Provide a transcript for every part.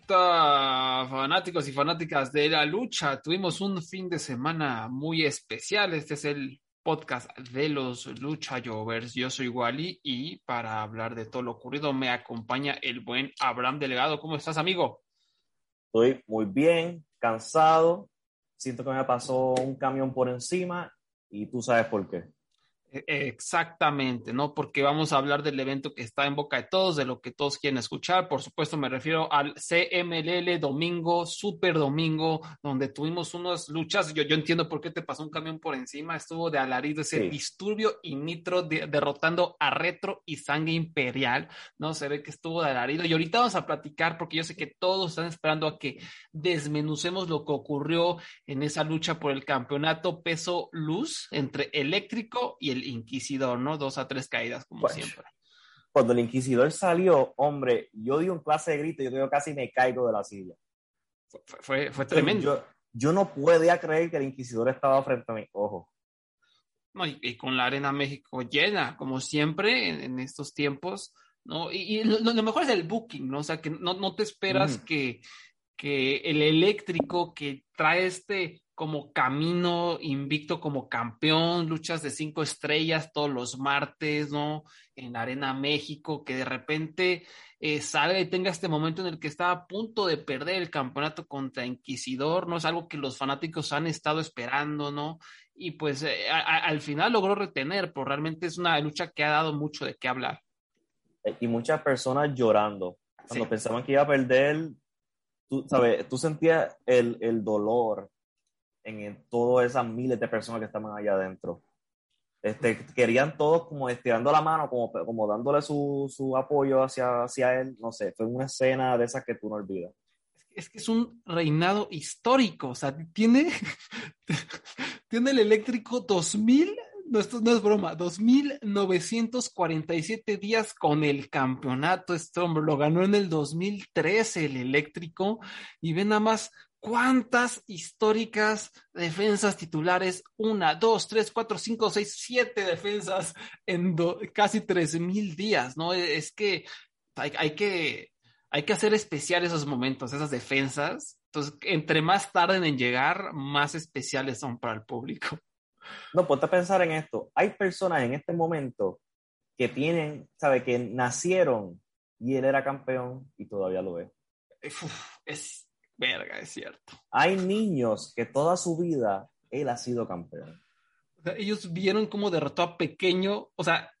fanáticos y fanáticas de la lucha. Tuvimos un fin de semana muy especial. Este es el podcast de los Lucha Jovers. Yo soy Wally y para hablar de todo lo ocurrido me acompaña el buen Abraham Delegado. ¿Cómo estás, amigo? Estoy muy bien, cansado. Siento que me pasó un camión por encima y tú sabes por qué. E, exactamente, ¿no? Porque vamos a hablar del evento que está en boca de todos, de lo que todos quieren escuchar. Por supuesto, me refiero al CMLL Domingo, Super Domingo, donde tuvimos unas luchas. Yo, yo entiendo por qué te pasó un camión por encima. Estuvo de alarido ese disturbio y Nitro derrotando a Retro y Sangre Imperial, ¿no? Se ve que estuvo de alarido. Y ahorita vamos a platicar, porque yo sé que todos están esperando a que desmenucemos lo que ocurrió en esa lucha por el campeonato peso luz entre eléctrico y el Inquisidor, ¿no? Dos a tres caídas, como siempre. Cuando el Inquisidor salió, hombre, yo di un clase de grito, yo casi me caigo de la silla. Fue, fue, tremendo. Yo, no podía creer que el Inquisidor estaba frente a mi ojo. No, y, con la Arena México llena, como siempre en, estos tiempos, ¿no? Y, lo, mejor es el booking, ¿no? O sea, que no, no te esperas que, que el eléctrico que trae este como camino invicto como campeón, luchas de cinco estrellas todos los martes, ¿no? En Arena México, que de repente eh, salga y tenga este momento en el que está a punto de perder el campeonato contra Inquisidor, ¿no? Es algo que los fanáticos han estado esperando, ¿no? Y pues eh, al final logró retener, pero realmente es una lucha que ha dado mucho de qué hablar. Y muchas personas llorando. Cuando pensaban que iba a perder, tú, sabes, tú sentías el, el dolor en, todas esas miles de personas que estaban allá adentro. Este, querían todos como estirando la mano, como, como dándole su, su apoyo hacia, hacia él. No sé, fue una escena de esas que tú no olvidas. Es que es un reinado histórico, o sea, tiene, tiene el eléctrico 2000, no, esto no es broma, 2947 días con el campeonato. Este lo ganó en el 2013 el eléctrico y ve nada más ¿Cuántas históricas defensas titulares? Una, dos, tres, cuatro, cinco, seis, siete defensas en casi tres mil días, ¿no? Es que hay, que hay que hacer especial esos momentos, esas defensas. Entonces, entre más tarden en llegar, más especiales son para el público. No, ponte a pensar en esto. Hay personas en este momento que tienen, sabe, que nacieron y él era campeón y todavía lo es. es Verga, es cierto. Hay niños que toda su vida él ha sido campeón. ellos vieron cómo derrotó a pequeño, o sea,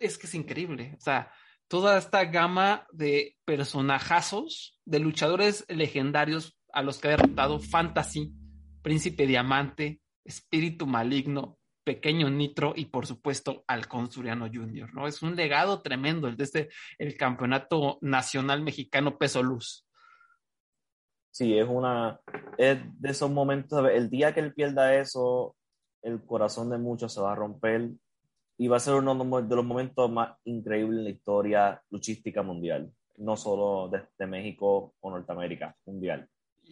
es que es increíble, o sea, toda esta gama de personajazos, de luchadores legendarios a los que ha derrotado Fantasy, Príncipe Diamante, Espíritu Maligno, Pequeño Nitro y por supuesto al Consuriano Junior, ¿no? Es un legado tremendo el de este, el campeonato nacional mexicano peso luz sí, es una, es de esos momentos, el día que él pierda eso, el corazón de muchos se va a romper y va a ser uno de los momentos más increíbles en la historia luchística mundial, no solo de, México o Norteamérica, mundial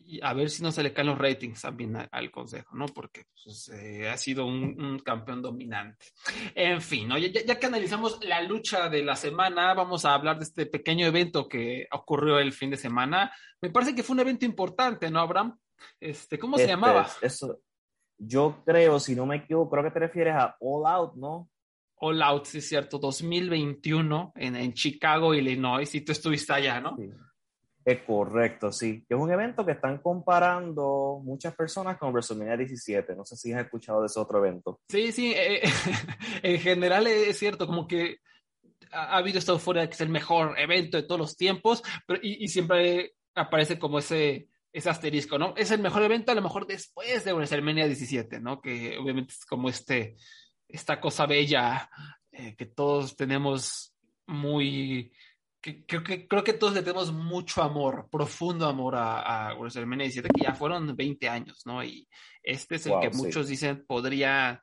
y a ver si no se le caen los ratings también al consejo, ¿no? Porque pues, eh, ha sido un, campeón dominante. En fin, ya, que analizamos la lucha de la semana, vamos a hablar de este pequeño evento que ocurrió el fin de semana. Me parece que fue un evento importante, ¿no, Abraham? Este, ¿Cómo se este, llamaba? Eso, yo creo, si no me equivoco, creo que te refieres a All Out, ¿no? All Out, sí es cierto, 2021 en, en Chicago, Illinois, y tú estuviste allá, ¿no? Sí. Es correcto, sí. Es un evento que están comparando muchas personas con WrestleMania 17. No sé si has escuchado de ese otro evento. Sí, sí. Eh, en general es cierto, como que ha, habido esta euforia que es el mejor evento de todos los tiempos, pero, y, siempre aparece como ese, ese asterisco, ¿no? Es el mejor evento a lo mejor después de WrestleMania 17, ¿no? Que obviamente es como este, esta cosa bella eh, que todos tenemos muy creo que, creo que todos le tenemos mucho amor, profundo amor a, a WrestleMania 17, que ya fueron 20 años, ¿no? Y este es el que muchos dicen podría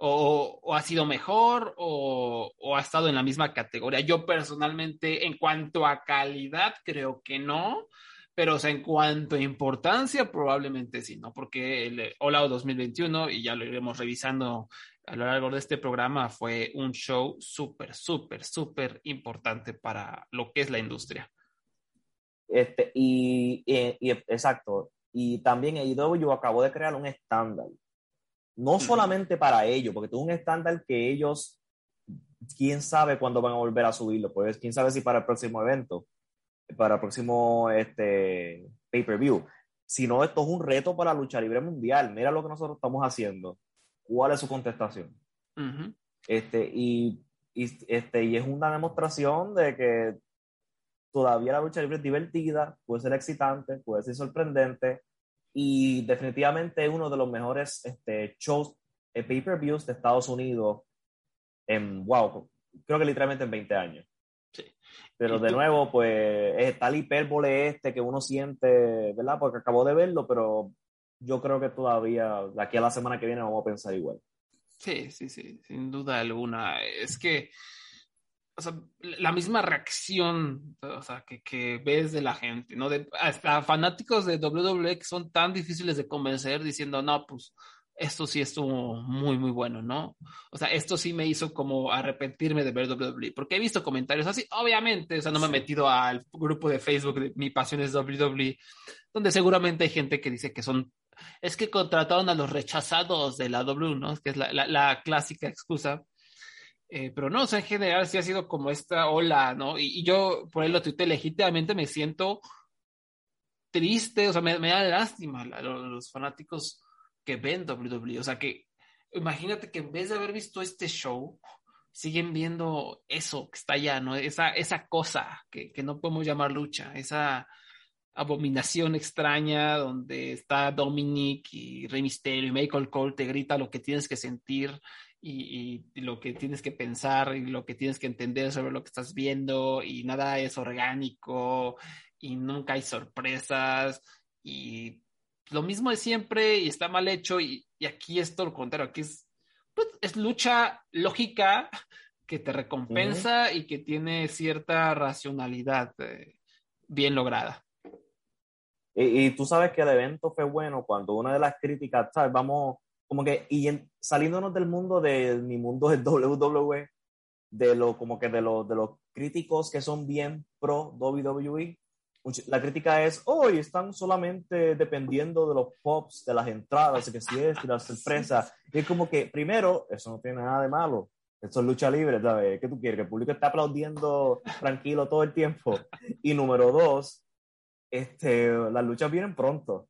o, ha sido mejor o, o, ha estado en la misma categoría. Yo personalmente, en cuanto a calidad, creo que no, pero o sea, en cuanto a importancia, probablemente sí, ¿no? Porque el Hola 2021, y ya lo iremos revisando a lo largo de este programa, fue un show súper, súper, súper importante para lo que es la industria. Este, y, y, exacto, y también yo acabó de crear un estándar no solamente para ellos, porque tuvo un estándar que ellos, quién sabe cuándo van a volver a subirlo, pues quién sabe si para el próximo evento, para el próximo este, pay-per-view. Si no, esto es un reto para la lucha libre mundial. Mira lo que nosotros estamos haciendo. ¿Cuál es su contestación? este, y, este, y es una demostración de que todavía la lucha libre es divertida, puede ser excitante, puede ser sorprendente, y definitivamente es uno de los mejores este, shows de pay-per-views de Estados Unidos en, wow, creo que literalmente en 20 años. Sí. Pero de nuevo, pues está el hipérbole este que uno siente, ¿verdad? Porque acabo de verlo, pero yo creo que todavía, de aquí a la semana que viene, vamos a pensar igual. Sí, sí, sí, sin duda alguna. Es que o sea, la misma reacción, o sea, que, que, ves de la gente, ¿no? De, hasta fanáticos de WWE que son tan difíciles de convencer diciendo, no, pues esto sí estuvo muy, muy bueno, ¿no? O sea, esto sí me hizo como arrepentirme de ver WWE, porque he visto comentarios así, obviamente, o sea, no me he metido al grupo de Facebook de Mi Pasión es WWE, donde seguramente hay gente que dice que son, es que contrataron a los rechazados de la W, ¿no? Que es la, la, clásica excusa eh, pero no, o sea, en general sí ha sido como esta ola, ¿no? Y, yo por ahí lo tuite legítimamente me siento triste, o sea, me, da lástima a los, fanáticos que ven WWE. O sea, que imagínate que en vez de haber visto este show, siguen viendo eso que está allá, ¿no? Esa, esa cosa que, que no podemos llamar lucha, esa abominación extraña donde está Dominic y Rey Mysterio y Michael Cole te grita lo que tienes que sentir y, lo que tienes que pensar y lo que tienes que entender sobre lo que estás viendo y nada es orgánico y nunca hay sorpresas y lo mismo de siempre y está mal hecho y, aquí es todo lo contrario, aquí es, pues, es lucha lógica que te recompensa y que tiene cierta racionalidad eh, bien lograda. Y, tú sabes que el evento fue bueno cuando una de las críticas, ¿sabes? Vamos, como que, y saliéndonos del mundo de mi mundo del WWE, de lo, como que de, lo, de los críticos que son bien pro WWE, la crítica es, hoy están solamente dependiendo de los pops, de las entradas, que si es, de las sorpresas. Y es como que, primero, eso no tiene nada de malo. Eso es lucha libre, ¿sabes? ¿Qué tú quieres? Que el público esté aplaudiendo tranquilo todo el tiempo. Y número dos, este, las luchas vienen pronto.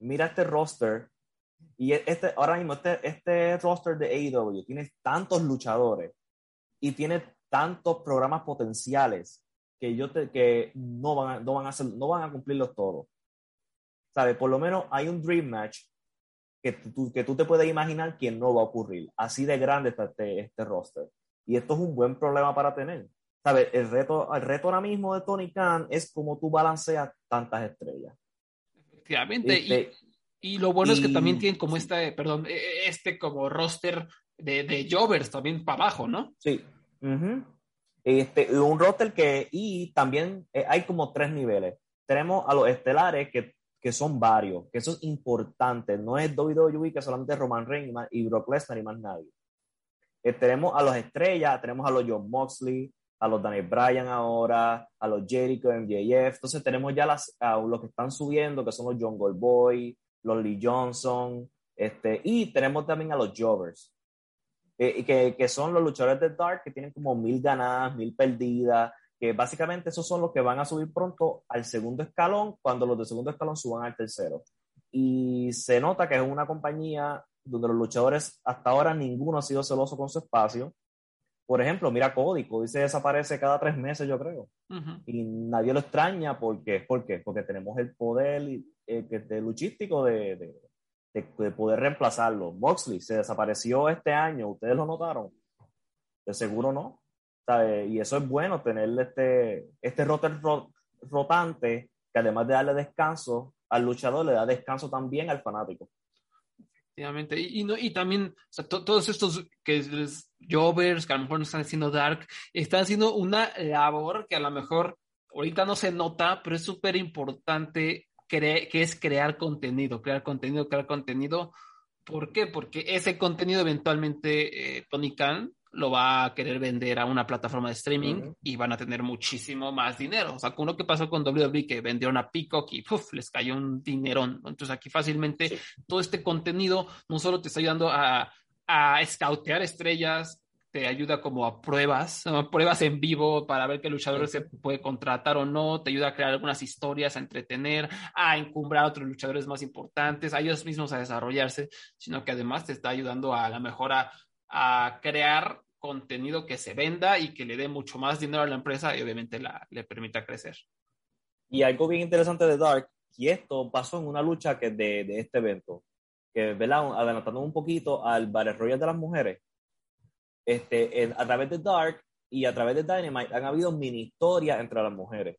Mira este roster y este, ahora mismo, este, este roster de AEW tiene tantos luchadores y tiene tantos programas potenciales que, yo te, que no, van a, no, van a hacer, no van a cumplirlos todos. ¿Sabes? Por lo menos hay un Dream Match que tú, que tú te puedes imaginar que no va a ocurrir. Así de grande está este, este roster. Y esto es un buen problema para tener. ¿Sabes? El reto, el reto ahora mismo de Tony Khan es cómo tú balanceas tantas estrellas. Efectivamente. y este, y lo bueno es que también tienen como este, perdón, e, e, este como roster de, de Jovers también para abajo, ¿no? Sí. este, un roster que, y también eh, hay como tres niveles. Tenemos a los estelares que, que, son varios, que eso es importante. No es WWE que solamente Roman Reigns y Brock Lesnar y más nadie. Eh, tenemos a los estrellas, tenemos a los John Moxley, a los Daniel Bryan ahora, a los Jericho, MJF. Entonces tenemos ya a los que están subiendo, que son los John Goldboy, los Lee Johnson, este, y tenemos también a los Jovers, eh, que, que, son los luchadores de Dark que tienen como mil ganadas, mil perdidas, que básicamente esos son los que van a subir pronto al segundo escalón cuando los de segundo escalón suban al tercero. Y se nota que es una compañía donde los luchadores hasta ahora ninguno ha sido celoso con su espacio. Por ejemplo, mira Cody, Cody se desaparece cada tres meses, yo creo. Y nadie lo extraña porque, ¿por qué? Porque tenemos el poder eh, de luchístico de, de, de, poder reemplazarlo. Moxley se desapareció este año, ¿ustedes lo notaron? De seguro no. Y eso es bueno, tener este, este rotor rotante que además de darle descanso al luchador, le da descanso también al fanático. Efectivamente. Y, no, y también, todos estos que Jovers, que a lo mejor no están haciendo Dark, están haciendo una labor que a lo mejor ahorita no se nota, pero es súper importante que es crear contenido, crear contenido, crear contenido. ¿Por qué? Porque ese contenido eventualmente eh, Tony Khan lo va a querer vender a una plataforma de streaming y van a tener muchísimo más dinero. O sea, con lo que pasó con WWE, que vendieron a Peacock y les cayó un dinerón. Entonces aquí fácilmente todo este contenido no solo te está ayudando a, a escautear estrellas, te ayuda como a pruebas, pruebas en vivo para ver qué luchador se puede contratar o no, te ayuda a crear algunas historias, a entretener, a encumbrar a otros luchadores más importantes, a ellos mismos a desarrollarse, sino que además te está ayudando a la mejora a crear contenido que se venda y que le dé mucho más dinero a la empresa y obviamente la, le permita crecer. Y algo bien interesante de Dark, y esto pasó en una lucha que de, de este evento, que, ¿verdad? Adelantando un poquito al Battle Royale de las mujeres, este, a través de Dark y a través de Dynamite han habido mini historias entre las mujeres.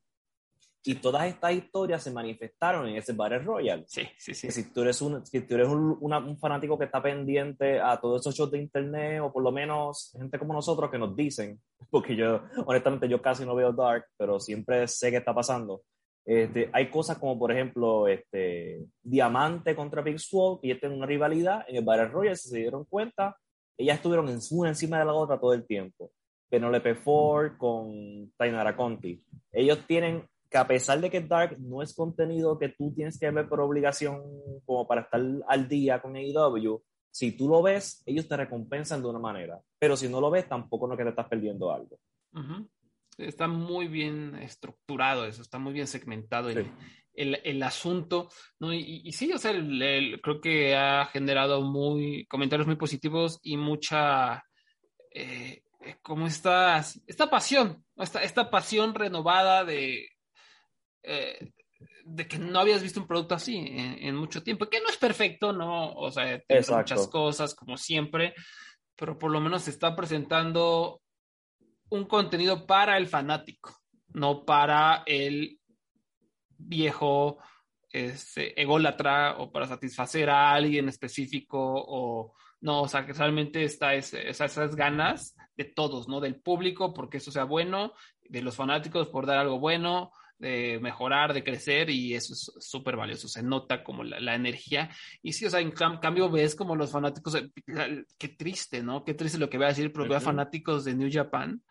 Y todas estas historias se manifestaron en ese Battle Royale. Sí, sí, sí. si tú eres, un, si tú eres un, un, fanático que está pendiente a todos esos shows de internet, o por lo menos gente como nosotros que nos dicen, porque yo, honestamente, yo casi no veo Dark, pero siempre sé qué está pasando. Este, hay cosas como, por ejemplo, este, Diamante contra Big Swole, y tienen una rivalidad en el Battle Royale, si se dieron cuenta, ellas estuvieron en una encima de la otra todo el tiempo. Penelope Ford con Tainara Conti. Ellos tienen que a pesar de que Dark no es contenido que tú tienes que ver por obligación como para estar al día con AEW, si tú lo ves, ellos te recompensan de una manera. Pero si no lo ves, tampoco no que te estás perdiendo algo. Está muy bien estructurado eso, está muy bien segmentado el, el, asunto. ¿no? Y, sí, o sea, creo que ha generado muy comentarios muy positivos y mucha... Eh, como esta, esta pasión, esta, esta pasión renovada de, eh, de que no habías visto un producto así en, mucho tiempo, que no es perfecto, ¿no? O sea, tiene muchas cosas, como siempre, pero por lo menos se está presentando un contenido para el fanático, no para el viejo este, ególatra o para satisfacer a alguien específico o no, o sea, que realmente está esas ganas de todos, ¿no? Del público porque eso sea bueno, de los fanáticos por dar algo bueno, de mejorar, de crecer y eso es súper valioso, se nota como la, energía. Y sí, o sea, en cambio ves como los fanáticos, eh, qué triste, ¿no? Qué triste lo que voy a decir, pero veo a fanáticos de New Japan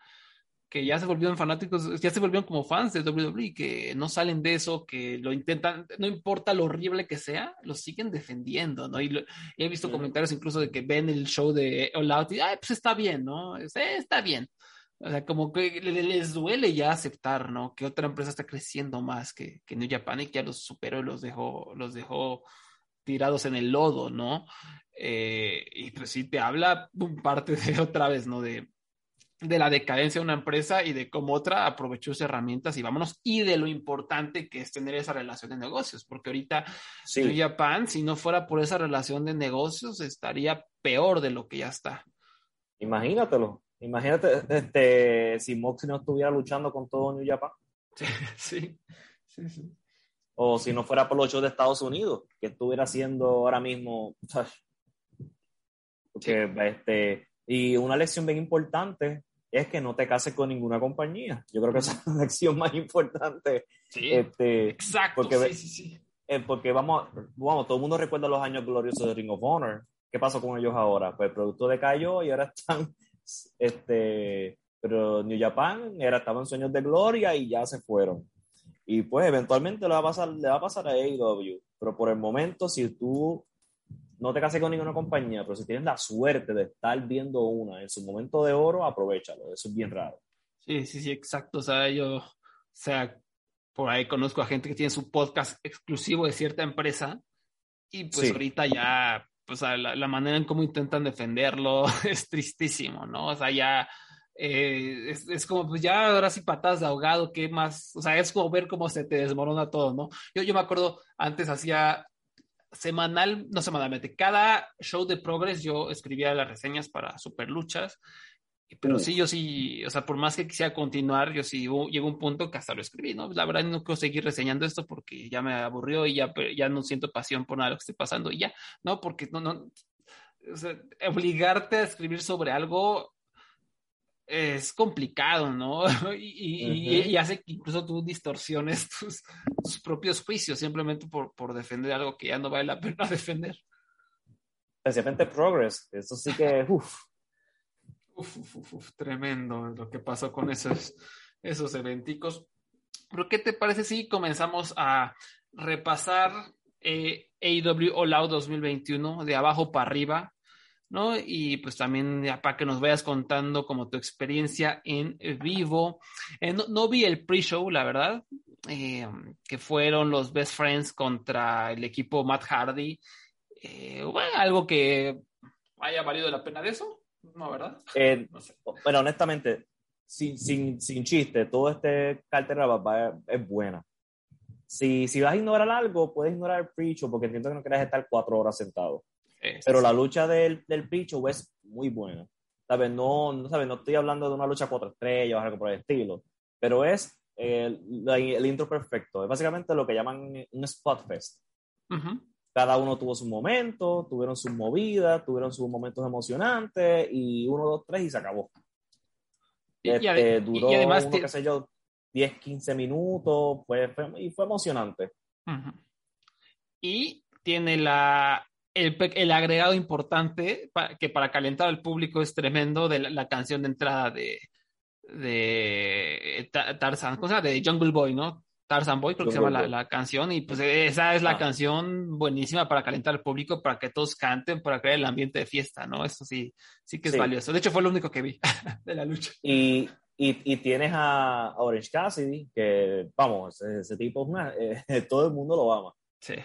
que ya se volvieron fanáticos, ya se volvieron como fans de WWE, que no salen de eso, que lo intentan, no importa lo horrible que sea, lo siguen defendiendo, ¿no? Y, he visto comentarios incluso de que ven el show de All Out y, ay, pues está bien, ¿no? está bien. O sea, como que les duele ya aceptar, ¿no? Que otra empresa está creciendo más que, que New Japan y que ya los superó y los dejó, los dejó tirados en el lodo, ¿no? Eh, y pues sí te habla parte de otra vez, ¿no? De, de la decadencia de una empresa y de cómo otra aprovechó sus herramientas y vámonos, y de lo importante que es tener esa relación de negocios, porque ahorita New Japan, si no fuera por esa relación de negocios, estaría peor de lo que ya está. Imagínatelo. Imagínate este, si Moxie no estuviera luchando con todo New Japan. Sí, sí, sí. O si no fuera por los shows de Estados Unidos, que estuviera haciendo ahora mismo. Porque, este, y una lección bien importante es que no te cases con ninguna compañía. Yo creo que esa es la lección más importante. Sí, este, exacto. Porque, sí, sí, eh, porque vamos, vamos, todo el mundo recuerda los años gloriosos de Ring of Honor. ¿Qué pasó con ellos ahora? Pues el producto decayó y ahora están este, pero New Japan era, estaba en sueños de gloria y ya se fueron. Y pues eventualmente le va a pasar, le va a, pasar a AEW. Pero por el momento, si tú no te cases con ninguna compañía, pero si tienes la suerte de estar viendo una en su momento de oro, aprovechalo. Eso es bien raro. Sí, sí, sí, exacto. O sea, yo, o sea, por ahí conozco a gente que tiene su podcast exclusivo de cierta empresa y pues ahorita ya o sea, la, manera en cómo intentan defenderlo es tristísimo, ¿no? O sea, ya eh, es, como, pues ya ahora sí patadas de ahogado, ¿qué más? O sea, es como ver cómo se te desmorona todo, ¿no? Yo, yo me acuerdo, antes hacía semanal, no semanalmente, cada show de Progress yo escribía las reseñas para Super Luchas Pero sí, yo sí, o sea, por más que quisiera continuar, yo sí llegó un punto que hasta lo escribí, ¿no? La verdad no quiero seguir reseñando esto porque ya me aburrió y ya, ya no siento pasión por nada de lo que esté pasando y ya, ¿no? Porque no, no, o sea, obligarte a escribir sobre algo es complicado, ¿no? Y, hace que incluso tú distorsiones tus, tus propios juicios simplemente por, por, defender algo que ya no vale la pena defender. Especialmente Progress, eso sí que, uff. Tremendo lo que pasó con esos, esos eventicos. Pero, ¿qué te parece si comenzamos a repasar eh, AEW All Out 2021 de abajo para arriba? ¿no? Y pues también ya para que nos vayas contando como tu experiencia en vivo. Eh, no, vi el pre-show, la verdad, eh, que fueron los Best Friends contra el equipo Matt Hardy. Eh, algo que haya valido la pena de eso, ¿no, verdad? Bueno, honestamente, sin, sin, sin, chiste, todo este cartera es buena. Si, si vas a ignorar algo, puedes ignorar el pre-show porque entiendo que no quieres estar cuatro horas sentado. Pero la lucha del, del pre-show es muy buena. ¿Sabes? No, no, ¿sabes? no estoy hablando de una lucha cuatro estrellas o algo por el estilo, pero es el, el, intro perfecto. Es básicamente lo que llaman un spot fest. Cada uno tuvo su momento, tuvieron sus movidas, tuvieron sus momentos emocionantes y uno, dos, tres y se acabó. Y, este, duró, y además, qué sé yo, 10, 15 minutos fue, y fue emocionante. Y tiene la, el, agregado importante que para calentar al público es tremendo de la, canción de entrada de, de Tarzan, cosa de Jungle Boy, ¿no? Tarzan Boy, creo que se llama la, canción, y pues esa es la ah. canción buenísima para calentar al público, para que todos canten, para crear el ambiente de fiesta, ¿no? Eso sí, sí que es valioso. De hecho, fue lo único que vi de la lucha. Y, y, tienes a Orange Cassidy, que, vamos, ese, tipo, eh, todo el mundo lo ama. Sí.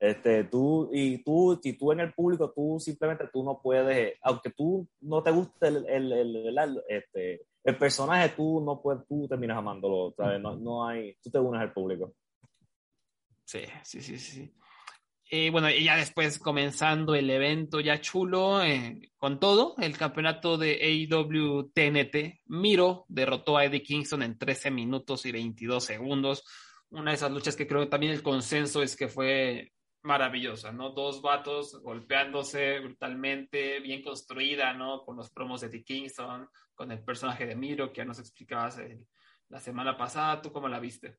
Este, tú, y tú, si tú en el público, tú simplemente tú no puedes, aunque tú no te guste el, el, el, este, el personaje, tú no puedes, tú terminas amándolo, ¿sabes? No, no hay, tú te unes al público. Sí, sí, sí, sí. Y bueno, y ya después comenzando el evento ya chulo, eh, con todo, el campeonato de AEW TNT, Miro derrotó a Eddie Kingston en 13 minutos y 22 segundos. Una de esas luchas que creo que también el consenso es que fue maravillosa, ¿no? Dos vatos golpeándose brutalmente, bien construida, ¿no? Con los promos de The Kingston, con el personaje de Miro que ya nos explicabas la semana pasada. ¿Tú cómo la viste?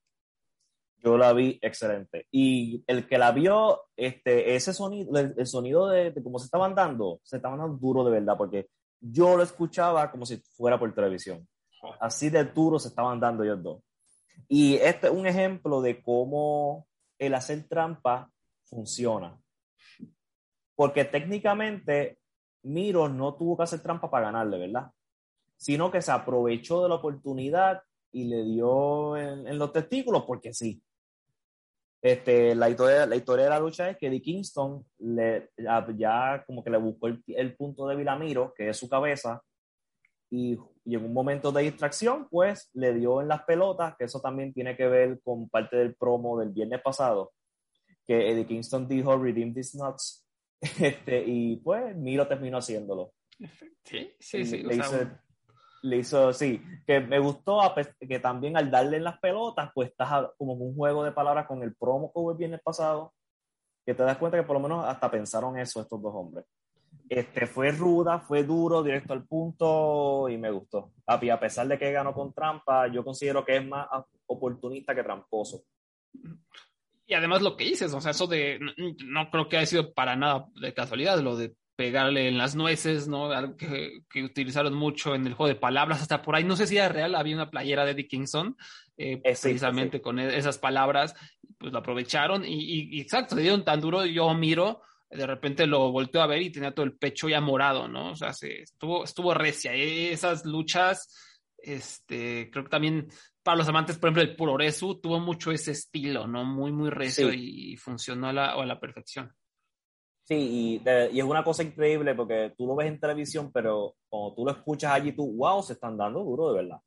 Yo la vi excelente. Y el que la vio, este, ese sonido, el, sonido de, cómo se estaban dando, se estaban dando duro de verdad, porque yo lo escuchaba como si fuera por televisión. Así de duro se estaban dando ellos dos. Y este es un ejemplo de cómo el hacer trampa funciona. Porque técnicamente Miro no tuvo que hacer trampa para ganarle, ¿verdad? Sino que se aprovechó de la oportunidad y le dio en, los testículos porque sí. Este, la, historia, la historia de la lucha es que Eddie Kingston le, ya, como que le buscó el, punto débil a Miro, que es su cabeza, y, y, en un momento de distracción, pues le dio en las pelotas, que eso también tiene que ver con parte del promo del viernes pasado, que Eddie Kingston dijo Redeem these nuts. Este, y pues Miro terminó haciéndolo. Sí, sí, sí. Le, hizo, sí, que me gustó que también al darle en las pelotas, pues estás como un juego de palabras con el promo que hubo el viernes pasado, que te das cuenta que por lo menos hasta pensaron eso estos dos hombres. Este, fue ruda, fue duro, directo al punto y me gustó. Y a pesar de que ganó con trampa, yo considero que es más oportunista que tramposo. Y además lo que dices, o sea, eso de, no, creo que haya sido para nada de casualidad, lo de pegarle en las nueces, ¿no? Algo que, utilizaron mucho en el juego de palabras, hasta por ahí, no sé si era real, había una playera de Eddie Kingston, eh, precisamente con e, esas palabras, pues lo aprovecharon y, exacto, se dieron tan duro, yo miro, de repente lo volteo a ver y tenía todo el pecho ya morado, ¿no? O sea, se, estuvo, estuvo recia, esas luchas, este, creo que también para los amantes, por ejemplo, el Puroresu tuvo mucho ese estilo, ¿no? Muy, muy recio y funcionó a la, a la perfección. Sí, y, es una cosa increíble porque tú lo ves en televisión, pero cuando tú lo escuchas allí, tú, wow, se están dando duro de verdad.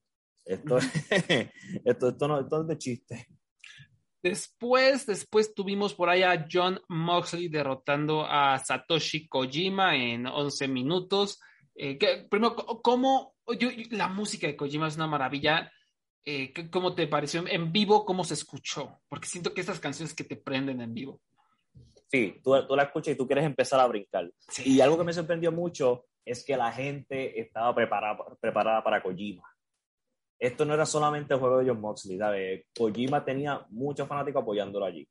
Esto, esto, esto, no, esto es de chiste. Después, después tuvimos por ahí a John Moxley derrotando a Satoshi Kojima en 11 minutos. Eh, primero, ¿cómo la música de Kojima es una maravilla. Eh, ¿Cómo te pareció en vivo? ¿Cómo se escuchó? Porque siento que estas canciones que te prenden en vivo. Sí, tú, tú la escuchas y tú quieres empezar a brincar. Y algo que me sorprendió mucho es que la gente estaba preparada, preparada para Kojima. Esto no era solamente el juego de John Moxley, ¿sabes? Kojima tenía muchos fanáticos apoyándolo allí.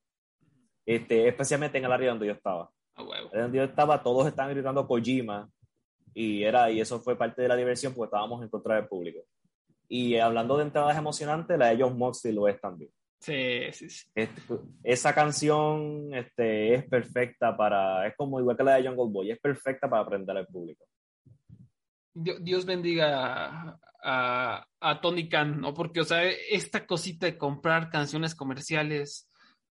Este, especialmente en el área donde yo estaba. donde yo estaba, todos estaban gritando Kojima y, era, y eso fue parte de la diversión porque estábamos en contra del público. Y hablando de entradas emocionantes, la de John Moxley lo es también. Sí, sí, sí. esa canción este, es perfecta para, es como igual que la de Jungle Boy, es perfecta para aprender al público. Dios bendiga a, a, Tony Khan, ¿no? Porque, o sea, esta cosita de comprar canciones comerciales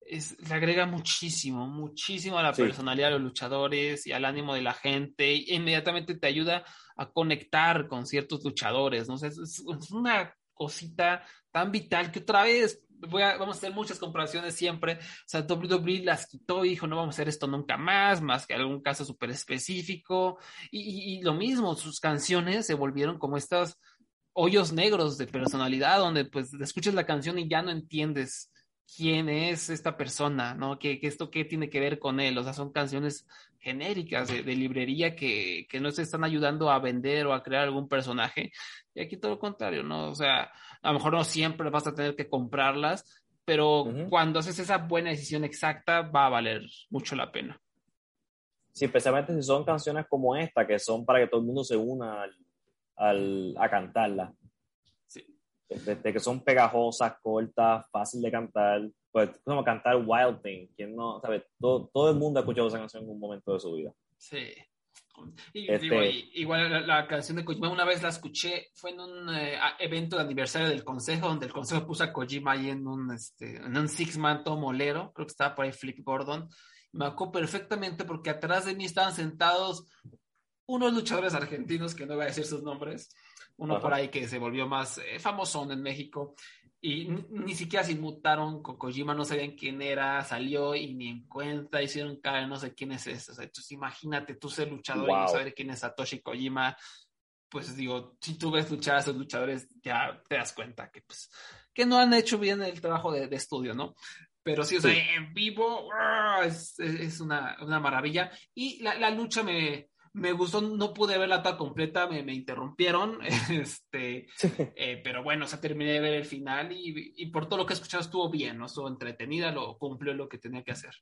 es, le agrega muchísimo, muchísimo a la personalidad de los luchadores y al ánimo de la gente. E inmediatamente te ayuda a conectar con ciertos luchadores, ¿no? es, una cosita tan vital que otra vez vamos a hacer muchas comparaciones siempre. O sea, WWE las quitó y dijo, no vamos a hacer esto nunca más, más que algún caso súper específico. Y, y, lo mismo, sus canciones se volvieron como estos hoyos negros de personalidad, donde pues escuchas la canción y ya no entiendes quién es esta persona, ¿no? ¿Qué, esto qué tiene que ver con él? O sea, son canciones genéricas de, librería que, que, no se están ayudando a vender o a crear algún personaje. Y aquí todo lo contrario, ¿no? O sea, a lo mejor no siempre vas a tener que comprarlas, pero cuando haces esa buena decisión exacta, va a valer mucho la pena. Sí, especialmente si son canciones como esta, que son para que todo el mundo se una al, a cantarla. De, que son pegajosas, cortas, fácil de cantar. Pues como cantar Wild Thing. ¿Quién no sabe? Todo, todo el mundo ha escuchado esa canción en un momento de su vida. Sí. Y, este igual la, canción de Kojima, una vez la escuché, fue en un eh, evento de aniversario del consejo, donde el consejo puso a Kojima ahí en un, este, en un six-man molero, creo que estaba por ahí Flip Gordon. Me acuerdo perfectamente porque atrás de mí estaban sentados unos luchadores argentinos, que no voy a decir sus nombres, uno por ahí que se volvió más eh, famoso en México, y ni siquiera se inmutaron con Kojima, no sabían quién era, salió y ni en cuenta, hicieron cara, no sé quién es este. O sea, entonces imagínate tú ser luchador y no saber quién es Satoshi Kojima. Pues digo, si tú ves luchar a esos luchadores, ya te das cuenta que, pues, que no han hecho bien el trabajo de, estudio, ¿no? Pero sí, o sea, en vivo es, es una, una, maravilla. Y la, la lucha me, me gustó, no pude verla toda completa, me, me interrumpieron, este, eh, pero bueno, o sea, terminé de ver el final y, y, por todo lo que he escuchado estuvo bien, ¿no? Estuvo entretenida, lo cumplió lo que tenía que hacer.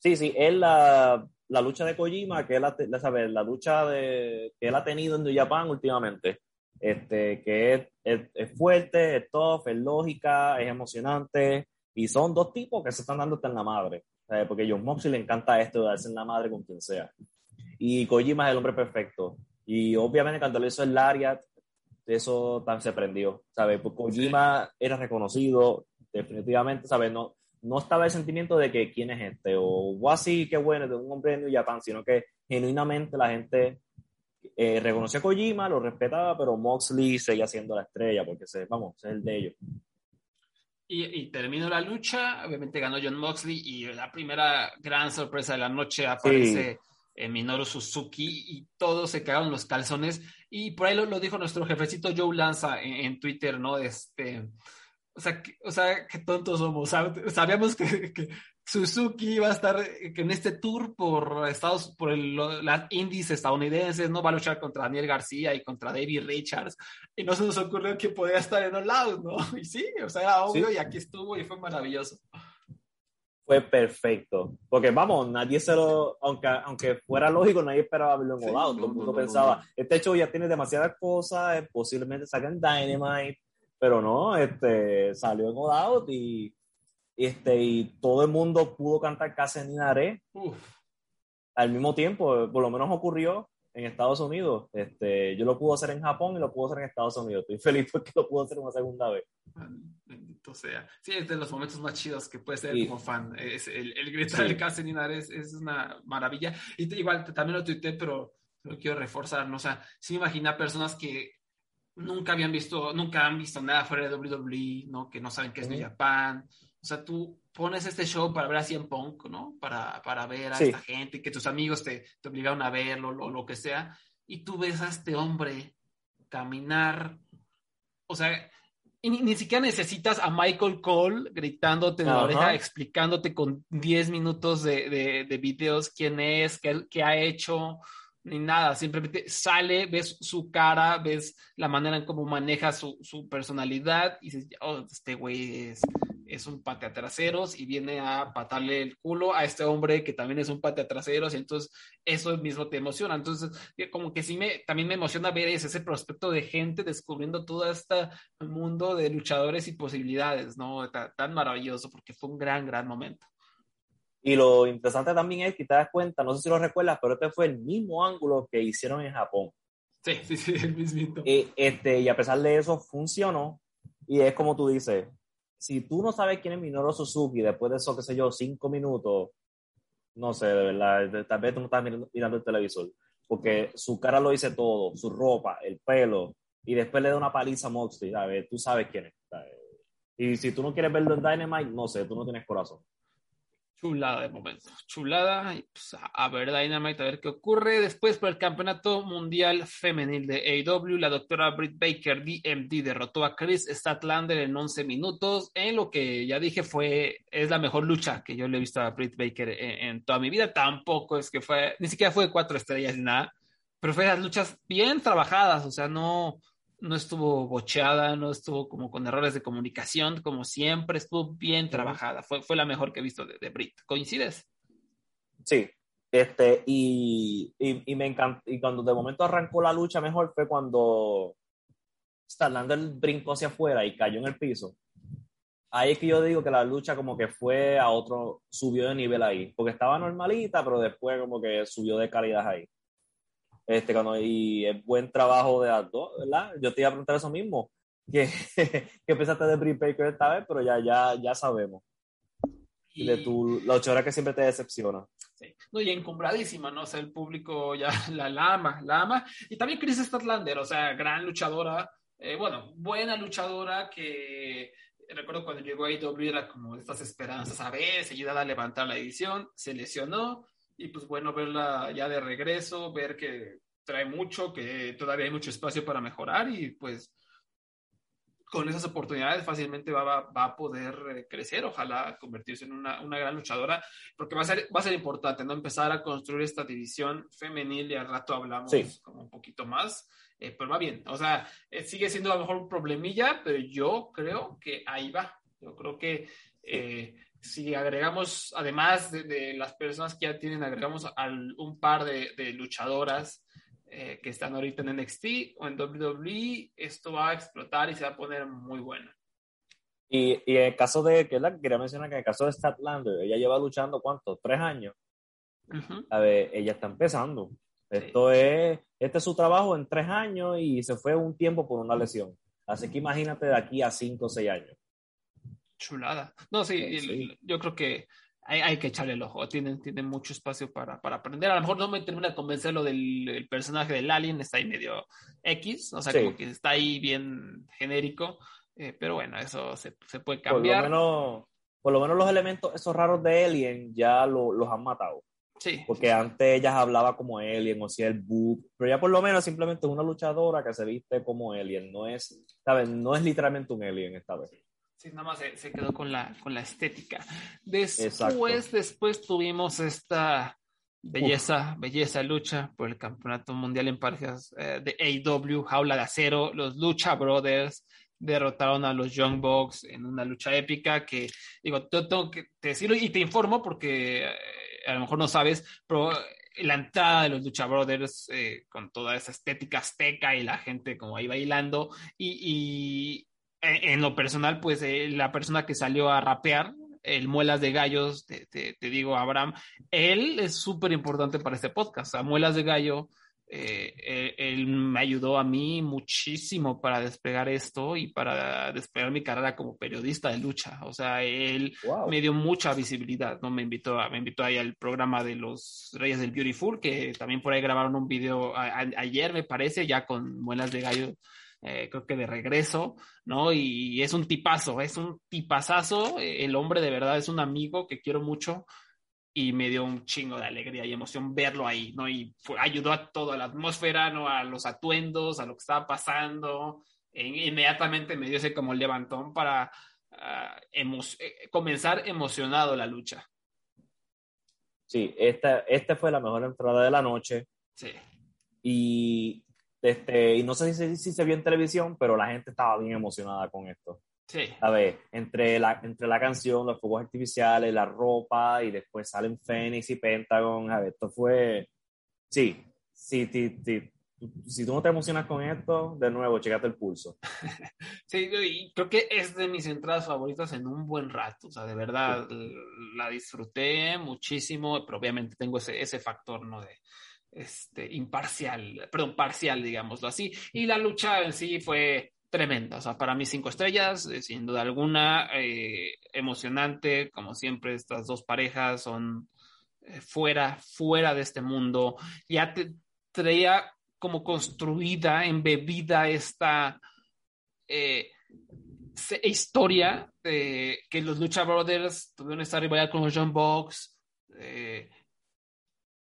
Sí, sí, es la, la lucha de Kojima, que es la, la, la lucha de, que él ha tenido en New Japan últimamente, este, que es, es, es, fuerte, es tough, es lógica, es emocionante, y son dos tipos que se están dando hasta en la madre, porque a John Moxley le encanta esto de darse en la madre con quien sea. Y Kojima es el hombre perfecto. Y obviamente cuando le hizo el Lariat, eso tan se prendió, ¿sabes? Porque Kojima era reconocido, definitivamente, ¿sabes? No, no estaba el sentimiento de que quién es este, o así, qué bueno, de un hombre de New Japan, sino que genuinamente la gente eh, reconoció a Kojima, lo respetaba, pero Moxley seguía siendo la estrella, porque se, vamos, es el de ellos. Y, y, terminó la lucha, obviamente ganó John Moxley y la primera gran sorpresa de la noche aparece eh, Minoru Suzuki y todos se cagaron los calzones. Y por ahí lo, dijo nuestro jefecito Joe Lanza en, Twitter, ¿no? Este, o sea, que, o sea, qué tontos somos. Sabíamos que, Suzuki iba a estar en este tour por Estados, por el, las indies estadounidenses, ¿no? Va a luchar contra Daniel García y contra David Richards. Y no se nos ocurrió que podía estar en los lados, ¿no? Y sí, o sea, era obvio y aquí estuvo y fue maravilloso fue perfecto. Porque vamos, nadie se lo, aunque, aunque fuera lógico, nadie esperaba verlo en All Todo el mundo pensaba, este show ya tiene demasiadas cosas, posiblemente saquen Dynamite, pero no, este, salió en All y, este, y todo el mundo pudo cantar casi en Inaré al mismo tiempo, por lo menos ocurrió en Estados Unidos. Este, yo lo pude hacer en Japón y lo pude hacer en Estados Unidos. Estoy feliz porque lo pude hacer una segunda vez. Bendito sea. Sí, es de los momentos más chidos que puede ser como fan. Es el, el gritar el caso es, es, una maravilla. Y igual también lo tuité, pero lo quiero reforzar. ¿no? O sea, sí me imagina personas que nunca habían visto, nunca han visto nada fuera de WWE, ¿no? Que no saben qué es New Japan. O sea, tú pones este show para ver a Cien Punk, ¿no? Para, para ver a esta gente, que tus amigos te, te obligaron a verlo, lo, lo que sea, y tú ves a este hombre caminar. O sea, ni, siquiera necesitas a Michael Cole gritándote en la oreja, explicándote con 10 minutos de, de, videos quién es, qué, qué, ha hecho, ni nada. Simplemente sale, ves su cara, ves la manera en cómo maneja su, su personalidad y dices, oh, este güey es es un pateatraseros y viene a patarle el culo a este hombre que también es un pateatraseros y entonces eso mismo te emociona. Entonces, eh, como que sí me, también me emociona ver ese, ese prospecto de gente descubriendo todo este mundo de luchadores y posibilidades, ¿no? Tan, tan maravilloso porque fue un gran, gran momento. Y lo interesante también es que te das cuenta, no sé si lo recuerdas, pero este fue el mismo ángulo que hicieron en Japón. Sí, sí, sí, el mismito. Y, este, y a pesar de eso, funcionó. Y es como tú dices, si tú no sabes quién es Minoru Suzuki después de eso, qué sé yo, cinco minutos, no sé, de verdad, tal vez tú no estás mirando, el televisor, porque su cara lo dice todo, su ropa, el pelo, y después le da una paliza a Moxley, ¿sabes? Tú sabes quién es. Y si tú no quieres verlo en Dynamite, no sé, tú no tienes corazón. Chulada de momento, chulada. Y pues, a ver Dynamite, a ver qué ocurre. Después, por el Campeonato Mundial Femenil de AEW, la doctora Britt Baker, DMD, derrotó a Chris Statlander en 11 minutos. En lo que ya dije fue, es la mejor lucha que yo le he visto a Britt Baker en, toda mi vida. Tampoco es que fue, ni siquiera fue de cuatro estrellas ni nada, pero fue las luchas bien trabajadas, o sea, no, no estuvo bocheada, no estuvo como con errores de comunicación, como siempre, estuvo bien trabajada. Fue, fue la mejor que he visto de, de Brit. ¿Coincides? Sí, este, y, y, me encantó, y cuando de momento arrancó la lucha mejor fue cuando el brincó hacia afuera y cayó en el piso. Ahí es que yo digo que la lucha como que fue a otro, subió de nivel ahí, porque estaba normalita, pero después como que subió de calidad ahí. Este, cuando, y es buen trabajo de las dos, ¿verdad? Yo te iba a preguntar eso mismo. ¿Qué, qué pensaste de Brie Baker esta vez? Pero ya, ya, ya sabemos. Y de tu, la ocho horas que siempre te decepciona. Sí. No, y encumbradísima, ¿no? O sea, el público ya la, la ama, la ama. Y también Chris Statlander, o sea, gran luchadora, eh, bueno, buena luchadora que recuerdo cuando llegó a IW era como estas esperanzas, a ver, se ayuda a levantar la edición, se lesionó, y pues bueno, verla ya de regreso, ver que trae mucho, que todavía hay mucho espacio para mejorar y pues con esas oportunidades fácilmente va, va, a poder eh, crecer, ojalá convertirse en una, una, gran luchadora, porque va a, ser, va a ser importante, ¿no? Empezar a construir esta división femenil y al rato hablamos como un poquito más, eh, pero va bien, o sea, eh, sigue siendo a lo mejor un problemilla, pero yo creo que ahí va, yo creo que si agregamos, además de, las personas que ya tienen, agregamos al, un par de, luchadoras eh, que están ahorita en NXT o en WWE, esto va a explotar y se va a poner muy bueno. Y, y en el caso de, que es la que quería mencionar, que en el caso de Statlander, ella lleva luchando, ¿cuánto? ¿Tres años? A ver, ella está empezando. Esto es, este es su trabajo en tres años y se fue un tiempo por una lesión. Así que imagínate de aquí a cinco o seis años. Chulada. No, sí, yo creo que hay, hay, que echarle el ojo. Tienen, tienen mucho espacio para, para, aprender. A lo mejor no me termina de convencer lo del personaje del Alien, está ahí medio X, o sea, como que está ahí bien genérico. Eh, pero bueno, eso se, se, puede cambiar. Por lo, menos, por lo menos los elementos, esos raros de Alien, ya lo, los han matado. Sí. Porque antes ellas hablaba como Alien o si el Book, pero ya por lo menos simplemente es una luchadora que se viste como Alien, no es, ¿sabes? No es literalmente un Alien esta vez. Sí, nada más se, quedó con la, con la estética. Después, después tuvimos esta belleza, belleza lucha por el campeonato mundial en parejas eh, de AEW, jaula de acero. Los Lucha Brothers derrotaron a los Young Bucks en una lucha épica que, digo, tengo que decirlo y te informo porque eh, a lo mejor no sabes, pero la entrada de los Lucha Brothers eh, con toda esa estética azteca y la gente como ahí bailando y, en, lo personal, pues eh, la persona que salió a rapear, el Muelas de Gallos, te, te, digo, Abraham, él es súper importante para este podcast. A Muelas de Gallo, eh, eh, él me ayudó a mí muchísimo para despegar esto y para despegar mi carrera como periodista de lucha. O sea, él me dio mucha visibilidad, ¿no? Me invitó, a, me invitó ahí al programa de los Reyes del Beautiful, que también por ahí grabaron un video ayer, me parece, ya con Muelas de Gallo eh, creo que de regreso, ¿no? Y es un tipazo, es un tipazazo, el hombre de verdad es un amigo que quiero mucho y me dio un chingo de alegría y emoción verlo ahí, ¿no? Y ayudó a toda la atmósfera, ¿no? A los atuendos, a lo que estaba pasando. E inmediatamente me dio ese como levantón para uh, comenzar emocionado la lucha. Sí, esta, esta fue la mejor entrada de la noche. Sí. Y, este, y no sé si, si se vio en televisión, pero la gente estaba bien emocionada con esto. Sí. A ver, entre la, entre la canción, los fuegos artificiales, la ropa y después salen Phoenix y Pentagon. A ver, esto fue. Sí, sí, sí, sí. Si tú no te emocionas con esto, de nuevo, checate el pulso. Sí, y creo que es de mis entradas favoritas en un buen rato. O sea, de verdad la disfruté muchísimo, pero obviamente tengo ese, ese factor, ¿no? De, este, imparcial, perdón, parcial, digámoslo así. Y la lucha en sí fue tremenda. O sea, para mí cinco estrellas, eh, sin duda alguna, eh, emocionante, como siempre, estas dos parejas son eh, fuera, fuera de este mundo. Ya te traía como construida, embebida esta historia de que los Lucha Brothers tuvieron esta rivalidad con los John Box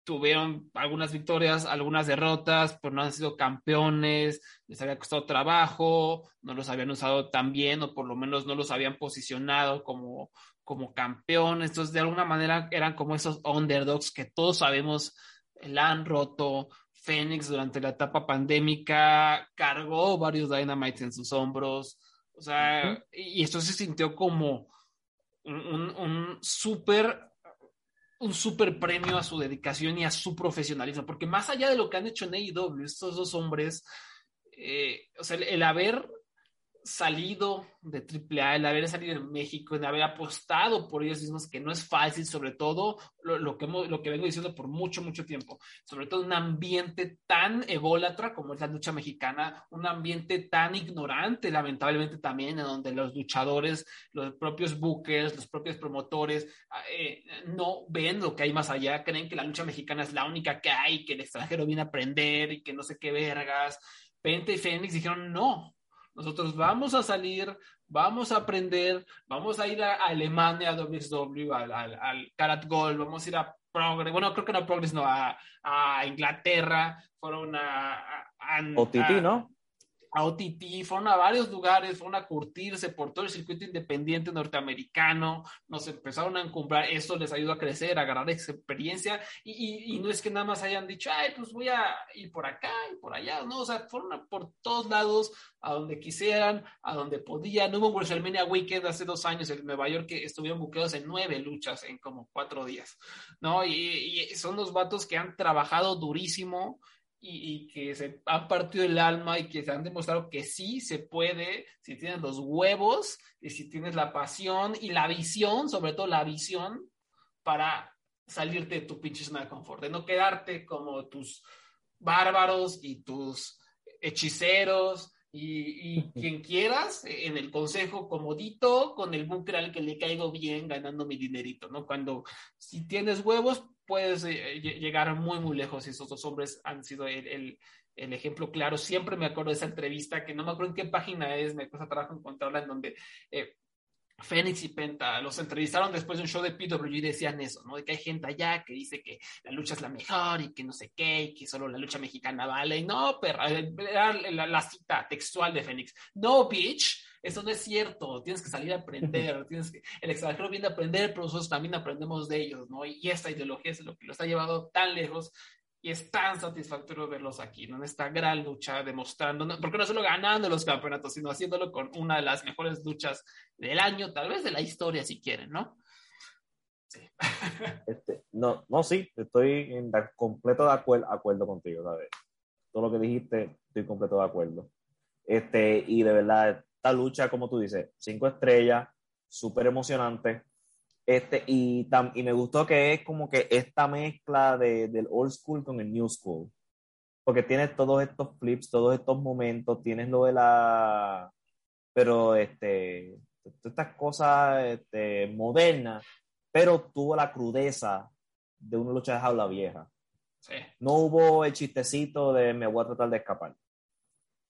tuvieron algunas victorias, algunas derrotas, pero no han sido campeones, les había costado trabajo, no los habían usado tan bien o por lo menos no los habían posicionado como, como campeones. Entonces, de alguna manera eran como esos underdogs que todos sabemos la han roto. Fénix durante la etapa pandémica cargó varios Dynamites en sus hombros. O sea, y esto se sintió como un, un, un súper un super premio a su dedicación y a su profesionalismo, porque más allá de lo que han hecho en AEW, estos dos hombres, eh, o sea, el, haber salido de AAA, el haber salido de México, el haber apostado por ellos mismos, que no es fácil, sobre todo lo, que, lo que vengo diciendo por mucho, mucho tiempo, sobre todo un ambiente tan ególatra como es la lucha mexicana, un ambiente tan ignorante, lamentablemente también, en donde los luchadores, los propios bookers, los propios promotores, eh, no ven lo que hay más allá, creen que la lucha mexicana es la única que hay, que el extranjero viene a aprender y que no sé qué vergas. Pente y Fénix dijeron, no, nosotros vamos a salir, vamos a aprender, vamos a ir a, Alemania, a WXW, al, al, al Karat Gold, vamos a ir a Progress, bueno, creo que no Progress, no, a, a Inglaterra, fueron a... a, a OTT, ¿no? A OTT, fueron a varios lugares, fueron a curtirse por todo el circuito independiente norteamericano, nos empezaron a encumbrar, eso les ayudó a crecer, a agarrar experiencia, y, y, no es que nada más hayan dicho, ay, pues voy a ir por acá y por allá, no, o sea, fueron por todos lados, a donde quisieran, a donde podían, hubo un WrestleMania Weekend hace dos años en Nueva York que estuvieron buqueados en nueve luchas en como cuatro días, ¿no? Y, y son los vatos que han trabajado durísimo, y, que se han partido el alma y que se han demostrado que sí se puede si tienes los huevos y si tienes la pasión y la visión, sobre todo la visión, para salirte de tu pinche zona de confort, de no quedarte como tus bárbaros y tus hechiceros y, quien quieras en el consejo comodito con el búnker al que le caigo bien ganando mi dinerito, ¿no? Cuando si tienes huevos, puedes eh, llegar muy, muy lejos y esos dos hombres han sido el, el, ejemplo claro. Siempre me acuerdo de esa entrevista, que no me acuerdo en qué página es, me cuesta trabajo encontrarla, en donde eh, Fénix y Penta los entrevistaron después de un show de PW y decían eso, ¿no? De que hay gente allá que dice que la lucha es la mejor y que no sé qué, y que solo la lucha mexicana vale. Y no, perra, era la, la cita textual de Fénix. No, bitch eso no es cierto, tienes que salir a aprender, tienes que, el extranjero viene a aprender, pero nosotros también aprendemos de ellos, ¿no? Y esta ideología es lo que los ha llevado tan lejos y es tan satisfactorio verlos aquí, ¿no? En esta gran lucha, demostrando, porque no solo ganando los campeonatos, sino haciéndolo con una de las mejores luchas del año, tal vez de la historia, si quieren, ¿no? Sí. Este, no, no, sí, estoy en completo de acuerdo, acuerdo contigo, ¿sabes? Todo lo que dijiste, estoy completo de acuerdo. Este, y de verdad, esta lucha, como tú dices, cinco estrellas, súper emocionante. Este, y, y me gustó que es como que esta mezcla de, del old school con el new school. Porque tienes todos estos flips, todos estos momentos, tienes lo de la. Pero este, estas cosas este, modernas, pero tuvo la crudeza de una lucha de jaula vieja. No hubo el chistecito de me voy a tratar de escapar.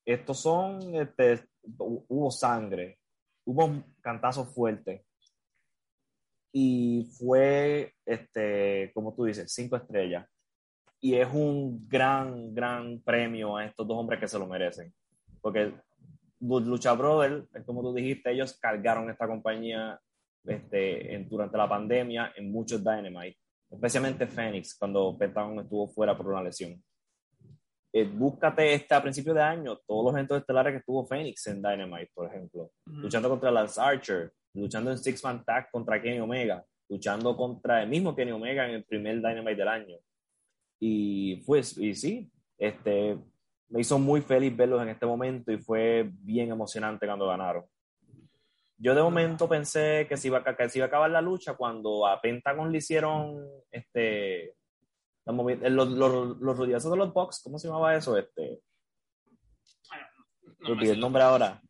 Estos son este, hubo sangre, hubo cantazos fuertes. y fue, este, como tú dices, cinco estrellas. Y es un gran, gran premio a estos dos hombres que se lo merecen. Porque Lucha Brother, como tú dijiste, ellos cargaron esta compañía este, en, durante la pandemia en muchos Dynamite, especialmente Phoenix, cuando Pentagon estuvo fuera por una lesión. Eh, búscate este a principio de año, todos los eventos estelares que tuvo Phoenix en Dynamite, por ejemplo, luchando contra Lance Archer, luchando en Six Man Tag contra Kenny Omega, luchando contra el mismo Kenny Omega en el primer Dynamite del año. Y pues, y sí, este, me hizo muy feliz verlos en este momento y fue bien emocionante cuando ganaron. Yo de momento pensé que se iba a, que se iba a acabar la lucha cuando a Pentagon le hicieron este, los, los, los rodillazos de los box, ¿cómo se llamaba eso? Este, no, el nombre ahora.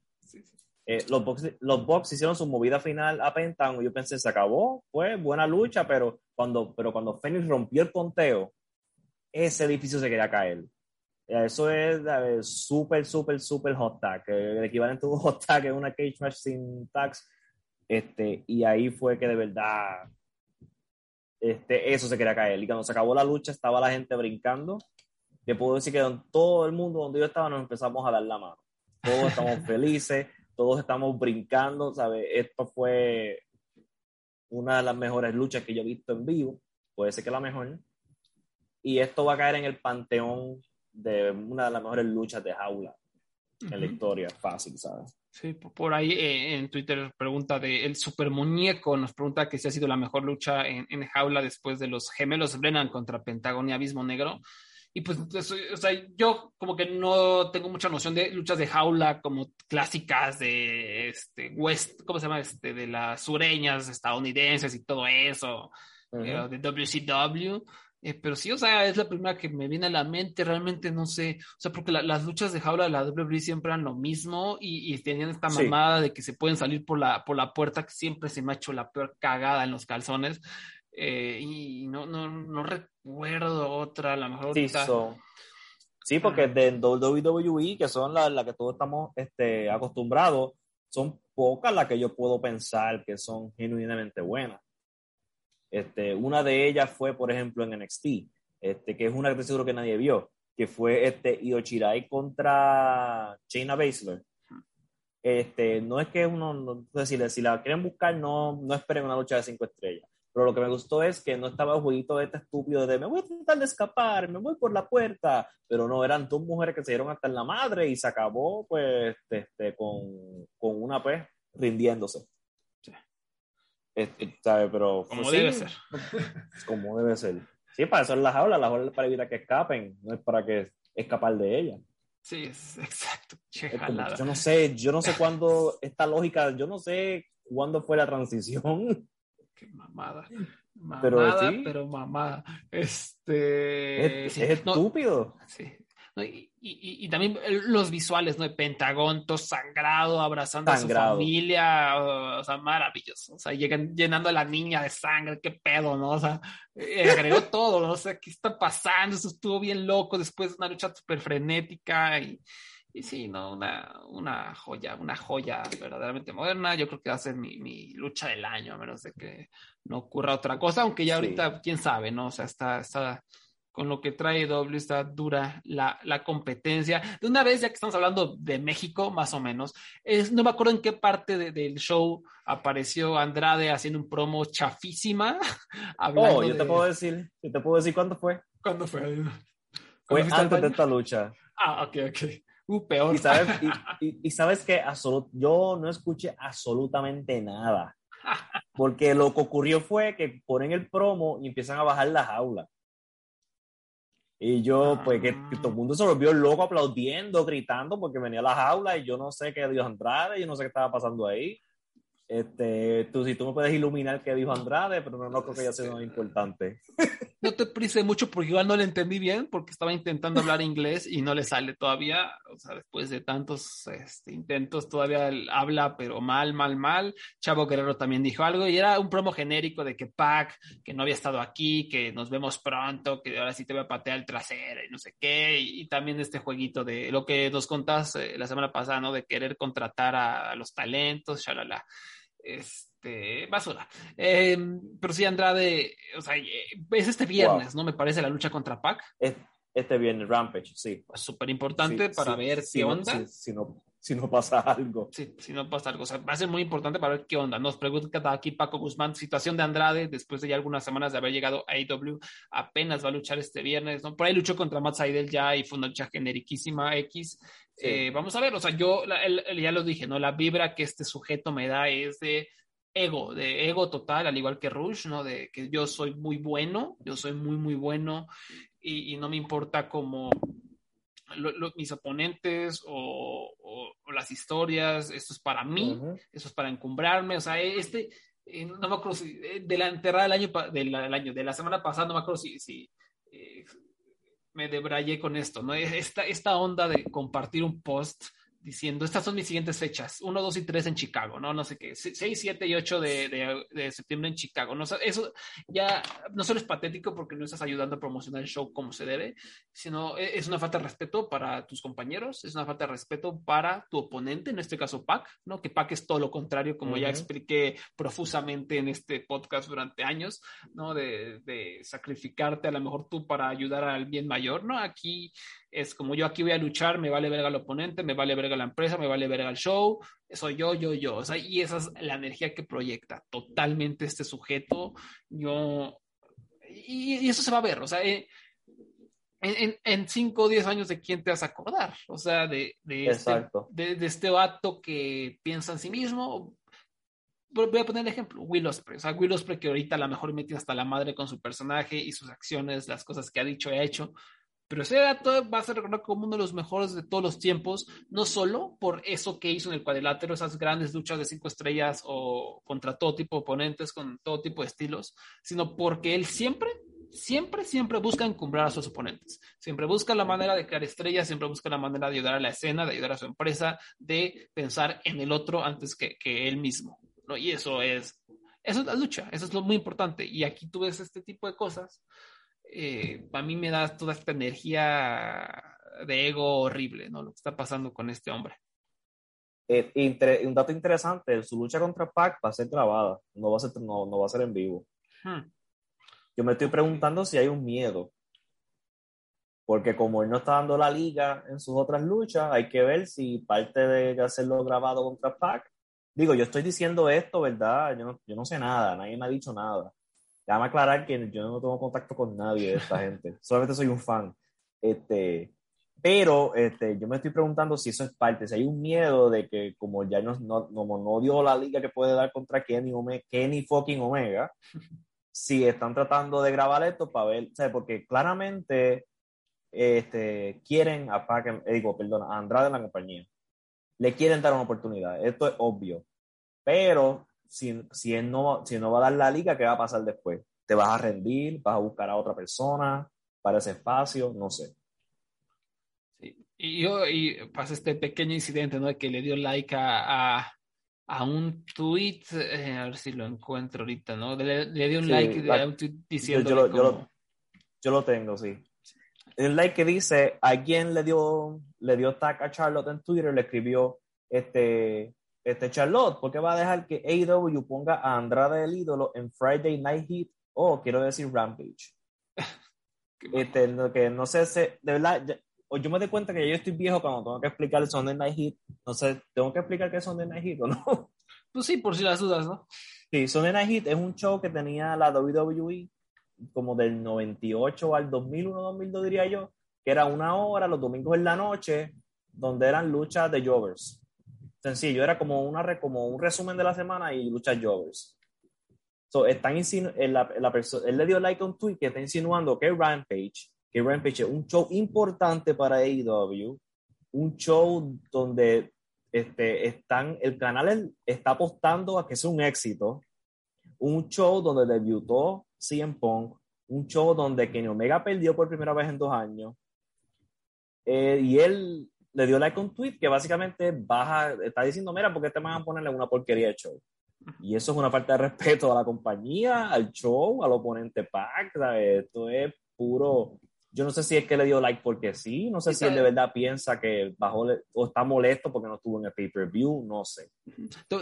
Eh, los, box, los box hicieron su movida final a Pentagon. Yo pensé, se acabó, fue buena lucha, pero cuando, pero cuando Phoenix rompió el conteo, ese edificio se quería caer. Eso es súper, súper, súper hot tag. El equivalente a un hot tag es una cage match sin tags. Este, y ahí fue que de verdad este, eso se quería caer. Y cuando se acabó la lucha, estaba la gente brincando. Que puedo decir que en todo el mundo donde yo estaba nos empezamos a dar la mano. Todos estamos felices, todos estamos brincando, ¿sabes? Esto fue una de las mejores luchas que yo he visto en vivo. Puede ser que la mejor. Y esto va a caer en el panteón de una de las mejores luchas de jaula en la historia, fácil, ¿sabes? Sí, por ahí eh, en Twitter pregunta de el super muñeco, nos pregunta que si ha sido la mejor lucha en, jaula después de los gemelos Brennan contra Pentagón y Abismo Negro. Y pues, o sea, yo como que no tengo mucha noción de luchas de jaula como clásicas de este West, ¿cómo se llama? Este, de las sureñas estadounidenses y todo eso, eh, de WCW. Eh, pero sí, o sea, es la primera que me viene a la mente, realmente no sé, o sea, porque las luchas de jaula de la WWE siempre eran lo mismo y, tenían esta mamada de que se pueden salir por la, por la puerta, que siempre se me ha hecho la peor cagada en los calzones. Eh, y no, no, no recuerdo otra, a lo mejor. Sí, sí porque de WWE, que son las la que todos estamos este, acostumbrados, son pocas las que yo puedo pensar que son genuinamente buenas. Este, una de ellas fue, por ejemplo, en NXT, este, que es una que seguro que nadie vio, que fue este Iochirai contra Shayna Baszler. Este, no es que uno, no, decirle, si la quieren buscar, no, no esperen una lucha de cinco estrellas. Pero lo que me gustó es que no estaba el jueguito este estúpido de me voy a tratar de escapar, me voy por la puerta. Pero no, eran dos mujeres que se dieron hasta en la madre y se acabó pues este, con, con una pues rindiéndose. Este, ¿sabe? Pero, como pues debe ser. Como debe ser. Sí, para eso es la jaula, la jaula es para evitar que escapen, no es para que escapar de ella. Sí, es exacto. yo no sé, yo no sé cuándo esta lógica, yo no sé cuándo fue la transición. Qué mamada. mamada pero, sí. pero mamada. Este. Es, estúpido. sí. Y, también los visuales, ¿no? De Pentagón, todo sangrado, abrazando a su familia, o, sea, maravilloso. O sea, llegan llenando a la niña de sangre, qué pedo, ¿no? O sea, eh, agregó todo, ¿no? O sea, ¿qué está pasando? Eso estuvo bien loco después de una lucha súper frenética y, y sí, ¿no? Una, una joya, una joya verdaderamente moderna. Yo creo que va a ser mi, mi lucha del año, a menos de que no ocurra otra cosa, aunque ya ahorita, quién sabe, ¿no? O sea, está, está con lo que trae W está dura la, la, competencia. De una vez, ya que estamos hablando de México, más o menos, es, no me acuerdo en qué parte del show apareció Andrade haciendo un promo chafísima. oh, yo te puedo decir, yo te puedo decir cuándo fue. ¿Cuándo fue? Fue antes de esta lucha. Ah, ok, ok. Uh, peor. Y sabes, y, sabes que yo no escuché absolutamente nada. Porque lo que ocurrió fue que ponen el promo y empiezan a bajar la jaula. Y yo, pues, que, todo el mundo se volvió loco aplaudiendo, gritando, porque venía a la jaula y yo no sé qué dijo Andrade, yo no sé qué estaba pasando ahí. Este, tú, si tú me puedes iluminar qué dijo Andrade, pero no, no creo que haya sido importante. No te prises mucho porque igual no le entendí bien, porque estaba intentando hablar inglés y no le sale todavía. O sea, después de tantos este, intentos, todavía habla, pero mal, mal, mal. Chavo Guerrero también dijo algo y era un promo genérico de que Pac, que no había estado aquí, que nos vemos pronto, que ahora sí te voy a patear el trasero y no sé qué. Y, también este jueguito de lo que nos contaste la semana pasada, ¿no? De querer contratar a, a los talentos, shalala. Este, basura. Eh, pero sí, Andrade, o sea, es este viernes, ¿no? Me parece la lucha contra Pac. Este viernes, Rampage, sí. Súper importante para ver qué onda. si, no, si no pasa algo. Sí, si no pasa algo. O sea, va a ser muy importante para ver qué onda. Nos pregunta aquí Paco Guzmán, situación de Andrade, después de ya algunas semanas de haber llegado a AEW, apenas va a luchar este viernes, ¿no? Por ahí luchó contra Matt Seidel ya y fue una lucha generiquísima X. Eh, vamos a ver, o sea, yo ya lo dije, ¿no? La vibra que este sujeto me da es de ego, de ego total, al igual que Rush, ¿no? De que yo soy muy bueno, yo soy muy, muy bueno y, y no me importa como mis oponentes o, las historias, esto es para mí, esto es para encumbrarme, o sea, este, eh, no me acuerdo si, eh, de la enterrada del año, del, año, de la semana pasada, no me acuerdo si, si eh, me debrayé con esto, ¿no? Esta, esta onda de compartir un post diciendo, estas son mis siguientes fechas, 1, 2 y 3 en Chicago, ¿no? No sé qué, 6, 7 y 8 de, de, septiembre en Chicago, ¿no? eso ya no solo es patético porque no estás ayudando a promocionar el show como se debe, sino e, es una falta de respeto para tus compañeros, es una falta de respeto para tu oponente, en este caso Pac, ¿no? Que Pac es todo lo contrario, como ya expliqué profusamente en este podcast durante años, ¿no? De, de sacrificarte a lo mejor tú para ayudar al bien mayor, ¿no? Aquí es como yo aquí voy a luchar, me vale verga el oponente, me vale verga la empresa, me vale verga el show, soy yo, yo, yo. O sea, y esa es la energía que proyecta totalmente este sujeto. Yo. Y, eso se va a ver, o sea, eh, en, en, cinco o diez años de quién te vas a acordar, o sea, de, de, este, de, de este vato que piensa en sí mismo, voy a poner el ejemplo, Will Ospreay. O sea, Will Ospreay que ahorita a lo mejor metido hasta la madre con su personaje y sus acciones, las cosas que ha dicho y ha hecho, pero ese dato va a ser como uno de los mejores de todos los tiempos, no solo por eso que hizo en el cuadrilátero, esas grandes luchas de cinco estrellas o contra todo tipo de oponentes, con todo tipo de estilos, sino porque él siempre, siempre, siempre busca encumbrar a sus oponentes. Siempre busca la manera de crear estrellas, siempre busca la manera de ayudar a la escena, de ayudar a su empresa, de pensar en el otro antes que, que él mismo. ¿no? Y eso es, eso es la lucha, eso es lo muy importante. Y aquí tú ves este tipo de cosas eh, a mí me da toda esta energía de ego horrible, ¿no? Lo que está pasando con este hombre. Eh, un dato interesante, su lucha contra Pac va a ser grabada, no va a ser, no, no va a ser en vivo. Hmm. Yo me estoy preguntando si hay un miedo, porque como él no está dando la liga en sus otras luchas, hay que ver si parte de hacerlo grabado contra Pac. Digo, yo estoy diciendo esto, ¿verdad? Yo no, yo no sé nada, nadie me ha dicho nada. Déjame aclarar que yo no tengo contacto con nadie de esta gente, solamente soy un fan. Este, pero este, yo me estoy preguntando si eso es parte, si hay un miedo de que como ya no, no, no, dio la liga que puede dar contra Kenny, Omega, Kenny fucking Omega, si están tratando de grabar esto para ver, o sea, porque claramente este, quieren a Pac, eh, digo, perdón, a Andrade en la compañía. Le quieren dar una oportunidad, esto es obvio. Pero si, si, él no, si no va a dar la liga, ¿qué va a pasar después? ¿Te vas a rendir? ¿Vas a buscar a otra persona para ese espacio? No sé. Sí. Y yo, y pasa este pequeño incidente, ¿no? Que le dio like a, a, un tweet, eh, a ver si lo encuentro ahorita, ¿no? Le, dio un like a un tweet diciendo. Yo, yo, lo, yo, lo, tengo, sí. El like que dice, alguien le dio, le dio tag a Charlotte en Twitter, le escribió, este, este Charlotte, ¿por qué va a dejar que AEW ponga a Andrade el ídolo en Friday Night Heat? O oh, quiero decir Rampage. este, que no sé, de verdad, yo, yo me doy cuenta que yo estoy viejo cuando tengo que explicar el Sunday Night Heat. No sé, ¿tengo que explicar qué es Sunday Night Heat o no? Pues sí, por si las dudas, ¿no? Sí, Sunday Night Heat es un show que tenía la WWE como del 98 al 2001, 2002 diría yo, que era una hora los domingos en la noche, donde eran luchas de jobbers Sencillo, era como, una, como un resumen de la semana y lucha jobbers. So, están la, la él le dio like a un tweet que está insinuando que Rampage, que Rampage es un show importante para AEW, un show donde este, están, el canal está apostando a que es un éxito, un show donde debutó CM Punk, un show donde Kenny Omega perdió por primera vez en dos años, eh, y él le dio like a un tweet que básicamente baja, está diciendo, mira, ¿por qué te van a ponerle una porquería de show? Y eso es una falta de respeto a la compañía, al show, al oponente pack, ¿sabes? Esto es puro, yo no sé si es que le dio like porque sí, no sé si él de verdad piensa que bajó o está molesto porque no estuvo en el pay-per-view, no sé.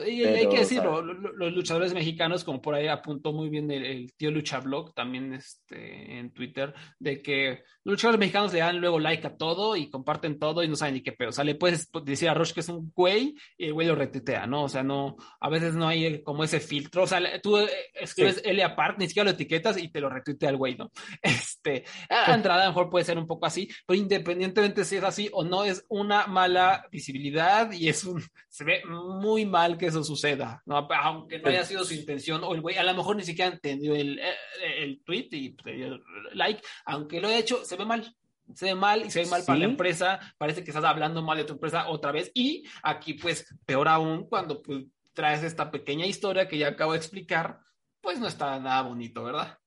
y, hay que decirlo, los luchadores mexicanos, como por ahí apuntó muy bien el, tío Luchablog también este, en Twitter, de que los luchadores mexicanos le dan luego like a todo y comparten todo y no saben ni qué pedo. O sea, le puedes decir a Roche que es un güey y el güey lo retuitea, ¿no? O sea, no, a veces no hay como ese filtro. O sea, tú escribes L aparte, ni siquiera lo etiquetas y te lo retuitea el güey, ¿no? Este, a entrada a lo mejor puede ser un poco así, pero independientemente si es así o no, es una mala visibilidad y es un, se ve muy mal que eso suceda, ¿no? aunque no haya sido su intención, o el güey a lo mejor ni siquiera entendió el, eh, el, tweet y el like, aunque lo haya hecho, se ve mal, se ve mal y se ve mal para la empresa, parece que estás hablando mal de tu empresa otra vez y aquí pues peor aún cuando pues, traes esta pequeña historia que ya acabo de explicar, pues no está nada bonito, ¿verdad?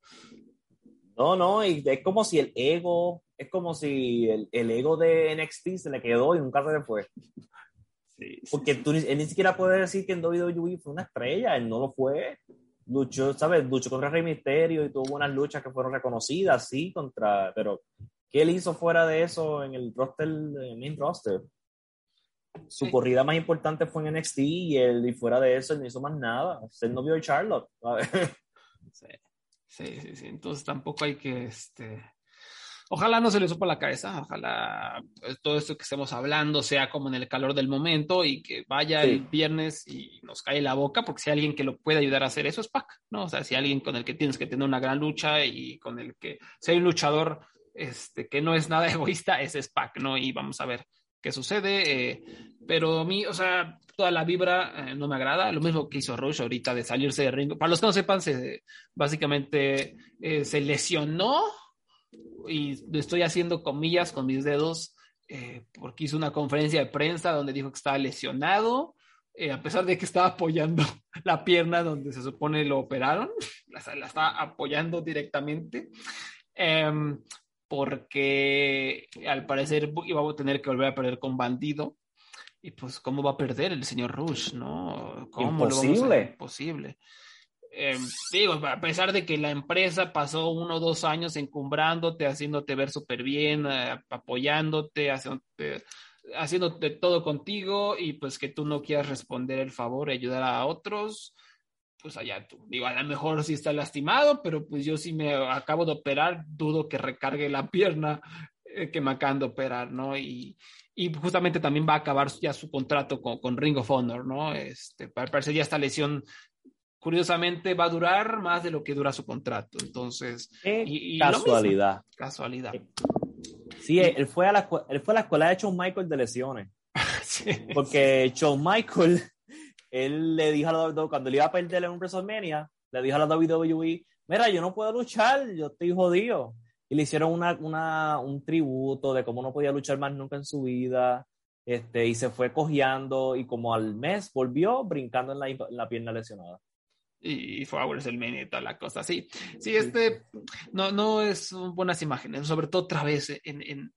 No, no, y es como si el ego, es como si el, el ego de NXT se le quedó y nunca se le fue. Sí, Porque tú él ni siquiera puede decir que en WWE fue una estrella, él no lo fue. Luchó, ¿sabes? Luchó contra Rey Misterio y tuvo unas luchas que fueron reconocidas, sí, contra, pero ¿qué él hizo fuera de eso en el roster, en el main roster? Su corrida más importante fue en NXT y él, y fuera de eso, él no hizo más nada. Él no vio a Charlotte. Sí. Sí, sí, sí. Entonces tampoco hay que, este, ojalá no se le supa la cabeza, ojalá pues, todo esto que estemos hablando sea como en el calor del momento y que vaya el viernes y nos cae la boca, porque si hay alguien que lo puede ayudar a hacer eso es Pac, ¿no? O sea, si hay alguien con el que tienes que tener una gran lucha y con el que, si hay un luchador este, que no es nada egoísta, ese es Pac, ¿no? Y vamos a ver qué sucede. Eh, pero a mí, o sea, toda la vibra eh, no me agrada. Lo mismo que hizo Rush ahorita de salirse de ring. Para los que no sepan, se, básicamente eh, se lesionó y estoy haciendo comillas con mis dedos porque hizo una conferencia de prensa donde dijo que estaba lesionado. a pesar de que estaba apoyando la pierna donde se supone lo operaron, la, la está apoyando directamente. Em, porque al parecer iba a tener que volver a perder con Bandido. Y pues, ¿cómo va a perder el señor Rush? ¿No? ¿Cómo Imposible. Lo Imposible. Eh, digo, a pesar de que la empresa pasó uno o dos años encumbrándote, haciéndote ver súper bien, eh, apoyándote, haciéndote, haciéndote todo contigo y pues que tú no quieras responder el favor y ayudar a otros, pues allá tú. Digo, a lo mejor sí está lastimado, pero pues yo sí me acabo de operar, dudo que recargue la pierna eh, que me acaban de operar, ¿no? Y, y, justamente también va a acabar ya su contrato con, con Ring of Honor, ¿no? Este, parece ya esta lesión, curiosamente, va a durar más de lo que dura su contrato. Entonces, y, casualidad. casualidad. Sí, él fue, a la, él fue a la escuela de Shawn Michael de lesiones. sí, Porque Shawn Michael él le dijo a la WWE, cuando le iba a perder en un WrestleMania, le dijo a la WWE, mira, yo no puedo luchar, yo estoy jodido. Y le hicieron una, una, un tributo de cómo no podía luchar más nunca en su vida. Este, y se fue cojeando y como al mes volvió brincando en la, la pierna lesionada. Y, fue a WrestleMania y toda la cosa. Sí, sí, este no, no es buenas imágenes, sobre todo otra vez en, en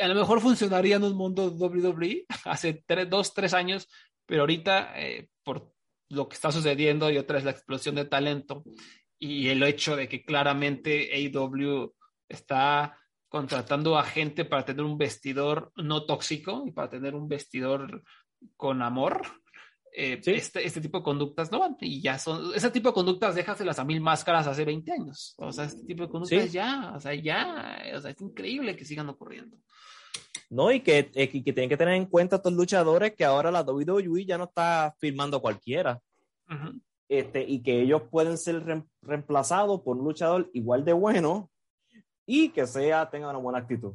a lo mejor funcionaría en un mundo WWE hace tres, dos, tres años, pero ahorita, eh, por lo que está sucediendo y otra es la explosión de talento y el hecho de que claramente AEW está contratando a gente para tener un vestidor no tóxico y para tener un vestidor con amor, eh, este, este, tipo de conductas no van y ya son, ese tipo de conductas déjaselas a mil máscaras hace 20 años, o sea, este tipo de conductas ya, o sea, ya, o sea, es increíble que sigan ocurriendo. No, y que, eh, que tienen que tener en cuenta estos luchadores que ahora la WWE ya no está firmando cualquiera. este, y que ellos pueden ser reemplazados por un luchador igual de bueno y que sea, tenga una buena actitud.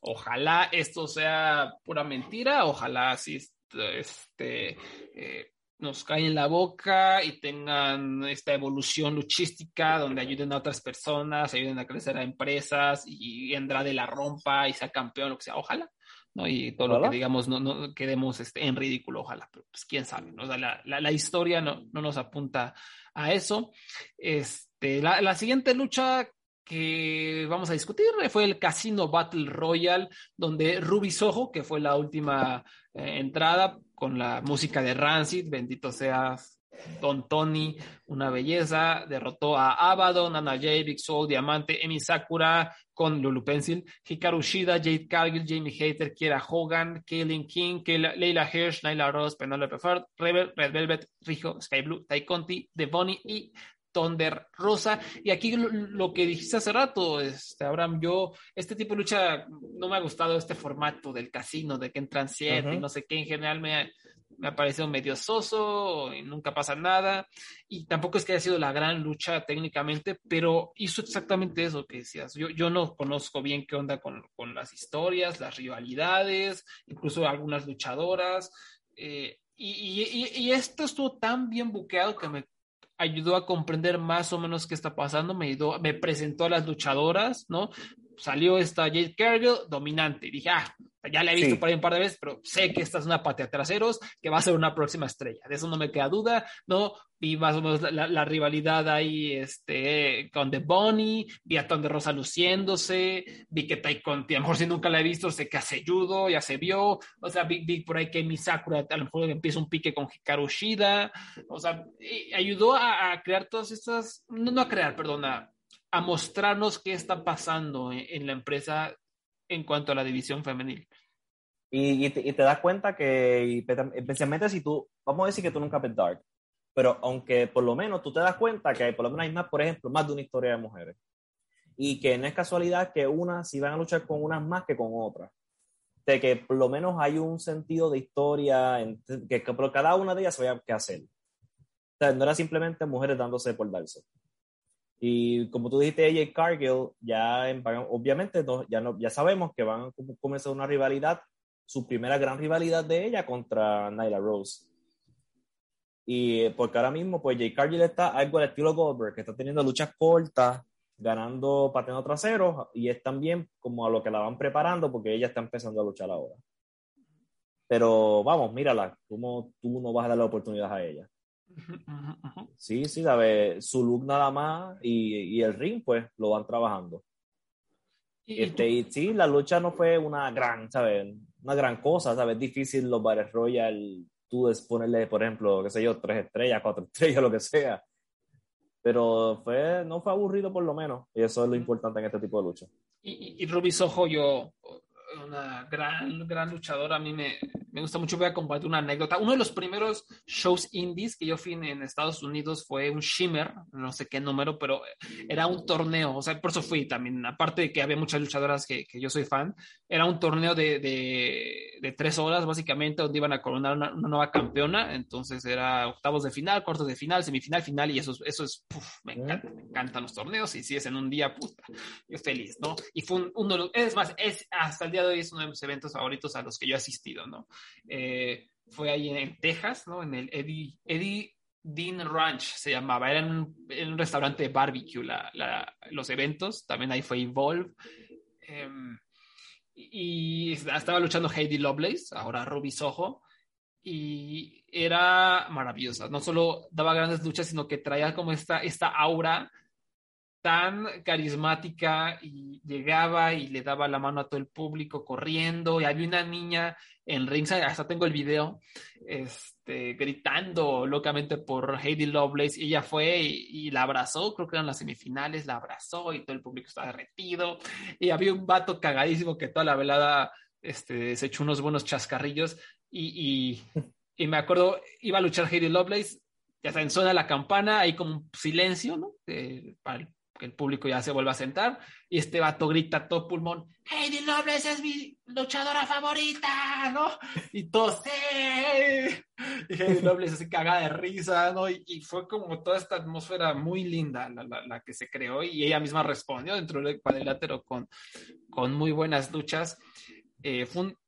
Ojalá esto sea pura mentira, ojalá si este, eh, nos caen en la boca y tengan esta evolución luchística donde ayuden a otras personas, ayuden a crecer a empresas y de la rompa y sea campeón, lo que sea, ojalá. ¿no? Y todo lo que digamos no, no quedemos este, en ridículo, ojalá, pero pues quién sabe, ¿no? la, la, historia no, no, nos apunta a eso. Este, la, la siguiente lucha que vamos a discutir fue el Casino Battle Royale, donde Ruby Soho, que fue la última eh, entrada con la música de Rancid, bendito seas Don Tony, una belleza, derrotó a Abaddon, Anna Jay, Big Soul, Diamante, Emi Sakura con Lulu Pencil, Hikaru Shida, Jade Cargill, Jamie Hater, Kiera Hogan, Kaylin King, Leila Hirsch, Nyla Ross, Penelope Ford, Rebel, Red Velvet, Rijo, Sky Blue, Tai Conti, Devoni y Thunder Rosa. Y aquí lo, que dijiste hace rato, este, Abraham, yo, este tipo de lucha no me ha gustado este formato del casino, de que entran siete y no sé qué, en general me, me ha parecido medio soso y nunca pasa nada. Y tampoco es que haya sido la gran lucha técnicamente, pero hizo exactamente eso que decías. Yo, yo no conozco bien qué onda con, con las historias, las rivalidades, incluso algunas luchadoras. Eh, y, y, y, esto estuvo tan bien buqueado que me ayudó a comprender más o menos qué está pasando, me ayudó, me presentó a las luchadoras, ¿no? Salió esta Jade Cargill dominante. Dije, ah, ya la he visto por ahí un par de veces, pero sé que esta es una patea traseros que va a ser una próxima estrella. De eso no me queda duda, ¿no? Vi más o menos la, rivalidad ahí este, con The Bonnie, vi a Ton de Rosa luciéndose, vi que Conti, a lo mejor si nunca la he visto, sé que hace judo, ya se vio, o sea, vi, vi por ahí que Misakura a lo mejor empieza un pique con Hikaru Shida, o sea, ayudó a, crear todas estas, no, no a crear, perdona, a mostrarnos qué está pasando en la empresa en cuanto a la división femenil. Y, te, das cuenta que, especialmente si tú, vamos a decir que tú nunca ves Dark, pero aunque por lo menos tú te das cuenta que por lo menos hay más, por ejemplo, más de una historia de mujeres. Y que no es casualidad que unas si van a luchar con unas más que con otras. De que por lo menos hay un sentido de historia, en, que, que por cada una de ellas sabía qué hacer. O sea, no era simplemente mujeres dándose por darse. Y como tú dijiste, AJ Cargill, ya obviamente ya, no, ya sabemos que van a comenzar una rivalidad, su primera gran rivalidad de ella contra Nyla Rose. Y porque ahora mismo, pues Jay Cargill está algo al estilo Goldberg, que está teniendo luchas cortas, ganando pateando traseros, y es también como a lo que la van preparando, porque ella está empezando a luchar ahora. Pero vamos, mírala, como tú no vas a dar la oportunidad a ella. Sí, sí, su look nada más y, el ring, pues lo van trabajando. Y, este, sí, la lucha no fue una gran, ¿sabes? Una gran cosa, ¿sabes? Difícil los Battle Royal, tú ponerle, por ejemplo, qué sé yo, tres estrellas, cuatro estrellas, lo que sea. Pero fue, no fue aburrido por lo menos, y eso es lo importante en este tipo de lucha. Y, y, Ruby Soho, yo, una gran, gran luchadora. A mí me, me, gusta mucho. Voy a compartir una anécdota. Uno de los primeros shows indies que yo fui en Estados Unidos fue un Shimmer, no sé qué número, pero era un torneo. O sea, por eso fui también. Aparte de que había muchas luchadoras que, que yo soy fan, era un torneo de, de, de, tres horas, básicamente, donde iban a coronar una, nueva campeona. Entonces era octavos de final, cuartos de final, semifinal, final. Y eso, eso es, me encanta, me encantan los torneos. Y si es en un día, puta, yo feliz, ¿no? Y fue un, uno, es más, es hasta el día de hoy es uno de mis eventos favoritos a los que yo he asistido, ¿no? Eh, fue ahí en, Texas, ¿no? En el Eddie, Eddie Dean Ranch se llamaba, era en un, restaurante de barbecue los eventos, también ahí fue Evolve. Em, y estaba luchando Heidi Lovelace, ahora Ruby Soho, y era maravillosa. No solo daba grandes luchas, sino que traía como esta, esta aura tan carismática y llegaba y le daba la mano a todo el público corriendo y había una niña en ringside, hasta tengo el video, este, gritando locamente por Heidi Lovelace y ella fue y, la abrazó, creo que eran las semifinales, la abrazó y todo el público estaba derretido y había un vato cagadísimo que toda la velada este, se echó unos buenos chascarrillos y, y, me acuerdo, iba a luchar Heidi Lovelace ya está en zona de la campana, hay como un silencio, ¿no? Eh, el público ya se vuelve a sentar y este vato grita todo pulmón, Heidi Lovelace es mi luchadora favorita, ¿no? Y todos, Y Heidi Lovelace se caga de risa, ¿no? Y, fue como toda esta atmósfera muy linda la, la, que se creó y ella misma respondió dentro del cuadrilátero con, con muy buenas luchas. Eh, fue un,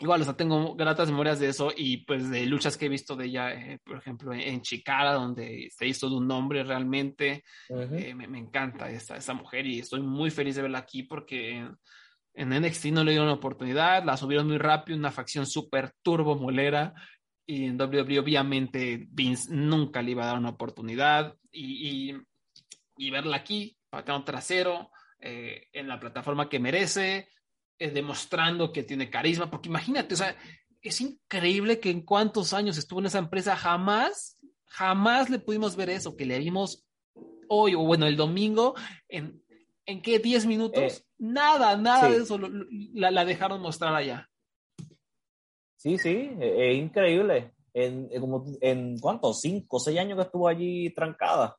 igual, o sea, tengo gratas memorias de eso y pues de luchas que he visto de ella, eh, por ejemplo, en, Chicara, donde se hizo de un nombre realmente. Eh, me, encanta esa, esa mujer y estoy muy feliz de verla aquí porque en, en NXT no le dieron una oportunidad, la subieron muy rápido, una facción súper turbo molera y en WWE obviamente Vince nunca le iba a dar una oportunidad y, y, y verla aquí, pateando trasero, eh, en la plataforma que merece, eh, demostrando que tiene carisma, porque imagínate, o sea, es increíble que en cuántos años estuvo en esa empresa jamás, Jamás le pudimos ver eso, que le vimos hoy, o bueno, el domingo, en, ¿en qué? ¿10 minutos? Eh, nada, nada de eso la, la, dejaron mostrar allá. Sí, sí, e, es, increíble. En, como, en cuánto, cinco, seis años que estuvo allí trancada.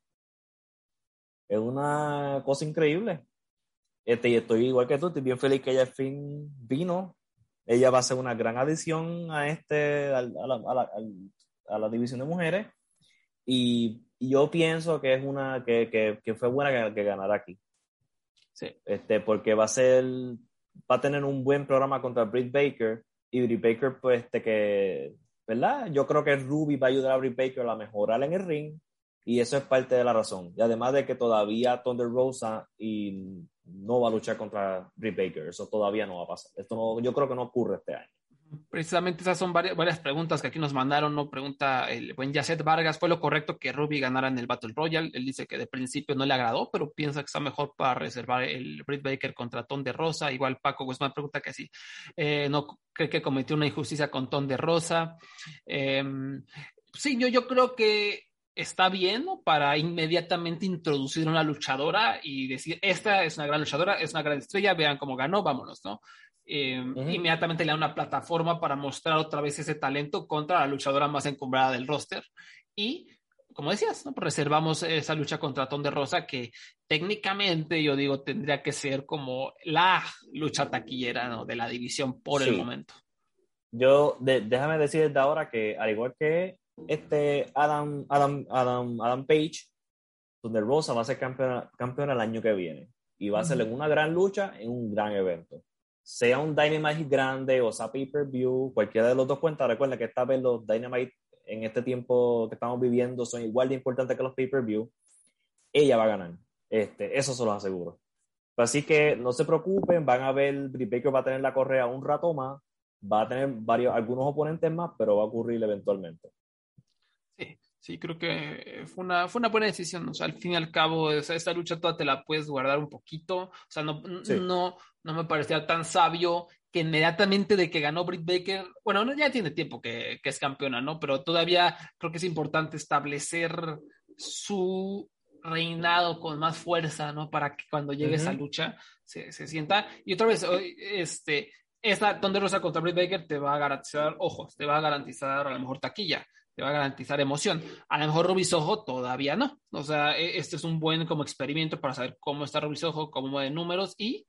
Es una cosa increíble. Este, y estoy igual que tú, estoy bien feliz que ella al fin vino. Ella va a ser una gran adición a este, a la, a la, división de mujeres. Y, yo pienso que es una, que, que, que fue buena que, que ganara aquí. Sí. Este, porque va a ser, va a tener un buen programa contra Britt Baker. Y Britt Baker, pues, este, que, ¿verdad? Yo creo que Ruby va a ayudar a Britt Baker a mejorar en el ring. Y eso es parte de la razón. Y además de que todavía Thunder Rosa y no va a luchar contra Britt Baker. Eso todavía no va a pasar. Esto no, yo creo que no ocurre este año. Precisamente esas son varias, varias preguntas que aquí nos mandaron. No pregunta el buen Yacet Vargas: ¿fue lo correcto que Ruby ganara en el Battle Royale? Él dice que de principio no le agradó, pero piensa que está mejor para reservar el Britt Baker contra Ton de Rosa. Igual Paco Guzmán pregunta que sí, eh, no cree que cometió una injusticia con Ton de Rosa. Em, sí, yo, yo creo que está bien para inmediatamente introducir una luchadora y decir, esta es una gran luchadora, es una gran estrella, vean cómo ganó, vámonos, ¿no? Eh, inmediatamente le da una plataforma para mostrar otra vez ese talento contra la luchadora más encumbrada del roster. Y, como decías, ¿no? Reservamos esa lucha contra Ton de Rosa que técnicamente, yo digo, tendría que ser como la lucha taquillera ¿no? de la división por el momento. Yo, déjame decir desde ahora que, al igual que este Adam, Adam, Adam, Adam Page, donde Rosa va a ser campeón, campeón el año que viene. Y va a ser en una gran lucha, en un gran evento. Sea un Dynamite grande o sea pay-per-view, cualquiera de los dos cuentas, recuerda que esta vez los Dynamite en este tiempo que estamos viviendo son igual de importantes que los pay-per-view. Ella va a ganar. Este, eso se los aseguro. Así que no se preocupen, van a ver, Britt Baker va a tener la correa un rato más, va a tener varios, algunos oponentes más, pero va a ocurrir eventualmente. Sí, creo que fue una, fue una buena decisión. O sea, al fin y al cabo, esta lucha toda te la puedes guardar un poquito. O sea, no, no, no me parecía tan sabio que inmediatamente de que ganó Britt Baker, bueno, ya tiene tiempo que, que, es campeona, ¿no? Pero todavía creo que es importante establecer su reinado con más fuerza, ¿no? Para que cuando llegue esa lucha se, se, sienta. Y otra vez, este, esta donde Rosa contra Britt Baker te va a garantizar, ojos, te va a garantizar a lo mejor taquilla te va a garantizar emoción. A lo mejor Rubisojo todavía no. O sea, e, este es un buen como experimento para saber cómo está Rubisojo, cómo mueve números y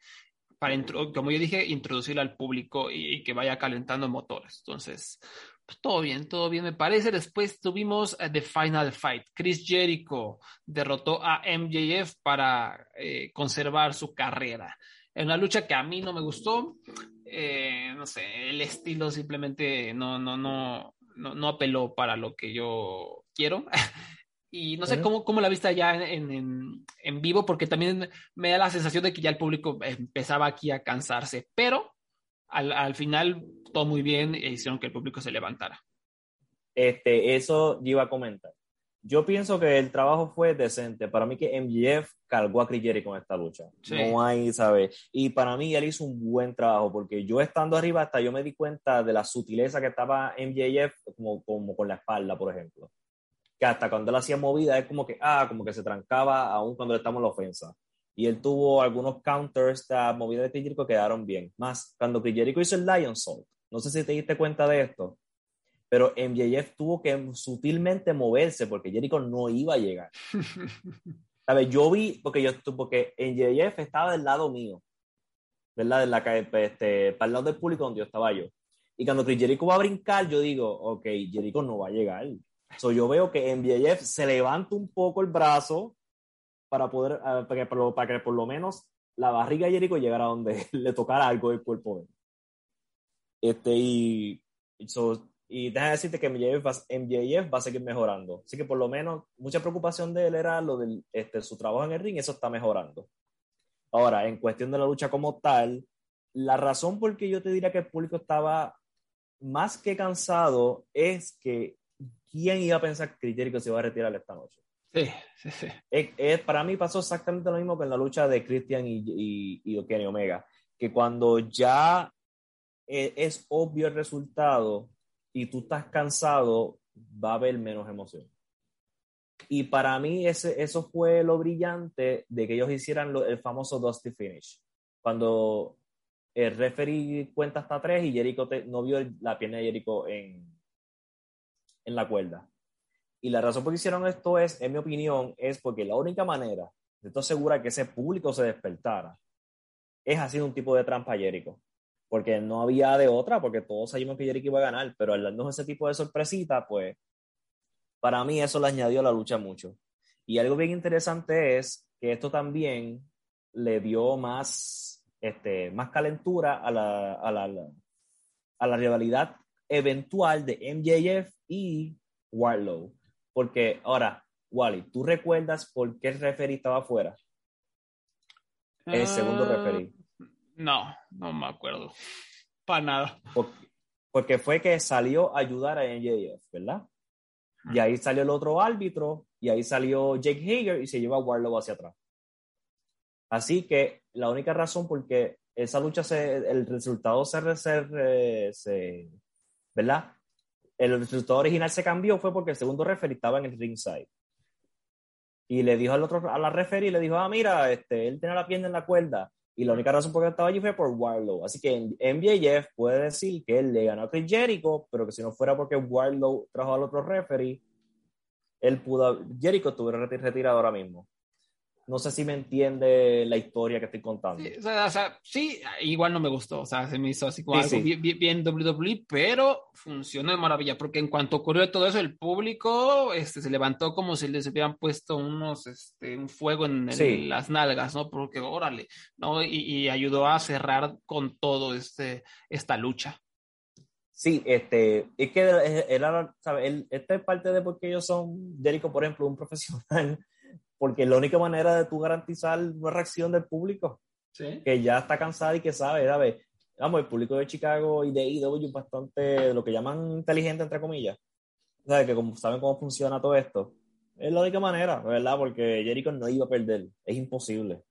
para, como yo dije, introducirlo al público y, que vaya calentando motores. Entonces, pues todo bien, todo bien me parece. Después tuvimos eh, The Final Fight. Chris Jericho derrotó a MJF para eh, conservar su carrera. En una lucha que a mí no me gustó, eh, no sé, el estilo simplemente no, no, no, no, no apeló para lo que yo quiero. y no sé cómo, cómo la viste ya en, en, en, vivo, porque también me da la sensación de que ya el público empezaba aquí a cansarse, pero al, al final todo muy bien e hicieron que el público se levantara. Este, eso yo iba a comentar. Yo pienso que el trabajo fue decente. Para mí que MJF cargó a Chris con esta lucha. No hay, ¿sabes? Y para mí él hizo un buen trabajo porque yo estando arriba hasta yo me di cuenta de la sutileza que estaba MJF como, como con la espalda, por ejemplo. Que hasta cuando él hacía movida es como que, ah, como que se trancaba aún cuando estamos en la ofensa. Y él tuvo algunos counters, de movida de Chris que quedaron bien. Más, cuando Chris hizo el Lion Salt, no sé si te diste cuenta de esto, pero MJF tuvo que sutilmente moverse porque Jericho no iba a llegar. ¿Sabes? Yo vi, porque yo porque MJF estaba del lado mío, ¿verdad? De la, este, para el lado del público donde yo estaba yo. Y cuando Jericho va a brincar, yo digo, ok, Jericho no va a llegar. So, yo veo que MJF se levanta un poco el brazo para poder, ah, para, que, para que por lo menos la barriga de Jericho llegara a donde le tocara algo del cuerpo Este, y so, y déjame decirte que MJF va, MJF va a seguir mejorando. Así que por lo menos mucha preocupación de él era lo de este, su trabajo en el ring, eso está mejorando. Ahora, en cuestión de la lucha como tal, la razón por que yo te diría que el público estaba más que cansado es que ¿quién iba a pensar que Jericho se iba a retirar esta noche? Sí, sí, sí. Es, para mí pasó exactamente lo mismo que en la lucha de Christian y, y, y Kenny Omega, que cuando ya eh, es obvio el resultado, y tú estás cansado, va a haber menos emoción. Y para mí ese, eso fue lo brillante de que ellos hicieran el famoso Dusty Finish. Cuando el referee cuenta hasta tres y Jericho no vio la pierna de Jericho en, en la cuerda. Y la razón por que hicieron esto es, en mi opinión, es porque la única manera de esto asegura que ese público se despertara es haciendo un tipo de trampa a Jericho. Porque no había de otra, porque todos sabíamos que Jericho iba a ganar, pero al darnos ese tipo de sorpresita, pues para mí eso le añadió a la lucha mucho. Y algo bien interesante es que esto también le dio más, este, más calentura a la, a la, a la rivalidad eventual de MJF y Warlow. Porque ahora, Wally, ¿tú recuerdas por qué el referee estaba afuera? El segundo Ah, referee. No, no me acuerdo. Para nada. Porque, fue que salió a ayudar a MJF, ¿verdad? Y ahí salió el otro árbitro, y ahí salió Jake Hager y se lleva a Warlow hacia atrás. Así que la única razón por que esa lucha, se, el resultado se, se, se, ¿verdad? El resultado original se cambió fue porque el segundo referee estaba en el ringside. Y le dijo al otro, a la referee, le dijo, ah, mira, este, él tiene la pierna en la cuerda. Y la única razón por que estaba allí fue por Warlow. Así que MJF puede decir que él le ganó a Chris Jericho, pero que si no fuera porque Warlow trajo al otro referee, él pudo, Jericho estuviera retirado ahora mismo. No sé si me entiende la historia que estoy contando. Sí, o sea, o sea, sí, igual no me gustó, o sea, se me hizo así como Sí, algo sí. bien, bien, WWE, pero funcionó de maravilla, porque en cuanto ocurrió todo eso, el público este, se levantó como si les hubieran puesto unos, este, un fuego en, en Sí. las nalgas, ¿no? Porque, órale, ¿no? Y, y ayudó a cerrar con todo este, esta lucha. Sí, este, es que era, ¿sabes? El- Esta es parte de por qué ellos son, Jericho, por ejemplo, un profesional, porque la única manera de tú garantizar una reacción del público, Sí. que ya está cansado y que sabe, ¿sabes? Vamos, el público de Chicago y de IW es bastante, lo que llaman inteligente, entre comillas, ¿sabes? Que como saben cómo funciona todo esto, es la única manera, ¿verdad? Porque Jericho no iba a perder, es imposible.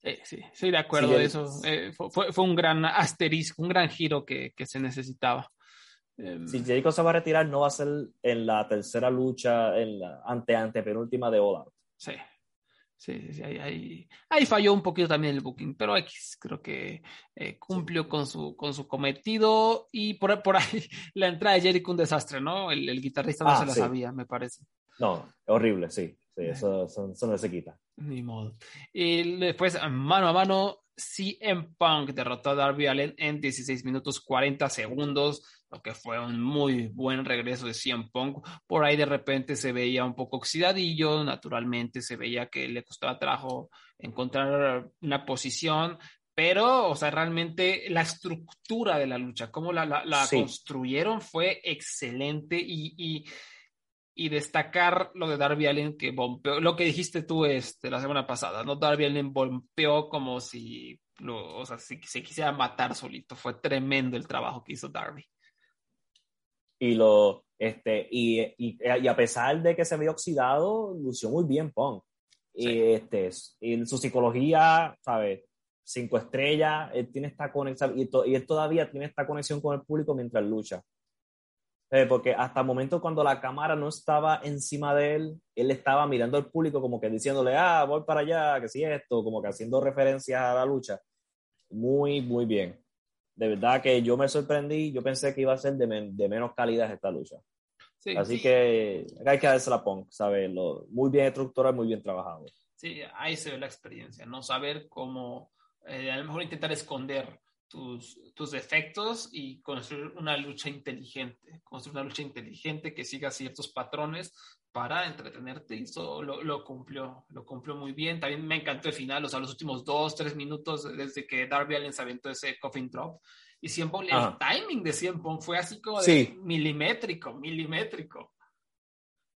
Sí, sí, sí, de acuerdo Sí, de el- eso. Eh, fue, un gran asterisco, un gran giro que, que se necesitaba. Em, Si Jericho se va a retirar, no va a ser en la tercera lucha, en la ante, ante penúltima de Out. Sí, sí, sí, sí, ahí, ahí- ahí falló un poquito también el booking, pero X creo que eh, cumplió con su, con su cometido y por, por ahí la entrada de Jericho un desastre, ¿no? El, el guitarrista no Ah, se la sí. sabía, me parece. No, horrible, sí. sí eso, eso- eso no se quita. Ni modo. Y después, mano a mano, CM Punk derrotó a Darby Allin en 16 minutos 40 segundos, lo que fue un muy buen regreso de CM Punk. Por ahí de repente se veía un poco oxidadillo, naturalmente se veía que le costaba trabajo encontrar una posición, pero, o sea, realmente la estructura de la lucha, cómo la, la, la Sí. construyeron fue excelente y, y y destacar lo de Darby Allin que bombeó, lo que dijiste tú este, la semana pasada, ¿no? Darby Allin bombeó como si, lo, o sea, si se quisiera matar solito. Fue tremendo el trabajo que hizo Darby. Y, lo, este, y, y, y a pesar de que se ve oxidado, lució muy bien Punk. Sí. Y, este, y su psicología, ¿sabes? Cinco estrellas, él tiene esta conexión, y, to- y él todavía tiene esta conexión con el público mientras lucha. Eh, porque hasta el momento cuando la cámara no estaba encima de él, él estaba mirando al público como que diciéndole, ah, voy para allá, que sí esto, como que haciendo referencias a la lucha. Muy, muy bien. De verdad que yo me sorprendí, yo pensé que iba a ser de, men- de menos calidad esta lucha. Sí, Así sí, que hay que darse la punk, ¿sabes? Lo- muy bien estructurado, muy bien trabajado. sí, ahí se ve la experiencia, ¿no? Saber cómo, eh, a lo mejor intentar esconder tus, tus defectos y construir una lucha inteligente, construir una lucha inteligente que siga ciertos patrones para entretenerte y eso lo, lo cumplió, lo cumplió muy bien. También me encantó el final, o sea, los últimos dos, tres minutos desde que Darby Allin se aventó ese coffin drop y Punk, el timing de Punk fue así como de Sí. milimétrico, milimétrico.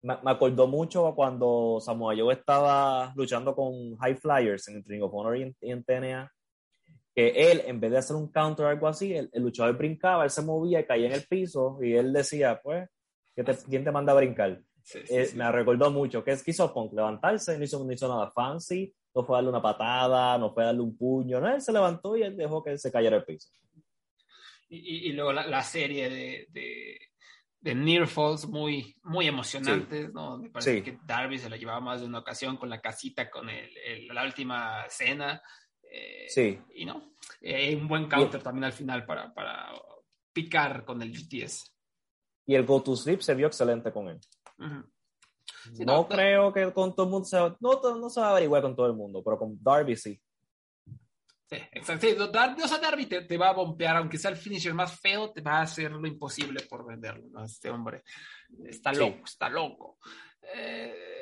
Me, me acordó mucho cuando Samoa Joe estaba luchando con High Flyers en el Ring of Honor y en, y en TNA, que él, en vez de hacer un counter o algo así, el, el luchador brincaba, él se movía y caía en el piso y él decía, pues, ¿qué te- ¿quién te manda a brincar? Sí, sí, Eh, sí. Me recordó mucho que es que hizo Punk levantarse, no hizo, no hizo nada fancy, no fue darle una patada, no fue darle un puño, no, él se levantó y él dejó que él se cayera al piso. Y, y- y luego la, la serie de, de, de near falls muy, muy emocionantes, ¿no? Me parece que Darby se la llevaba más de una ocasión con la casita, con el, la última cena. Eh, sí. Y no, eh, un buen counter también al final para, para picar con el GTS. Y el Go to Sleep se vio excelente con él. no, creo que con todo el mundo se va, no, no se va a averiguar con todo el mundo, pero con Darby sí. Sí, exacto. Sí, Darby, o sea, Darby te, va a bombear, aunque sea el finisher más feo, te va a hacer lo imposible por venderlo. ¿no? Este hombre está loco, está loco. Eh,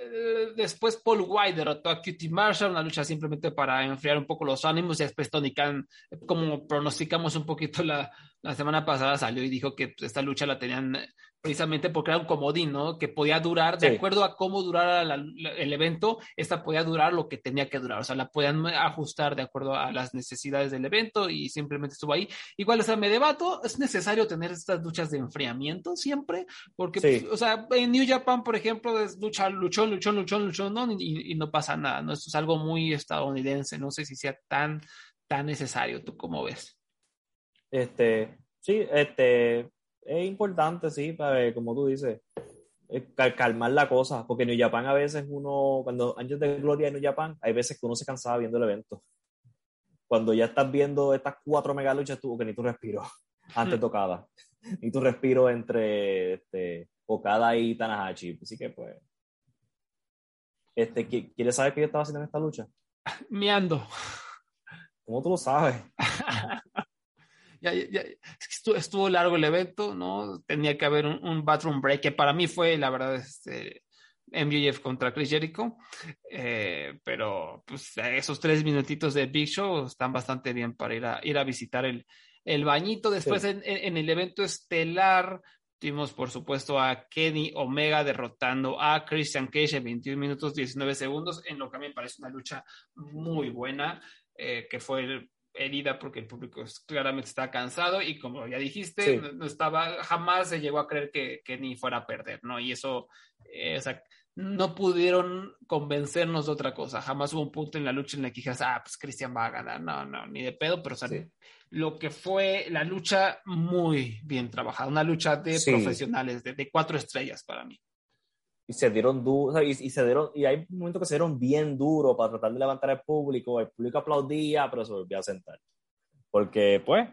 después Paul White derrotó a Cutie Marshall, una lucha simplemente para enfriar un poco los ánimos. Y después Tony Khan, como pronosticamos un poquito la, la semana pasada, salió y dijo que esta lucha la tenían precisamente porque era un comodín, ¿no? Que podía durar, de acuerdo a cómo durara el evento, esta podía durar lo que tenía que durar, o sea, la podían ajustar de acuerdo a las necesidades del evento y simplemente estuvo ahí. Igual, o sea, me debato, es necesario tener estas luchas de enfriamiento siempre, porque, pues, o sea, en New Japan, por ejemplo, es lucha, luchón, luchón, luchón, luchón, ¿no? Y, y no pasa nada, ¿no? Esto es algo muy estadounidense, no sé si sea tan, tan necesario, ¿tú cómo ves? Este, sí, este, es importante, sí, para, como tú dices, calmar la cosa, porque en New Japan a veces uno, cuando años de gloria en New Japan, hay veces que uno se cansaba viendo el evento. Cuando ya estás viendo estas cuatro mega luchas, tú, que ni tu respiro antes hmm. tocaba, ni tu respiro entre este, Okada y Tanahashi. Así que, pues, este, ¿quieres saber qué yo estaba haciendo en esta lucha? Miando. ¿Cómo tú lo sabes? ya, ya, estuvo, largo el evento, ¿no? Tenía que haber un, bathroom break, que para mí fue, la verdad, este, MJF contra Chris Jericho, eh, pero pues esos tres minutitos de Big Show están bastante bien para ir a, ir a visitar el, el bañito. Después en, en, el evento estelar tuvimos por supuesto a Kenny Omega derrotando a Christian Cage en 21 minutos 19 segundos, en lo que a mí me parece una lucha muy buena, eh, que fue herida porque el público claramente está cansado y como ya dijiste, no, estaba, jamás se llegó a creer que, ni fuera a perder, ¿no? Y eso, eh, o sea, no pudieron convencernos de otra cosa. Jamás hubo un punto en la lucha en el que dijeras, ah, pues Cristian va a ganar. No, no, ni de pedo, pero o sea, lo que fue la lucha muy bien trabajada, una lucha de profesionales, de, de cuatro estrellas para mí y se dieron duro, y, se dieron, y hay momentos que se dieron bien duro para tratar de levantar al público, el público aplaudía, pero se volvía a sentar. Porque, pues,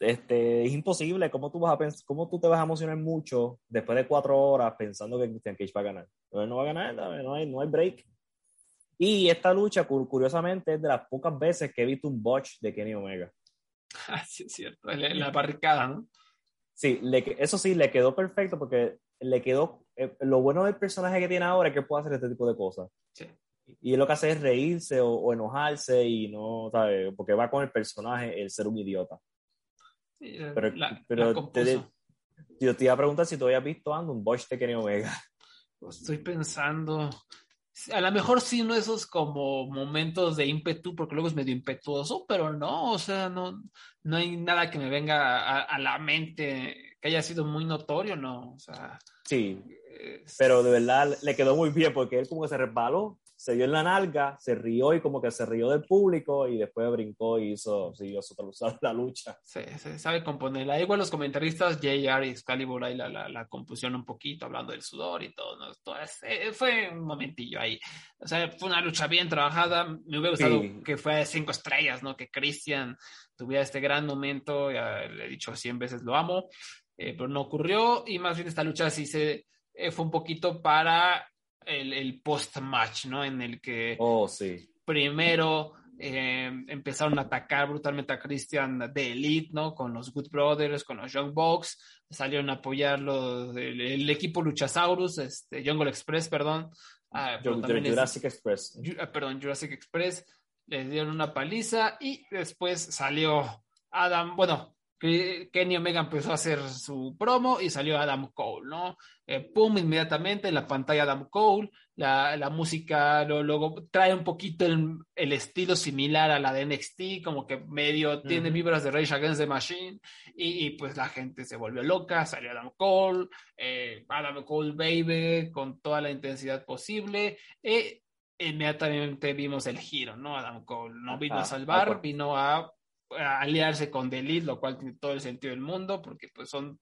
este, es imposible, ¿cómo tú, vas a cómo tú te vas a emocionar mucho después de cuatro horas pensando que Christian Cage va a ganar? No, no va a ganar, no hay, no hay break. Y esta lucha, curiosamente, es de las pocas veces que he visto un botch de Kenny Omega. Ah, sí, es cierto, la, barricada, ¿no? Sí, le, eso sí, le quedó perfecto porque le quedó. Eh, lo bueno del personaje que tiene ahora es que puede hacer este tipo de cosas. Sí. Y lo que hace es reírse o, enojarse y no, ¿sabes? Porque va con el personaje, el ser un idiota. Sí, pero pero te, yo te iba a preguntar si tú habías visto ando un Bosch de Kenny Omega. Pues estoy pensando. A lo mejor sí, no esos como momentos de ímpetu, porque luego es medio impetuoso, pero no, o sea, no, no hay nada que me venga a, a la mente que haya sido muy notorio, ¿no? O sea, sí, pero de verdad le quedó muy bien porque él como que se resbaló, se dio en la nalga, se rió y como que se rió del público y después brincó y hizo, siguió su la lucha. Sí, se sabe componerla. Igual los comentaristas, JR y Excalibur ahí la, la, la, compusieron un poquito hablando del sudor y todo, ¿no? Eh, fue un momentillo ahí. O sea, fue una lucha bien trabajada. Me hubiera gustado que fue de cinco estrellas, ¿no? Que Christian tuviera este gran momento, ya le he dicho 100 veces lo amo. Eh, pero no ocurrió y más bien esta lucha sí se eh, fue un poquito para el, el post-match, ¿no? En el que oh, sí. primero eh, empezaron a atacar brutalmente a Christian de Elite, ¿no? Con los Good Brothers, con los Young Bucks, salieron a apoyar los, el, equipo Luchasaurus, este, Jungle Express, perdón. Ah, Jurassic Express. Ah, perdón, Jurassic Express, les dieron una paliza y después salió Adam, bueno, Kenny Omega empezó a hacer su promo y salió Adam Cole, ¿no? Eh, pum, inmediatamente en la pantalla Adam Cole, la, la música luego trae un poquito el, el, estilo similar a la de NXT, como que medio tiene vibras de Rage Against the Machine, y, pues la gente se volvió loca, salió Adam Cole, eh, Adam Cole Baby, con toda la intensidad posible, e inmediatamente vimos el giro, ¿no? Adam Cole no vino a salvar, vino a aliarse con The lo cual tiene todo el sentido del mundo, porque pues son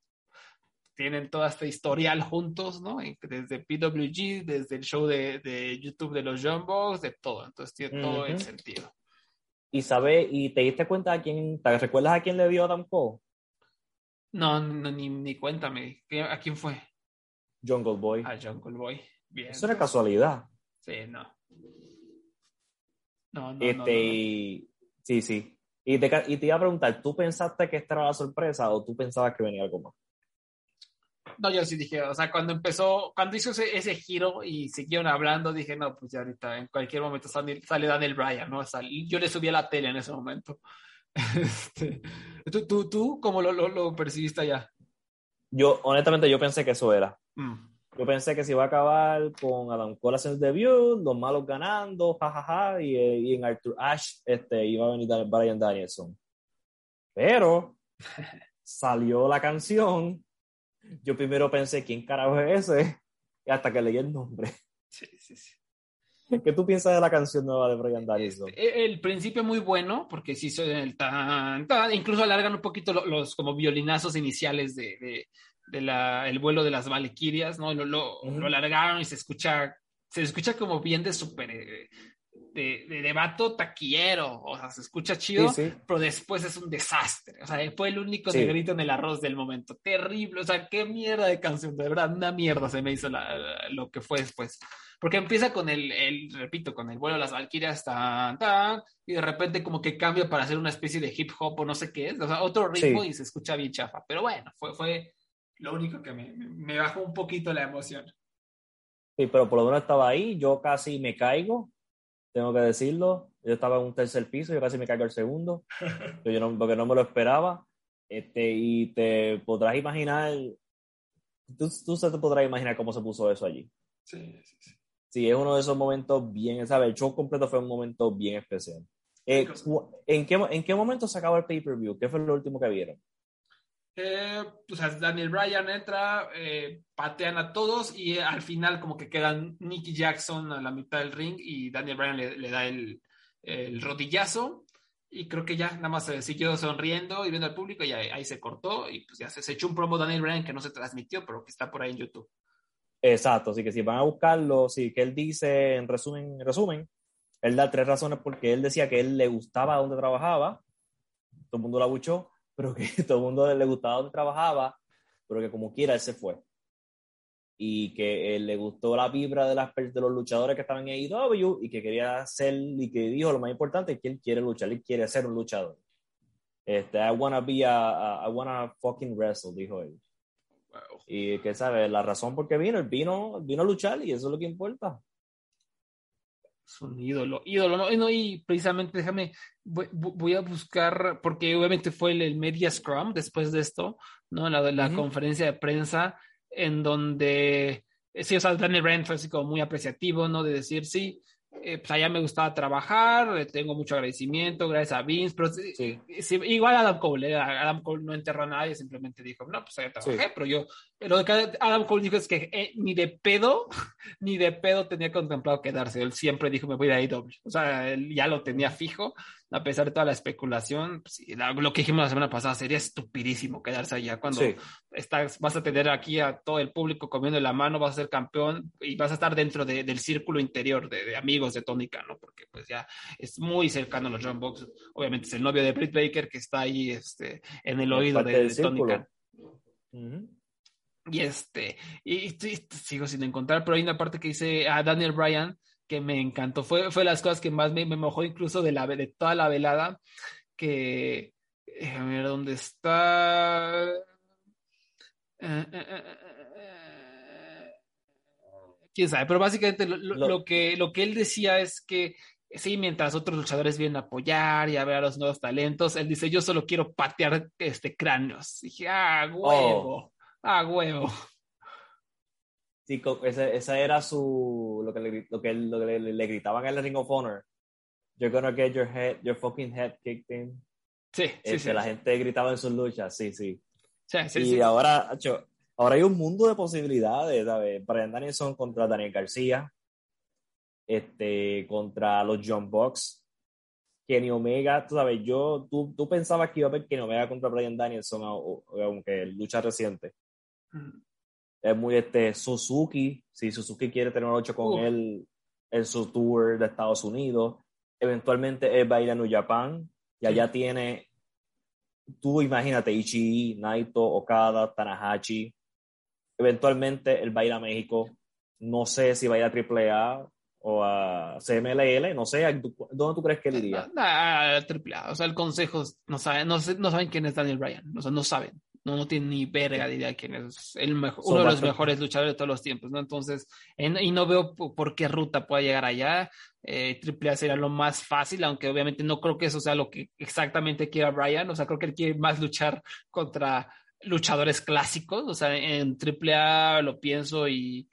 tienen toda esta historial juntos, ¿no? Desde PWG, desde el show de, de YouTube de los Jumbo, de todo. Entonces tiene todo el sentido. Y sabe, y te diste cuenta a quién, ¿te recuerdas a quién le dio Adam Cole? No, no ni, ni cuéntame. ¿A quién fue? Jungle Boy. A Jungle Boy. Bien. Eso era casualidad. Sí, no. No, no, este, Sí, sí. Y te, y te iba a preguntar, ¿tú pensaste que esta era la sorpresa o tú pensabas que venía algo más? No, yo sí dije, o sea, cuando empezó, cuando hizo ese, giro y siguieron hablando, dije, no, pues ya ahorita en cualquier momento sale, Daniel Bryan, ¿no? yo le subí a la tele en ese momento. Este, ¿tú, tú, ¿Tú cómo lo, lo, percibiste allá? Yo, honestamente, yo pensé que eso era. Mm. Yo pensé que se iba a acabar con Adam Cole haciendo debut, los malos ganando, jajaja, y, y, en Arthur Ashe este, iba a venir Brian Danielson. Pero salió la canción yo primero pensé, ¿quién carajo es ese? Y hasta que leí el nombre. Sí, sí, sí. ¿Qué tú piensas de la canción nueva de Brian Danielson? Este, el principio muy bueno, porque sí, el tan, tan, incluso alargan un poquito los, como violinazos iniciales de, de, la, el vuelo de las Valkyrias, ¿no? Lo, lo, alargaron y se escucha, se escucha como bien de super, eh, de, de, de, vato taquillero, o sea, se escucha chido, pero después es un desastre. O sea, fue el único negrito en el arroz del momento. Terrible, o sea, qué mierda de canción, de verdad, una mierda se me hizo lo que fue después. Porque empieza con el, el, repito, con el vuelo de las Valkyrias, tan, tan, y de repente como que cambia para hacer una especie de hip hop o no sé qué es, o sea, otro ritmo y se escucha bien chafa. Pero bueno, fue, fue lo único que me, me bajó un poquito la emoción. Sí, pero por lo menos estaba ahí, yo casi me caigo tengo que decirlo. Yo estaba en un tercer piso, yo casi me caigo al segundo, yo no, porque no me lo esperaba. Este, y te podrás imaginar, tú, tú se te podrás imaginar cómo se puso eso allí. Sí, sí, sí. Sí, es uno de esos momentos bien, ¿sabes? El show completo fue un momento bien especial. Eh, ¿en, qué, ¿En qué momento se acabó el pay-per-view? ¿Qué fue lo último que vieron? Eh, sea, Daniel Bryan entra, eh, patean a todos y al final como que quedan Nicky Jackson a la mitad del ring y Daniel Bryan le, da el, el, rodillazo y creo que ya nada más se siguió sonriendo y viendo al público y ahí, se cortó y pues ya se, echó un promo Daniel Bryan que no se transmitió pero que está por ahí en YouTube. Exacto, así que si van a buscarlo, sí, que él dice en resumen, en resumen, él da tres razones porque él decía que él le gustaba donde trabajaba, todo el mundo la buchó, pero que todo el mundo le gustaba donde trabajaba, pero que como quiera él se fue. Y que él le gustó la vibra de, las, de los luchadores que estaban en AEW y que quería ser, y que dijo lo más importante que él quiere luchar, él quiere ser un luchador. Este, I wanna be a, I wanna fucking wrestle, dijo él. Y que sabe, la razón por qué vino, él vino, vino a luchar y eso es lo que importa es un ídolo, ídolo, no, y precisamente déjame, voy, a buscar, porque obviamente fue el, Media Scrum después de esto, ¿no? La la conferencia de prensa, en donde, sí, o sea, Daniel Brand fue así como muy apreciativo, ¿no? De decir, sí, eh, pues allá me gustaba trabajar, eh, tengo mucho agradecimiento, gracias a Vince, pero sí. igual Adam Cole, eh, Adam Cole no enterró a nadie, simplemente dijo, no, pues allá trabajé, pero yo, lo que Adam Cole dijo es que ni de pedo, ni de pedo tenía contemplado quedarse, él siempre dijo, me voy a ir doble, o sea, él ya lo tenía fijo, a pesar de toda la especulación, pues, lo que dijimos la semana pasada, sería estupidísimo quedarse allá cuando estás, vas a tener aquí a todo el público comiendo la mano, vas a ser campeón y vas a estar dentro del círculo interior de, amigos de Tónica, ¿no? Porque pues ya es muy cercano a los John Box. Obviamente es el novio de Britt Baker que está ahí este, en el oído de, Tónica. Y este, y, sigo sin encontrar, pero hay una parte que dice a Daniel Bryan que me encantó. Fue, fue las cosas que más me, me mojó incluso de, la, de toda la velada, que... A ver, ¿dónde está? Eh, eh, eh, quién sabe, pero básicamente lo, que, lo que él decía es que sí, mientras otros luchadores vienen a apoyar y a ver a los nuevos talentos, él dice, yo solo quiero patear este cráneos. dije, ah, huevo, oh. Ah, huevo. Sí, esa, era su, lo que, le, lo que, lo que le, gritaban en el Ring of Honor. You're gonna get your head, your fucking head kicked in. Sí, sí, este, sí. La gente gritaba en sus luchas, sí, sí. Sí, sí, y ahora, ahora hay un mundo de posibilidades, ¿sabes? Brian Danielson contra Daniel García, este, contra los John Box, Kenny Omega, tú sabes, yo, tú, tú pensabas que iba a haber Kenny Omega contra Brian Danielson, aunque lucha reciente. Es muy este Suzuki, si Suzuki quiere tener una lucha con él en su tour de Estados Unidos, eventualmente él va a ir a New Japan y allá tiene, tú imagínate, Ichii, Naito, Okada, Tanahashi, eventualmente él va a ir a México, no sé si va a ir a AAA o a CMLL, no sé, ¿dónde tú crees que él iría? A, AAA, o sea, el consejo no saben, no, no saben quién es Daniel Bryan, o sea, no saben no, no tiene ni verga de idea quién es el mejor, uno de los mejores luchadores de todos los tiempos, ¿no? Entonces, y no veo por qué ruta pueda llegar allá. Eh, Triple A sería lo más fácil, aunque obviamente no creo que eso sea lo que exactamente quiera Brian, o sea, creo que él quiere más luchar contra luchadores clásicos, o sea, en Triple A lo pienso y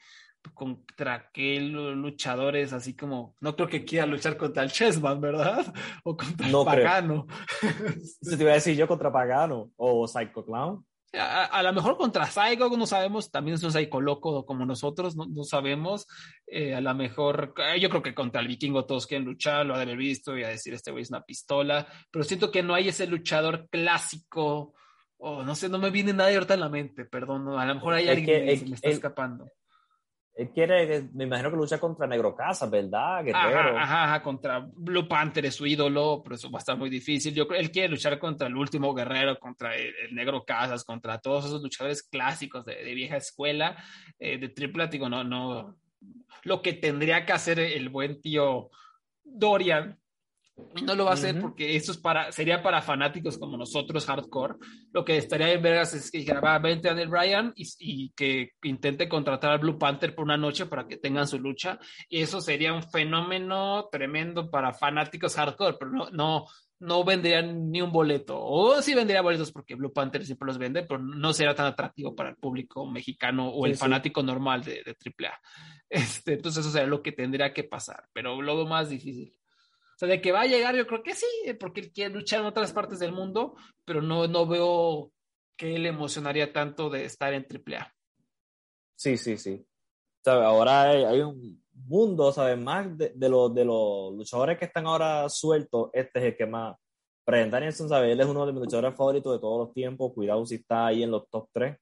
contra qué luchadores así como no creo que quiera luchar contra el Chessman, ¿verdad? O contra el Pagano. te iba a decir yo contra Pagano o Psycho Clown. A, lo mejor contra Psycho, no sabemos, también es un Psycho loco como nosotros, no, no sabemos. Eh, a lo mejor, eh, yo creo que contra el vikingo todos quieren luchar, lo haber visto y a decir este güey es una pistola, pero siento que no hay ese luchador clásico, o no sé, no me viene nadie ahorita en la mente, perdón, a lo mejor hay alguien que, me está escapando. Él quiere, me imagino que lucha contra Negro Casas, ¿verdad? Ajá, ajá, contra Blue Panther es su ídolo, pero eso va a estar muy difícil. Yo creo él quiere luchar contra el último guerrero, contra el, Negro Casas, contra todos esos luchadores clásicos de, vieja escuela, eh, de triple, digo, no, no. Lo que tendría que hacer el buen tío Dorian y no lo va a hacer porque eso es para, sería para fanáticos como nosotros, hardcore. Lo que estaría en vergas es que dijera, va, vente Daniel Bryan y, y, que intente contratar al Blue Panther por una noche para que tengan su lucha. Y eso sería un fenómeno tremendo para fanáticos hardcore, pero no, no, no vendrían ni un boleto. O sí vendría boletos porque Blue Panther siempre los vende, pero no sería tan atractivo para el público mexicano o el fanático normal de, de AAA. Este, entonces eso sería lo que tendría que pasar, pero lo más difícil. Sea, de que va a llegar, yo creo que sí, porque él quiere luchar en otras partes del mundo, pero no, no veo que le emocionaría tanto de estar en AAA. Sí, sí, sí. Ahora hay, un mundo, ¿sabes? Más de, los, de los luchadores que están ahora sueltos, este es el que más. Brian Danielson, ¿sabes? Él es uno de mis luchadores favoritos de todos los tiempos. Cuidado si está ahí en los top 3.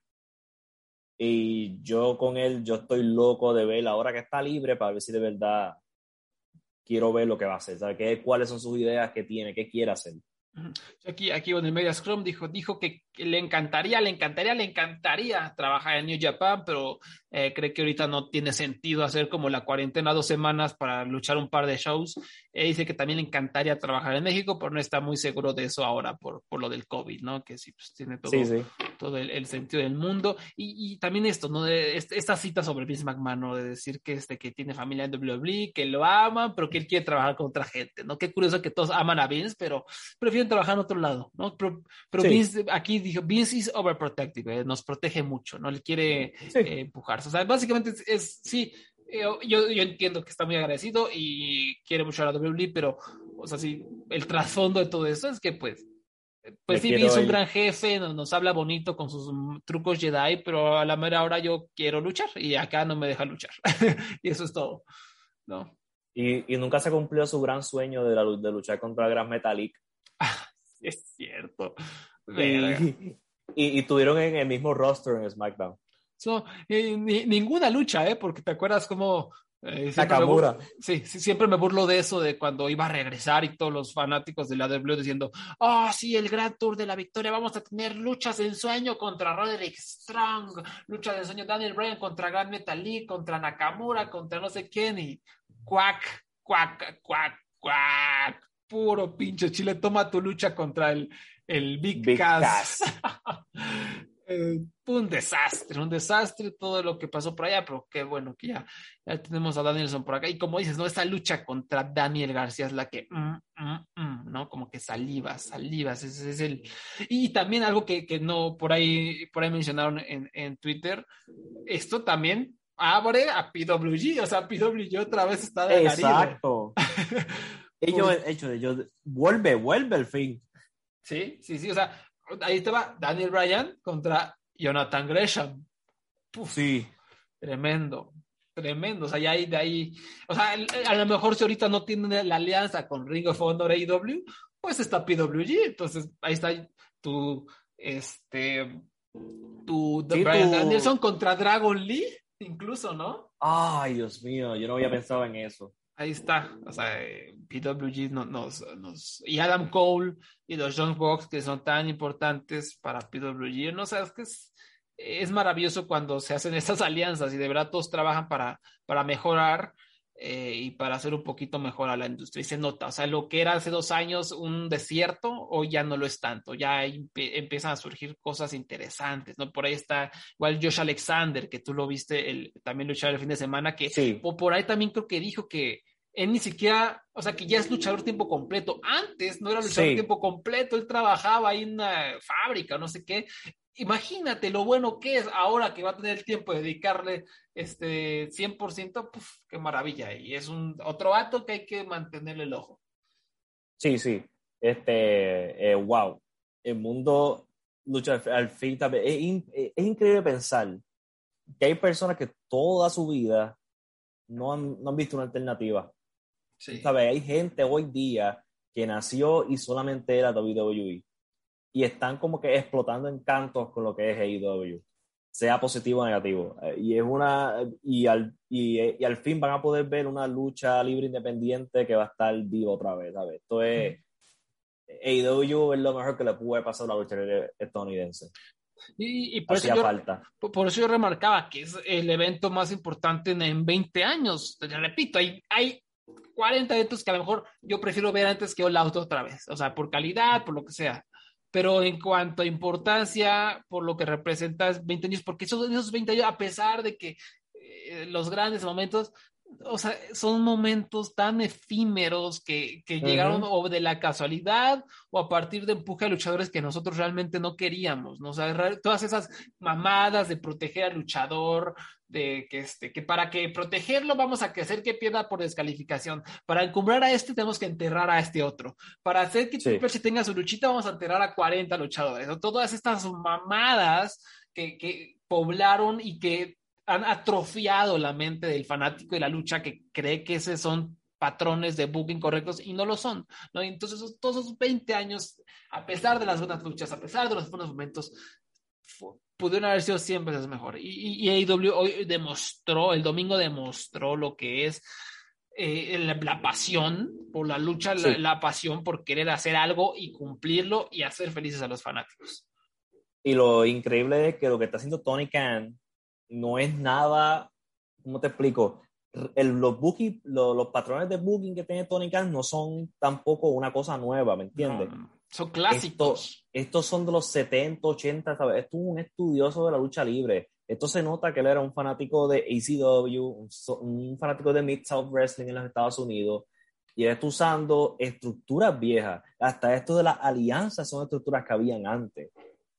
Y yo con él, yo estoy loco de ver ahora que está libre para ver si de verdad quiero ver lo que va a hacer, ¿sabe? ¿Qué, ¿Cuáles son sus ideas que tiene? ¿Qué quiere hacer? Aquí, aquí en el Media Scrum dijo, dijo que le encantaría, le encantaría, le encantaría trabajar en New Japan, pero eh, cree que ahorita no tiene sentido hacer como la cuarentena dos semanas para luchar un par de shows. Eh, dice que también le encantaría trabajar en México, pero no está muy seguro de eso ahora por, por lo del COVID, ¿no? Que sí, pues tiene todo, todo el, sentido del mundo. Y, y también esto, ¿no? De, esta cita sobre Vince McMahon, ¿no? De decir que, este, que tiene familia en WWE, que lo aman, pero que él quiere trabajar con otra gente, ¿no? Qué curioso que todos aman a Vince, pero prefieren trabajar en otro lado, ¿no? Pero, pero Vince, aquí dijo, Vince is overprotective, eh, nos protege mucho, ¿no? Le quiere eh, empujar. O sea, básicamente es, sí, eh, yo, yo, entiendo que está muy agradecido y quiere mucho a la WWE, pero, o sea, sí, el trasfondo de todo eso es que, pues, pues sí, Vince es un gran jefe, nos, habla bonito con sus trucos Jedi, pero a la mera hora yo quiero luchar y acá no me deja luchar. y eso es todo, ¿no? Y, y, nunca se cumplió su gran sueño de, la, de luchar contra Gran Metalik. es cierto. Y, tuvieron en el mismo roster en SmackDown. ninguna lucha, ¿eh? Porque te acuerdas cómo... Eh, sí, siempre me burlo de eso, de cuando iba a regresar y todos los fanáticos de la W diciendo, oh, sí, el gran tour de la victoria, vamos a tener luchas en sueño contra Roderick Strong, luchas de sueño Daniel Bryan contra Gran Metalik, contra Nakamura, contra no sé quién, y cuac, cuac, cuac, cuac, puro pinche chile, toma tu lucha contra el, el Big, Big Cass. Eh, un desastre, un desastre todo lo que pasó por allá, pero qué bueno que ya, ya tenemos a Danielson por acá. Y como dices, ¿no? Esa lucha contra Daniel García es la que, mm, mm, mm, ¿no? Como que salivas, salivas, ese es el... Y también algo que, que no, por ahí, por ahí mencionaron en, en Twitter, esto también abre a PWG, o sea, PWG otra vez está de Exacto. ellos, hecho, ellos, vuelve, vuelve el fin. Sí, sí, sí. O sea, ahí te va Daniel Bryan contra Jonathan Gresham. sí. Tremendo, tremendo. O sea, ya hay de ahí. O sea, a lo mejor si ahorita no tienen la alianza con Ring of Honor AEW, pues está PWG. Entonces, ahí está tu, este, Tu Brian Danielson contra Dragon Lee, incluso, ¿no? Ay, Dios mío, yo no había pensado en eso. Ahí está, o sea, PWG nos, nos, y Adam Cole y los John Box que son tan importantes para PWG, no sabes que es, es maravilloso cuando se hacen estas alianzas y de verdad todos trabajan para, para mejorar eh, y para hacer un poquito mejor a la industria. Y se nota, o sea, lo que era hace dos años un desierto, hoy ya no lo es tanto, ya empiezan a surgir cosas interesantes, ¿no? Por ahí está igual Josh Alexander, que tú lo viste el, también luchar el fin de semana, que por ahí también creo que dijo que él ni siquiera, o sea, que ya es luchador tiempo completo. Antes no era luchador tiempo completo, él trabajaba ahí en una fábrica, no sé qué, imagínate lo bueno que es ahora que va a tener el tiempo de dedicarle este 100%, pues qué maravilla. Y es un otro acto que hay que mantenerle el ojo. Sí, sí. Este, eh, wow. El mundo lucha al fin Es, es, increíble pensar que hay personas que toda su vida no han, no han visto una alternativa. Sí. Hay gente hoy día que nació y solamente era WWE y están como que explotando encantos con lo que es AEW, sea positivo o negativo. Eh, y es una y al, y, al fin van a poder ver una lucha libre independiente que va a estar viva otra vez, ¿sabes? Esto es AEW es lo mejor que le puede pasar a la lucha libre estadounidense. Y, por, eso yo, falta. por eso yo remarcaba que es el evento más importante en, 20 años. Te repito, hay, hay 40 eventos que a lo mejor yo prefiero ver antes que All Out otra vez. O sea, por calidad, por lo que sea pero en cuanto a importancia, por lo que representas 20 años, porque esos, esos 20 años, a pesar de que eh, los grandes momentos, o sea, son momentos tan efímeros que, que llegaron o de la casualidad o a partir de empuje a luchadores que nosotros realmente no queríamos, ¿no? O sea, todas esas mamadas de proteger al luchador, de que, este, que para que protegerlo vamos a hacer que pierda por descalificación. Para encumbrar a este tenemos que enterrar a este otro. Para hacer que Triple tenga su luchita vamos a enterrar a 40 luchadores. Todas estas mamadas que, que poblaron y que han atrofiado la mente del fanático de la lucha que cree que esos son patrones de booking correctos y no lo son. ¿no? Entonces, todos esos 20 años, a pesar de las buenas luchas, a pesar de los buenos momentos, pudieron haber sido siempre veces mejor. Y, y, AEW hoy demostró, el domingo demostró lo que es eh, la, pasión por la lucha, la, pasión por querer hacer algo y cumplirlo y hacer felices a los fanáticos. Y lo increíble es que lo que está haciendo Tony Khan no es nada, ¿cómo te explico? los, booking, los, patrones de booking que tiene Tony Khan no son tampoco una cosa nueva, ¿me entiendes? son clásicos. estos son de los 70, 80, ¿sabes? Esto es un estudioso de la lucha libre. Esto se nota que él era un fanático de ACW, un, fanático de Mid-South Wrestling en los Estados Unidos, y él está usando estructuras viejas. Hasta esto de las alianzas son estructuras que habían antes.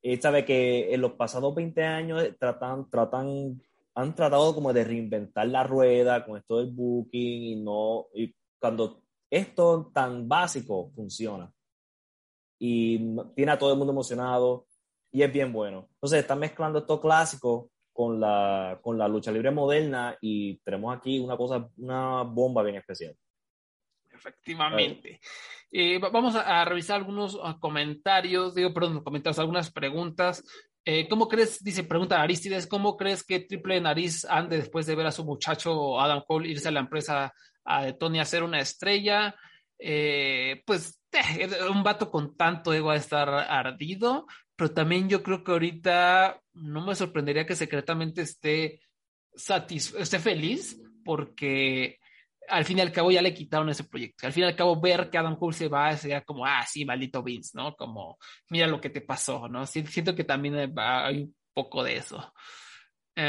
Él sabe que en los pasados 20 años tratan, tratan, han tratado como de reinventar la rueda con esto del booking y no, y cuando esto tan básico funciona y tiene a todo el mundo emocionado y es bien bueno. Entonces están mezclando esto clásico con la, con la lucha libre moderna y tenemos aquí una cosa, una bomba bien especial. Efectivamente. Eh, vamos a, revisar algunos ah, comentarios, digo, perdón, comentarios, algunas preguntas. Eh, ¿Cómo crees, dice, pregunta Aristides, ¿cómo crees que Triple Nariz ande después de ver a su muchacho Adam Cole irse a la empresa a Tony a ser una estrella? Eh, pues un vato con tanto ego a estar ardido, pero también yo creo que ahorita no me sorprendería que secretamente esté, esté feliz porque al fin y al cabo ya le quitaron ese proyecto. Al fin y al cabo ver que Adam Cole se va sería como, ah, sí, maldito Vince, ¿no? Como, mira lo que te pasó, ¿no? Siento que también hay un poco de eso.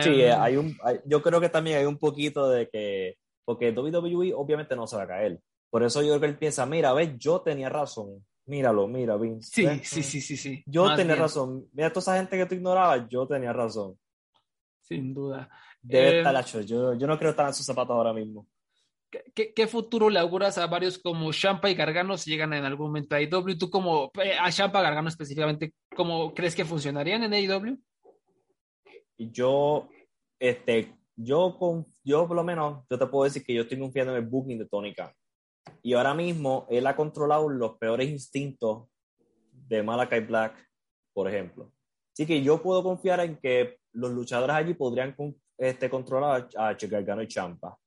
Sí, em, hay un, yo creo que también hay un poquito de que, porque WWE obviamente no se va a caer. Por eso yo creo que él piensa, mira, ves, yo tenía razón. Míralo, mira, Vince. Sí, sí, sí, sí, sí. Yo tenía razón. Mira, toda esa gente que tú ignorabas, yo tenía razón. Sin duda. Debe eh, estar hecho. Yo, yo no creo estar en sus zapatos ahora mismo. ¿Qué, ¿Qué, futuro le auguras a varios como Champa y Gargano si llegan en algún momento a AEW? ¿Tú como, eh, a Champa Gargano específicamente, cómo crees que funcionarían en AEW? Yo, este, yo, con, yo por lo menos, yo te puedo decir que yo estoy confiando en el booking de Tony Khan. Y ahora mismo él ha controlado los peores instintos de Malakai Black, por ejemplo. Así que yo puedo confiar en que los luchadores allí podrían este, controlar a, a y Champa.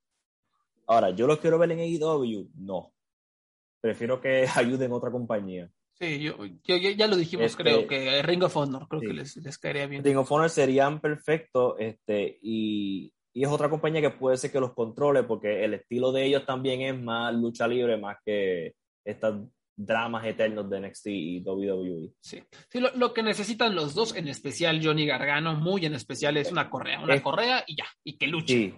Ahora, ¿yo los quiero ver en AEW? No. Prefiero que ayuden otra compañía. Sí, yo, ya lo dijimos, este, creo que Ring of Honor, creo que les, les, caería bien. Ring of Honor serían perfectos, este, y, y, es otra compañía que puede ser que los controle, porque el estilo de ellos también es más lucha libre, más que estas dramas eternos de NXT y WWE. Sí, sí lo, que necesitan los dos, en especial Johnny Gargano, muy en especial, es una correa, una correa y ya, y que luche. Sí,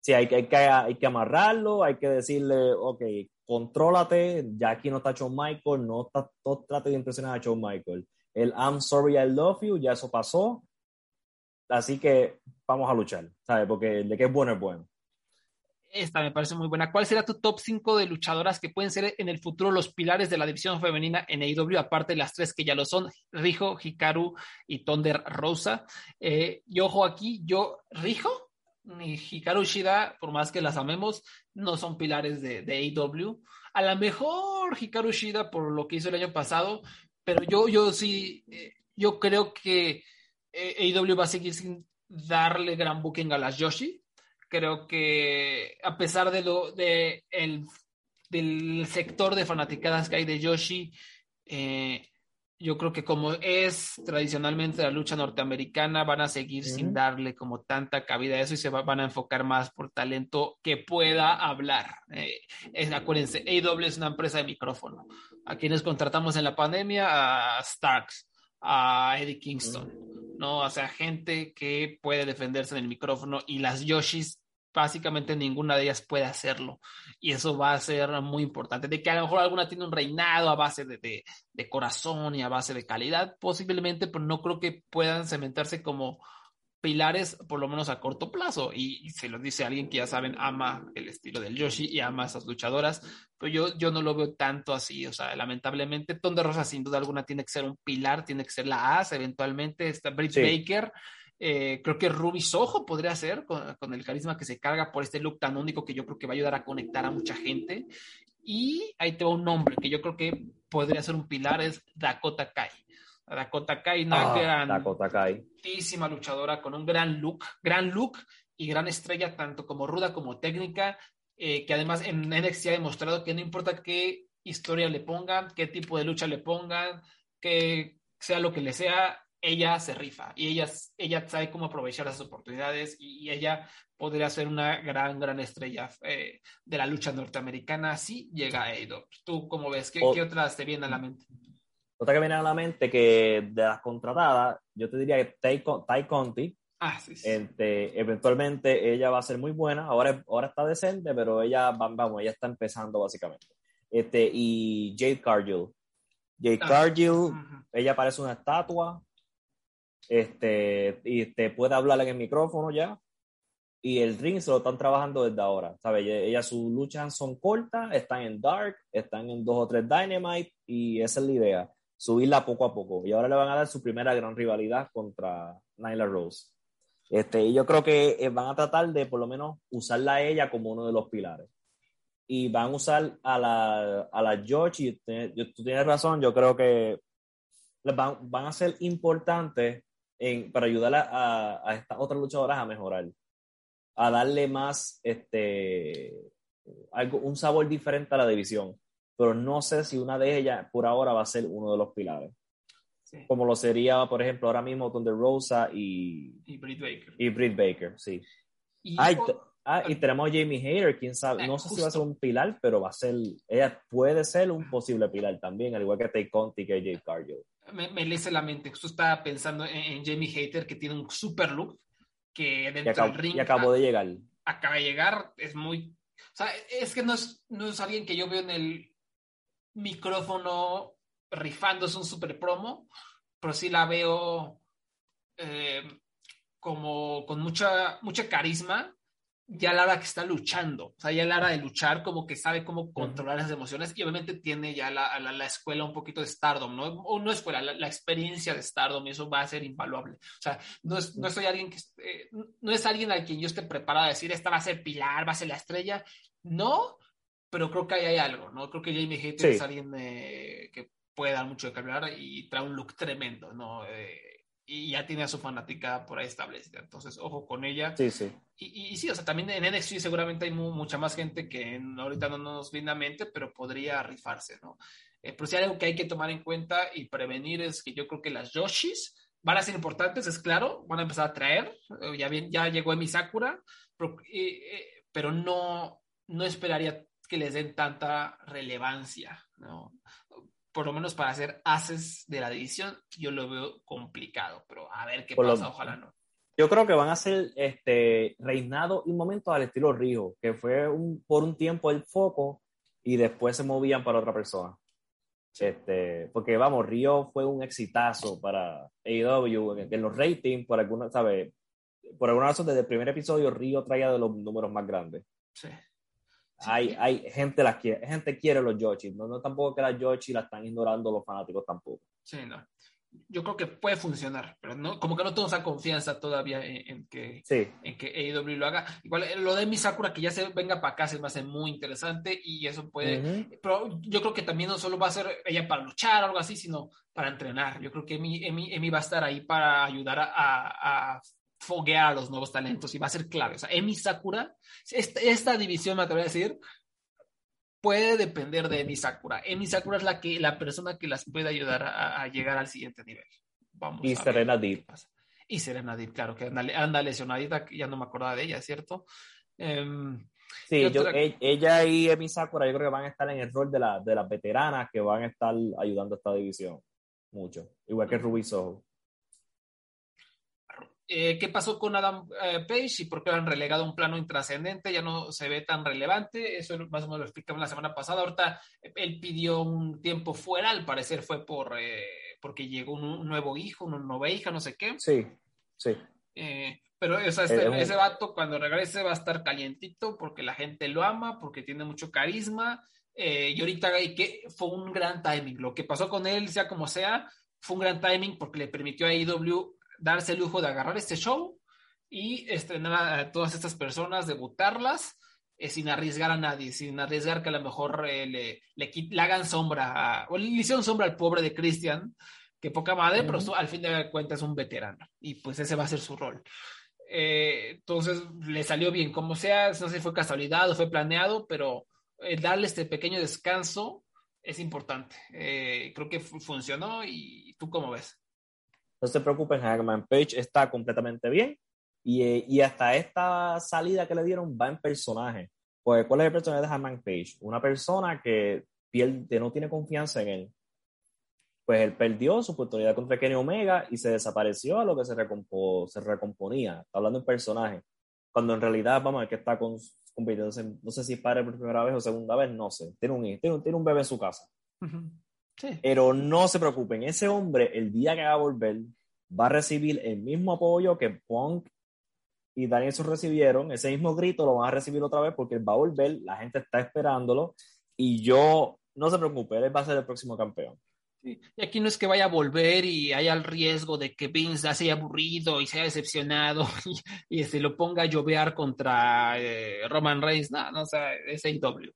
sí hay, que, hay, que, hay que amarrarlo, hay que decirle, ok, contrólate, ya aquí no está Shawn Michael, no, está, no trate de impresionar a Shawn Michael. El I'm sorry, I love you, ya eso pasó, así que vamos a luchar, ¿sabes? Porque de qué es bueno es bueno. Esta me parece muy buena. ¿Cuál será tu top 5 de luchadoras que pueden ser en el futuro los pilares de la división femenina en AEW, aparte de las tres que ya lo son, Rijo, Hikaru y Thunder Rosa? Eh, yo ojo aquí, yo, Rijo ni Hikaru Shida, por más que las amemos, no son pilares de, de AEW. A lo mejor Hikaru Shida por lo que hizo el año pasado, pero yo, yo sí, eh, yo creo que eh, AEW va a seguir sin darle gran booking a las Yoshi Creo que a pesar de lo de el, del sector de fanaticadas que hay de Yoshi, eh, yo creo que como es tradicionalmente la lucha norteamericana, van a seguir sin darle como tanta cabida a eso y se van a enfocar más por talento que pueda hablar. Eh, es, acuérdense, AW es una empresa de micrófono. A quienes contratamos en la pandemia, a Starks, a Eddie Kingston, ¿no? O sea, gente que puede defenderse en el micrófono y las Yoshis básicamente ninguna de ellas puede hacerlo. Y eso va a ser muy importante. De que a lo mejor alguna tiene un reinado a base de, de, corazón y a base de calidad, posiblemente, pero no creo que puedan cementarse como pilares, por lo menos a corto plazo. Y, se lo dice alguien que ya saben, ama el estilo del Yoshi y ama a esas luchadoras, pero yo, yo no lo veo tanto así. O sea, lamentablemente, Tonde Rosa sin duda alguna tiene que ser un pilar, tiene que ser la AS, eventualmente está Britt Baker eh, creo que Ruby Soho podría ser, con, el carisma que se carga por este look tan único que yo creo que va a ayudar a conectar a mucha gente. Y ahí te va un nombre que yo creo que podría ser un pilar, es Dakota Kai. Dakota Kai, una ah, Dakota Kai. luchadora con un gran look, gran look y gran estrella, tanto como ruda como técnica, eh, que además en NXT ha demostrado que no importa qué historia le pongan, qué tipo de lucha le pongan, que sea lo que le sea, ella se rifa y ella, ella sabe cómo aprovechar esas oportunidades y, ella podría ser una gran, gran estrella eh, de la lucha norteamericana si llega a. ¿Tú cómo ves? ¿Qué, otras te vienen a la mente? Otra que viene a la mente que de las contratadas, yo te diría que Tai, Conti. Ah, sí, este, eventualmente ella va a ser muy buena, ahora, ahora está decente, pero ella, vamos, ella está empezando básicamente. Este, y Jade Cargill. Jade ah, Cargill, ella parece una estatua, este, y te puede hablar en el micrófono ya. Y el ring se lo están trabajando desde ahora, ¿sabes? Ellas sus luchas son cortas, están en Dark, están en dos o tres Dynamite y esa es la idea, subirla poco a poco. Y ahora le van a dar su primera gran rivalidad contra Nyla Rose. Este, y yo creo que eh, van a tratar de por lo menos usarla a ella como uno de los pilares. Y van a usar a la, a la George, y tú tienes razón, yo creo que van, van a ser importantes para ayudar a, a, estas otras luchadoras a mejorar, a darle más, este, algo, un sabor diferente a la división. Pero no sé si una de ellas por ahora va a ser uno de los pilares. Como lo sería, por ejemplo, ahora mismo Thunder Rosa y, y Britt Baker. Y Britt Baker, sí. Y, ah, y tenemos a Jamie Hayter, quién sabe, no sé si va a ser un pilar, pero va a ser, ella puede ser un posible pilar también, al igual que Tay Conti y que Jay Cargill me, me lece la mente. Justo estaba pensando en, Jamie Hater, que tiene un super look, que dentro del ring... Y acabó de llegar. Acaba de llegar, es muy... O sea, es que no es, no es alguien que yo veo en el micrófono rifando, es un super promo, pero sí la veo eh, como con mucha, mucha carisma ya la hora que está luchando, o sea, ya la hora de luchar, como que sabe cómo controlar las emociones y obviamente tiene ya la, la, escuela un poquito de Stardom, ¿no? O no escuela, la, experiencia de Stardom y eso va a ser invaluable. O sea, no, es, no soy alguien que, eh, no es alguien al quien yo esté preparado a decir, esta va a ser pilar, va a ser la estrella, no, pero creo que ahí hay algo, ¿no? Creo que Jamie Hater es alguien eh, que puede dar mucho de hablar y trae un look tremendo, ¿no? Eh, y ya tiene a su fanática por ahí establecida. Entonces, ojo con ella. Sí, sí. Y, sí, o sea, también en NXT seguramente hay mucha más gente que ahorita no nos viene a mente, pero podría rifarse, ¿no? Eh, pero hay algo que hay que tomar en cuenta y prevenir es que yo creo que las Yoshis van a ser importantes, es claro, van a empezar a traer, eh, ya, bien, ya llegó Emi Sakura, pero, eh, pero no, no esperaría que les den tanta relevancia, ¿no? Por lo menos para hacer haces de la división, yo lo veo complicado, pero a ver qué pasa, ojalá no. Yo creo que van a ser este, reinado un momento al estilo Río, que fue un, por un tiempo el foco y después se movían para otra persona. Este, porque vamos, Río fue un exitazo para AEW en, los ratings, por alguna, ¿sabe? Por alguna razón, desde el primer episodio, Río traía de los números más grandes. Sí. Hay, hay gente las quiere, gente quiere los Yoshi, no, no tampoco que las Yoshi la están ignorando los fanáticos tampoco. Sí, no. Yo creo que puede funcionar, pero no, como que no tengo esa confianza todavía en, que, en que AEW lo haga. Igual eh, lo de mi Sakura que ya se venga para acá se me hace muy interesante y eso puede, pero yo creo que también no solo va a ser ella para luchar o algo así, sino para entrenar. Yo creo que Emi, Emi, va a estar ahí para ayudar a, a foguear a los nuevos talentos y va a ser clave. O sea, Emi Sakura, esta, división, me atrevo a decir, puede depender de Emi Sakura. Emi Sakura es la, que, la persona que las puede ayudar a, llegar al siguiente nivel. Vamos y Serena Deep. Y Serena Deep, claro, que anda, lesionadita, ya no me acordaba de ella, ¿cierto? Em, sí, yo, e, ella y Emi Sakura yo creo que van a estar en el rol de, la, de las veteranas que van a estar ayudando a esta división mucho, igual que Ruby Soho. Eh, qué pasó con Adam eh, Page y por qué lo han relegado a un plano intrascendente, ya no se ve tan relevante, eso más o menos lo explicamos la semana pasada, ahorita él pidió un tiempo fuera, al parecer fue por eh, porque llegó un, nuevo hijo, una nueva hija, no sé qué. Sí, sí. pero este, ese vato cuando regrese va a estar calientito porque la gente lo ama, porque tiene mucho carisma, y ahorita que fue un gran timing, lo que pasó con él, sea como sea, fue un gran timing porque le permitió a IW darse el lujo de agarrar este show y estrenar a todas estas personas, debutarlas, eh, sin arriesgar a nadie, sin arriesgar que a lo mejor eh, le, le, hagan sombra, o le hicieron sombra al pobre de Christian, que poca madre, pero al fin de cuentas es un veterano, y pues ese va a ser su rol. Eh, entonces le salió bien, como sea, no sé si fue casualidad o fue planeado, pero darle este pequeño descanso es importante. creo que funcionó y tú cómo ves. No se preocupen, Hangman Page está completamente bien. Y, eh, y, hasta esta salida que le dieron va en personaje. Pues, ¿cuál es el personaje de Hangman Page? Una persona que pierde, no tiene confianza en él. Pues él perdió su oportunidad contra Kenny Omega y se desapareció a lo que se, se recomponía. Está hablando en personaje. Cuando en realidad, vamos a que está con, no sé si padre por primera vez o segunda vez, no sé. Tiene un, tiene un, tiene un bebé en su casa. Pero no se preocupen, ese hombre, el día que va a volver, va a recibir el mismo apoyo que Punk y Danielson recibieron. Ese mismo grito lo van a recibir otra vez porque él va a volver, la gente está esperándolo. Y yo, no se preocupe, él va a ser el próximo campeón. Y aquí no es que vaya a volver y haya el riesgo de que Vince se haya aburrido y se haya decepcionado y, se lo ponga a llover contra eh, Roman Reigns. No, no, o sea, es AEW.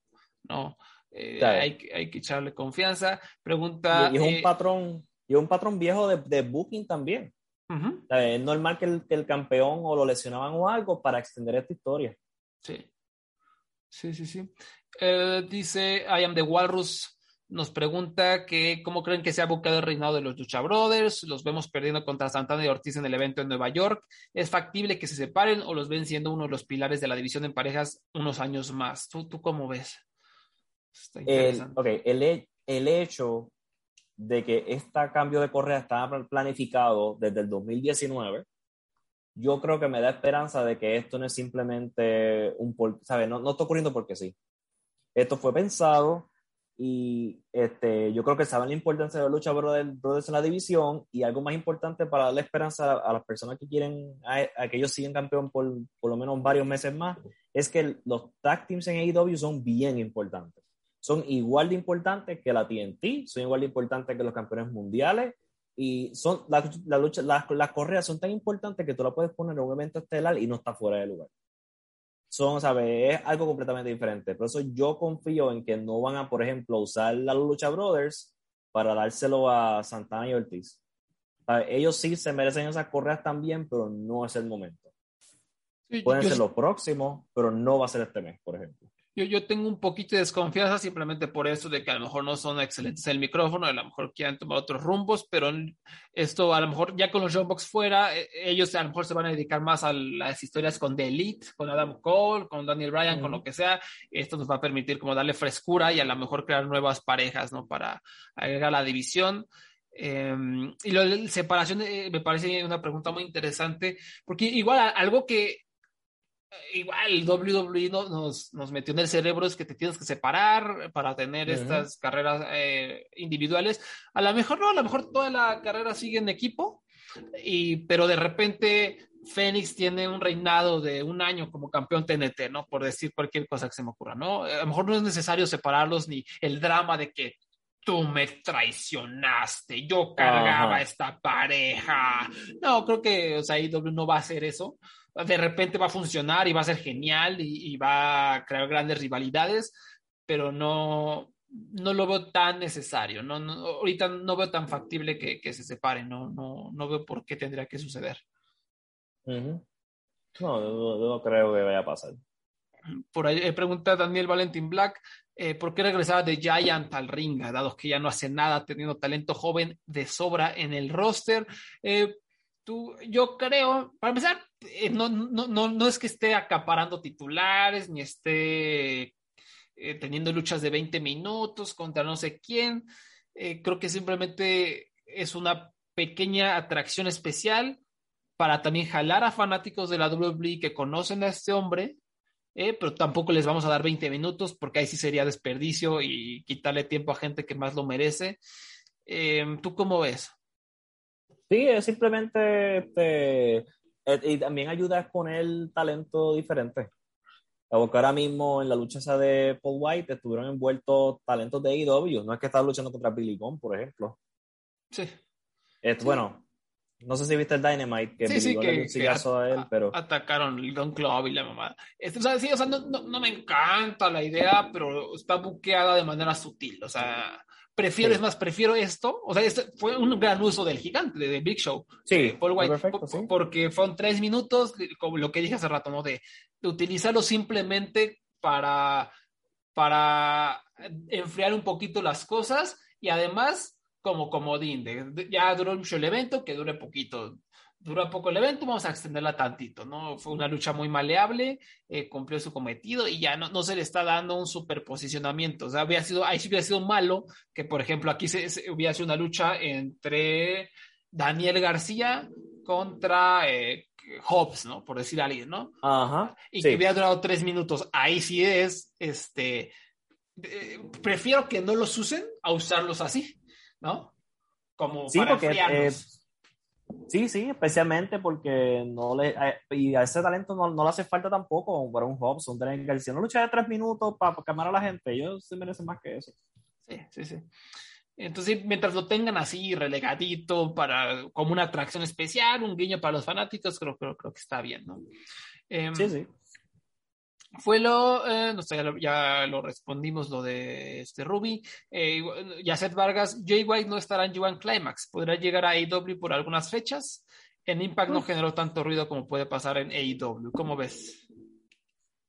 No, eh, hay, hay, que echarle confianza. Pregunta. Y, es un eh, patrón, y un patrón viejo de, de booking también. es normal que el, que el, campeón o lo lesionaban o algo para extender esta historia. Sí. Sí, sí, sí. Eh, dice I am the Walrus. Nos pregunta que cómo creen que se ha buscado el reinado de los Lucha Brothers. Los vemos perdiendo contra Santana y Ortiz en el evento en Nueva York. ¿Es factible que se separen o los ven siendo uno de los pilares de la división en parejas unos años más? ¿Tú, tú cómo ves? El, okay, el, el hecho de que este cambio de correa estaba planificado desde el 2019, yo creo que me da esperanza de que esto no es simplemente un, ¿sabes? No, no está ocurriendo porque sí. Esto fue pensado y este, yo creo que saben la importancia de la lucha brothers en la división y algo más importante para darle esperanza a, las personas que quieren a, que ellos sigan campeón por, por lo menos varios meses más, es que los tag teams en AEW son bien importantes son igual de importantes que la TNT, son igual de importantes que los campeones mundiales y son la, la lucha, las, las correas son tan importantes que tú la puedes poner en un evento estelar y no está fuera de lugar. Son, ¿sabes? Es algo completamente diferente. Por eso yo confío en que no van a, por ejemplo, usar la Lucha Brothers para dárselo a Santana y Ortiz. ellos sí se merecen esas correas también, pero no es el momento. Pueden ser los próximos, pero no va a ser este mes, por ejemplo. Yo, yo tengo un poquito de desconfianza simplemente por eso de que a lo mejor no son excelentes en el micrófono, a lo mejor quieren tomar otros rumbos, pero esto a lo mejor ya con los Box fuera, e, ellos a lo mejor se van a dedicar más a las historias con The Elite, con Adam Cole, con Daniel Bryan, con lo que sea. Esto nos va a permitir como darle frescura y a lo mejor crear nuevas parejas, ¿no? Para agregar la división. Em, y lo de separación eh, me parece una pregunta muy interesante, porque igual algo que igual WWE nos, nos, metió en el cerebro es que te tienes que separar para tener estas carreras eh, individuales. A lo mejor no, a lo mejor toda la carrera sigue en equipo, y, pero de repente Fénix tiene un reinado de un año como campeón TNT, ¿no? Por decir cualquier cosa que se me ocurra, ¿no? A lo mejor no es necesario separarlos ni el drama de que tú me traicionaste, yo cargaba esta pareja. No, creo que, o sea, IW no va a hacer eso de repente va a funcionar y va a ser genial y, va a crear grandes rivalidades, pero no, no lo veo tan necesario. No, ahorita no veo tan factible que, se separen, no, no, no veo por qué tendría que suceder. No, no, creo que vaya a pasar. Por ahí eh, pregunta Daniel Valentín Black, eh, ¿por qué regresaba de Giant al ring, dado que ya no hace nada, teniendo talento joven de sobra en el roster? Eh, tú, yo creo, para empezar, eh, no, no, no, no, es que esté acaparando titulares, ni esté eh, teniendo luchas de 20 minutos contra no sé quién. Eh, creo que simplemente es una pequeña atracción especial para también jalar a fanáticos de la WWE que conocen a este hombre, pero tampoco les vamos a dar 20 minutos porque ahí sí sería desperdicio y quitarle tiempo a gente que más lo merece. ¿Tú cómo ves? Sí, es simplemente este, y también ayuda a exponer talento diferente. Porque ahora mismo en la lucha esa de Paul White estuvieron envueltos talentos de AEW. No es que estaba luchando contra Billy Gunn, por ejemplo. Sí. Bueno, no sé si viste el Dynamite, que sí, sí, que, a él, pero... Atacaron el Don Club y la mamá. o sea, sí, o sea, no, no, no, me encanta la idea, pero está buqueada de manera sutil. O sea, prefiero, es más, prefiero esto. O sea, este fue un gran uso del gigante, de, Big Show. Sí, Paul White, porque fueron tres minutos, como lo que dije hace rato, ¿no? De, utilizarlo simplemente para, para enfriar un poquito las cosas y además como comodín, de, ya duró mucho el evento, que dure poquito dura poco el evento, vamos a extenderla tantito, ¿no? Fue una lucha muy maleable, eh, cumplió su cometido y ya no, no se le está dando un superposicionamiento. O sea, había sido, ahí sí hubiera sido malo que, por ejemplo, aquí se, hubiera sido una lucha entre Daniel García contra eh, Hobbs, ¿no? Por decir alguien, ¿no? Ajá. Y que hubiera durado tres minutos. Ahí sí es, este, eh, prefiero que no los usen a usarlos así, ¿no? Como sí, para porque, Sí, sí, especialmente porque no le. Eh, y a ese talento no, no, le hace falta tampoco para un un Daniel García. No lucha de tres minutos para, para a la gente. Ellos se merecen más que eso. Sí, sí, sí. Entonces, mientras lo tengan así relegadito para como una atracción especial, un guiño para los fanáticos, creo, creo, creo que está bien, ¿no? Em, sí, sí. Fue lo, eh, no sé, ya lo, respondimos lo de este Ruby. Eh, Yacet Vargas, Jay White no estará en G1 Climax. ¿Podrá llegar a AEW por algunas fechas? En Impact no generó tanto ruido como puede pasar en AEW. ¿Cómo ves?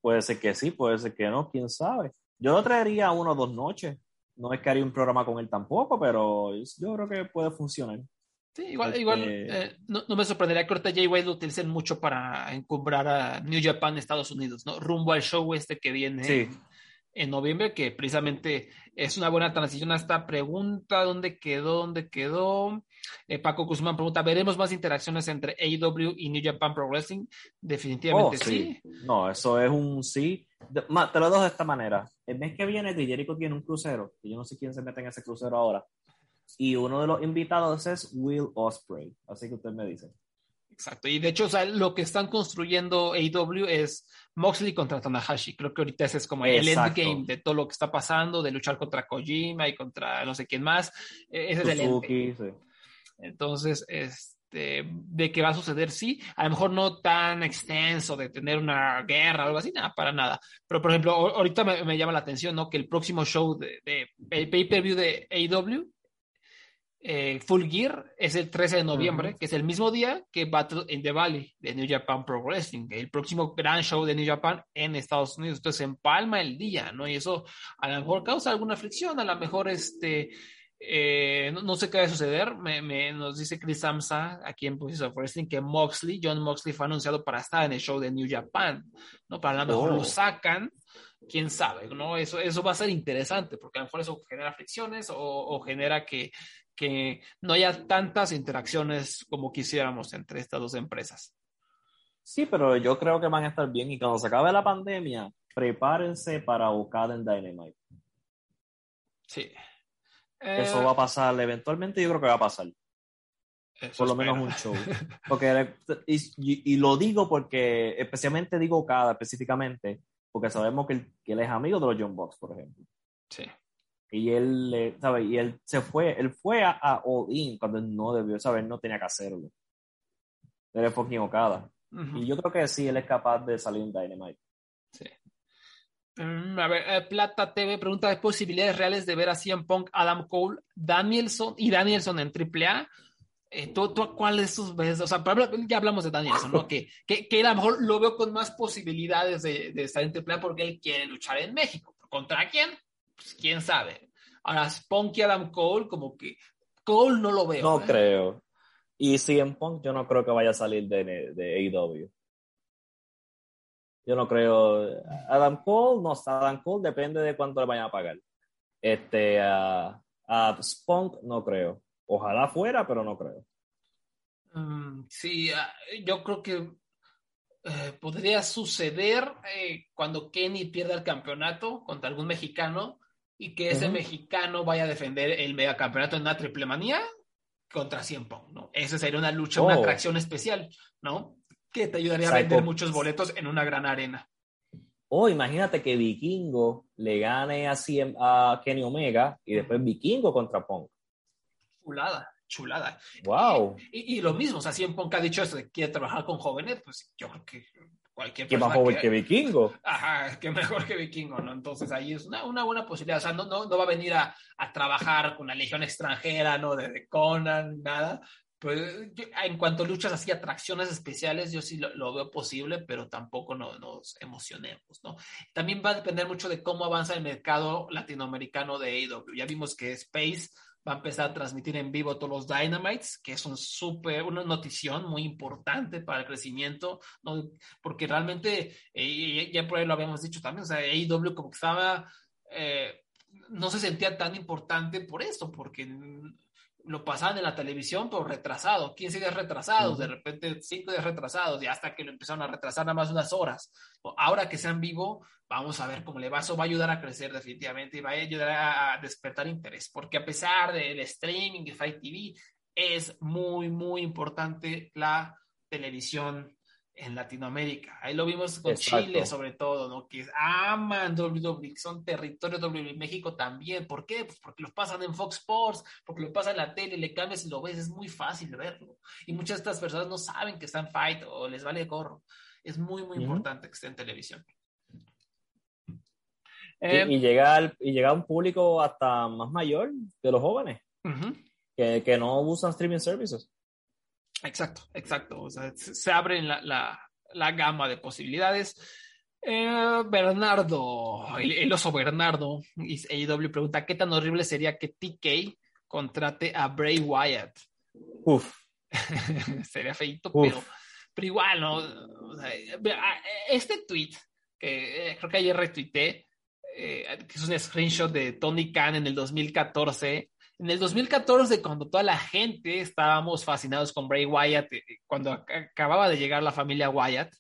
Puede ser que sí, puede ser que no, quién sabe. Yo lo traería una o dos noches. No es que haría un programa con él tampoco, pero yo creo que puede funcionar. Sí, igual, igual este eh, no, me sorprendería que ahorita Jay White lo utilicen mucho para encumbrar a New Japan Estados Unidos, ¿no? Rumbo al show este que viene en, noviembre, que precisamente es una buena transición a esta pregunta, ¿dónde quedó? ¿Dónde quedó? Eh, Paco Guzmán pregunta, ¿veremos más interacciones entre AEW y New Japan Pro Wrestling? Definitivamente oh, sí. No, eso es un sí. te lo dejo de esta manera. El mes que viene, Jericho tiene un crucero, y yo no sé quién se mete en ese crucero ahora y uno de los invitados es Will Osprey. Así que usted me dice. Exacto. Y de hecho, o sea, lo que están construyendo AEW es Moxley contra Tanahashi. Creo que ahorita ese es como el endgame de todo lo que está pasando, de luchar contra Kojima y contra no sé quién más. E-, ese es el endgame. Entonces, este, de qué va a suceder, sí. A lo mejor no tan extenso de tener una guerra o algo así, nada, para nada. Pero, por ejemplo, ahorita me, llama la atención, ¿no? Que el próximo show de, de pay-per-view de AEW eh, Full Gear es el 13 de noviembre, que es el mismo día que Battle in the Valley de New Japan Pro Wrestling, el próximo gran show de New Japan en Estados Unidos. Entonces empalma el día, ¿no? Y eso a lo mejor causa alguna fricción, a lo mejor este. Eh, no, sé qué va a suceder. Me, nos dice Chris Samsa aquí en Voices of Wrestling que Moxley, John Moxley fue anunciado para estar en el show de New Japan, ¿no? Para lo mejor lo oh. sacan quién sabe, ¿no? Eso, eso va a ser interesante, porque a lo mejor eso genera fricciones o, genera que, que, no haya tantas interacciones como quisiéramos entre estas dos empresas. Sí, pero yo creo que van a estar bien y cuando se acabe la pandemia, prepárense para buscar en Dynamite. Sí. Eso va a pasar, eventualmente yo creo que va a pasar. Por lo menos un show. Porque, y, y, lo digo porque, especialmente digo cada específicamente, porque sabemos que que él es amigo de los John Box, por ejemplo. Sí. Y él, ¿sabe? Y él se fue, él fue a, a All In cuando él no debió saber, no tenía que hacerlo. Él es fucking Okada. Y yo creo que sí, él es capaz de salir en Dynamite. Sí. Mm, a ver, eh, Plata TV pregunta: ¿hay posibilidades reales de ver a CM Punk, Adam Cole, Danielson y Danielson en AAA? Eh, ¿tú, cuál de esos ves? O sea, ya hablamos de Danielson, ¿no? que, que, que, a lo mejor lo veo con más posibilidades de, de estar en AAA porque él quiere luchar en México. ¿Contra quién? Pues quién sabe. Ahora, Punk y Adam Cole, como que Cole no lo veo. No ¿eh? creo. Y si en Punk, yo no creo que vaya a salir de, de AEW. Yo no creo. Adam Cole, no, Adam Cole depende de cuánto le vayan a pagar. Este, a, a Spunk, no creo. Ojalá fuera, pero no creo. Mm, sí, ah, yo creo que eh, podría suceder eh, cuando Kenny pierda el campeonato contra algún mexicano y que ese mexicano vaya a defender el megacampeonato en una triple manía contra Cien ¿no? Esa sería una lucha, una oh. atracción especial, ¿no? Que te ayudaría a vender muchos boletos en una gran arena. O oh, imagínate que Vikingo le gane a, a Kenny Omega y después Vikingo contra Punk chulada, chulada. Wow. Y, lo mismo, o sea, si Punk ha dicho eso de que quiere trabajar con jóvenes, pues yo creo que cualquier persona. más joven que, Vikingo. Ajá, que mejor que Vikingo, ¿no? Entonces ahí es una, una buena posibilidad. O sea, no, no, no va a venir a, a, trabajar con la Legión extranjera, ¿no? De, Conan, nada. Pues en cuanto a luchas así, atracciones especiales, yo sí lo, veo posible, pero tampoco no, nos emocionemos, ¿no? También va a depender mucho de cómo avanza el mercado latinoamericano de AEW. Ya vimos que Space va a empezar a transmitir en vivo todos los Dynamites, que es un súper, una notición muy importante para el crecimiento, ¿no? porque realmente, eh, ya por ahí lo habíamos dicho también, o sea, AEW como que estaba, eh, no se sentía tan importante por esto, porque lo pasaban en la televisión, pero retrasado, 15 días retrasados, de repente 5 días retrasados, y hasta que lo empezaron a retrasar nada más unas horas. Ahora que sean vivo, vamos a ver cómo le va. Eso va a ayudar a crecer definitivamente y va a ayudar a despertar interés, porque a pesar del streaming de Fight TV, es muy, muy importante la televisión en Latinoamérica. Ahí lo vimos con Chile, sobre todo, ¿no? Que aman WWE, son territorio WWE. México también. ¿Por qué? Pues porque lo pasan en Fox Sports, porque lo pasan en la tele, le cambias y lo ves, es muy fácil verlo. Y muchas de estas personas no saben que está en Fight o les vale gorro. Es muy, muy importante que esté en televisión. y, eh, llega y llega a un público hasta más mayor de los jóvenes que, que no usan streaming services. Exacto, exacto. O sea, se abre la, la, la gama de posibilidades. Eh, Bernardo, el, oso Bernardo, y AEW pregunta: ¿Qué tan horrible sería que TK contrate a Bray Wyatt? Uf. sería feito, pero, pero igual, ¿no? este tweet, que eh, creo que ayer retuiteé, eh, que es un screenshot de Tony Khan en el 2014 en el 2014, cuando toda la gente estábamos fascinados con Bray Wyatt, eh, cuando acababa de llegar la familia Wyatt,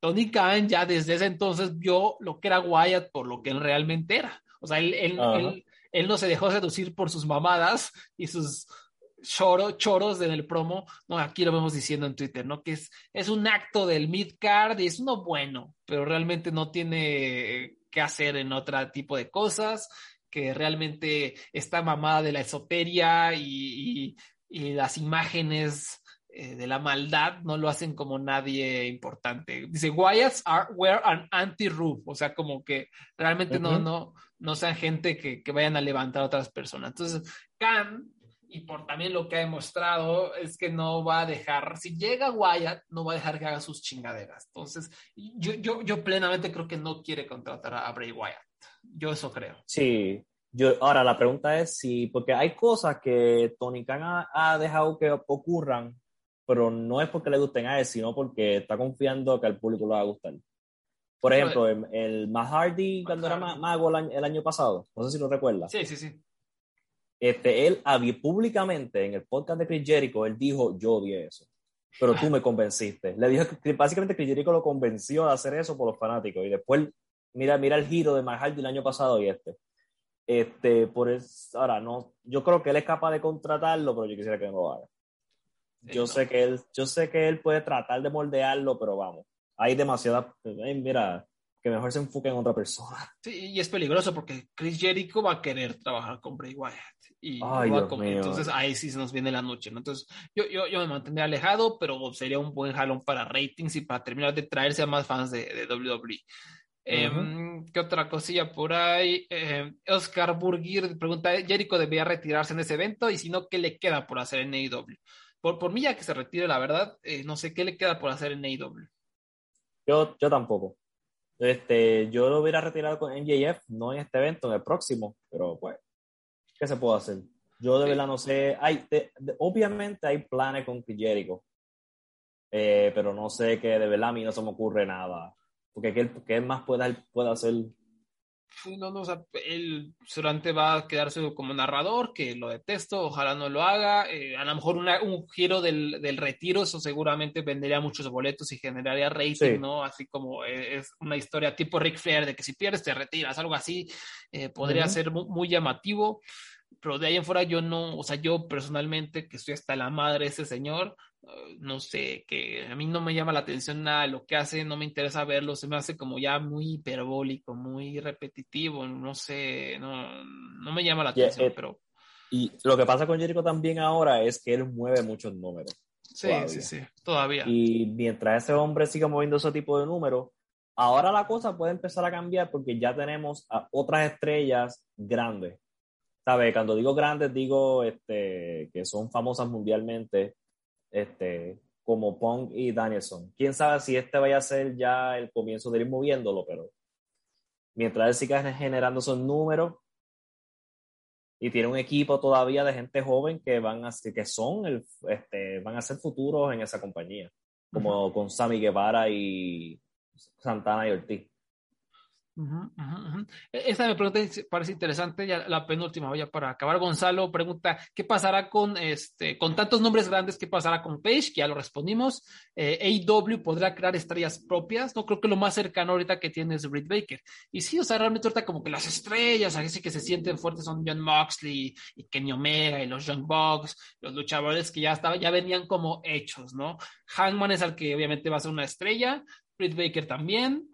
Tony Khan ya desde ese entonces vio lo que era Wyatt por lo que él realmente era. O sea, él, él, no se dejó seducir por sus mamadas y sus choros en el promo. No, aquí lo vemos diciendo en Twitter, ¿no? Que es, es un acto del mid-card y es uno bueno, pero realmente no tiene que hacer en otro tipo de cosas que realmente está mamada de la esoteria y, las imágenes eh, de la maldad no lo hacen como nadie importante. Dice, Wyatts are, wear an anti-roof, o sea, como que realmente no, no, no sean gente que, que, vayan a levantar a otras personas. Entonces, Khan y por también lo que ha demostrado es que no va a dejar, si llega Wyatt, no va a dejar que haga sus chingaderas. Entonces, yo, yo, yo plenamente creo que no quiere contratar a, Bray Wyatt. Yo eso creo. Sí, yo, ahora la pregunta es si, porque hay cosas que Tony Khan ha, dejado que ocurran, pero no es porque le gusten a él, sino porque está confiando que al público le va a gustar. Por ejemplo, el, el Mahardy cuando era mago el año, el año pasado, no sé si lo recuerdas. Sí, sí, sí este, él había públicamente en el podcast de Chris Jericho, él dijo, yo odié eso, pero tú me convenciste. Le dijo que básicamente Chris Jericho lo convenció de hacer eso por los fanáticos y después mira, mira el giro de Matt del año pasado y este. Este, por eso, ahora no, yo creo que él es capaz de contratarlo, pero yo quisiera que no lo haga. Yo sé que él, yo sé que él puede tratar de moldearlo, pero vamos, hay demasiada, mira, que mejor se enfoque en otra persona. Sí, y es peligroso porque Chris Jericho va a querer trabajar con Bray Wyatt. Y entonces ahí sí se nos viene la noche, ¿no? Entonces yo, yo, yo me mantendría alejado, pero sería un buen jalón para ratings y para terminar de traerse a más fans de, de WWE. Em, ¿Qué otra cosilla por ahí? Eh, Oscar Burgir pregunta, ¿Jericho debía retirarse en ese evento? Y si no, ¿qué le queda por hacer en AEW? Por, por mí ya que se retire, la verdad, eh, no sé qué le queda por hacer en AEW. Yo, yo tampoco. Este, yo lo hubiera retirado con NJF, no en este evento, en el próximo, pero pues, ¿qué se puede hacer? Yo de verdad no sé, hay, obviamente hay planes con Jericho, eh, pero no sé que de verdad a mí no se me ocurre nada, porque ¿qué, qué más puede, puede hacer no, no, o sea, él solamente va a quedarse como narrador, que lo detesto, ojalá no lo haga. Eh, a lo mejor un giro del, del, retiro, eso seguramente vendería muchos boletos y generaría rating, ¿no? Así como eh, es una historia tipo Rick Flair, de que si pierdes te retiras, algo así, eh, podría ser muy, llamativo. Pero de ahí en fuera yo no, o sea, yo personalmente, que estoy hasta la madre de ese señor, no sé, que a mí no me llama la atención nada lo que hace, no me interesa verlo, se me hace como ya muy hiperbólico, muy repetitivo, no sé, no, no me llama la atención, eh, pero... Y lo que pasa con Jericho también ahora es que él mueve muchos números. Sí, sí, sí, todavía. Y mientras ese hombre siga moviendo ese tipo de números, ahora la cosa puede empezar a cambiar porque ya tenemos a otras estrellas grandes. ¿Sabes? Cuando digo grandes, digo este, que son famosas mundialmente este, como Pong y Danielson. Quién sabe si este vaya a ser ya el comienzo de ir moviéndolo, pero mientras él siga generando esos números y tiene un equipo todavía de gente joven que van a que son el, este, van a ser futuros en esa compañía, como con Sammy Guevara y Santana y Ortiz. E-, esta me pregunta parece interesante, ya la penúltima, para acabar. Gonzalo pregunta: ¿qué pasará con este, con tantos nombres grandes? ¿Qué pasará con Page? Que ya lo respondimos. Eh, AEW podrá crear estrellas propias. No creo que lo más cercano ahorita que tiene es Britt Baker. Y sí, o sea, realmente ahorita como que las estrellas, así que se sienten fuertes son John Moxley y Kenny Omega y los Young Bucks, los luchadores que ya estaban, ya venían como hechos, ¿no? Hangman es el que obviamente va a ser una estrella. Britt Baker también.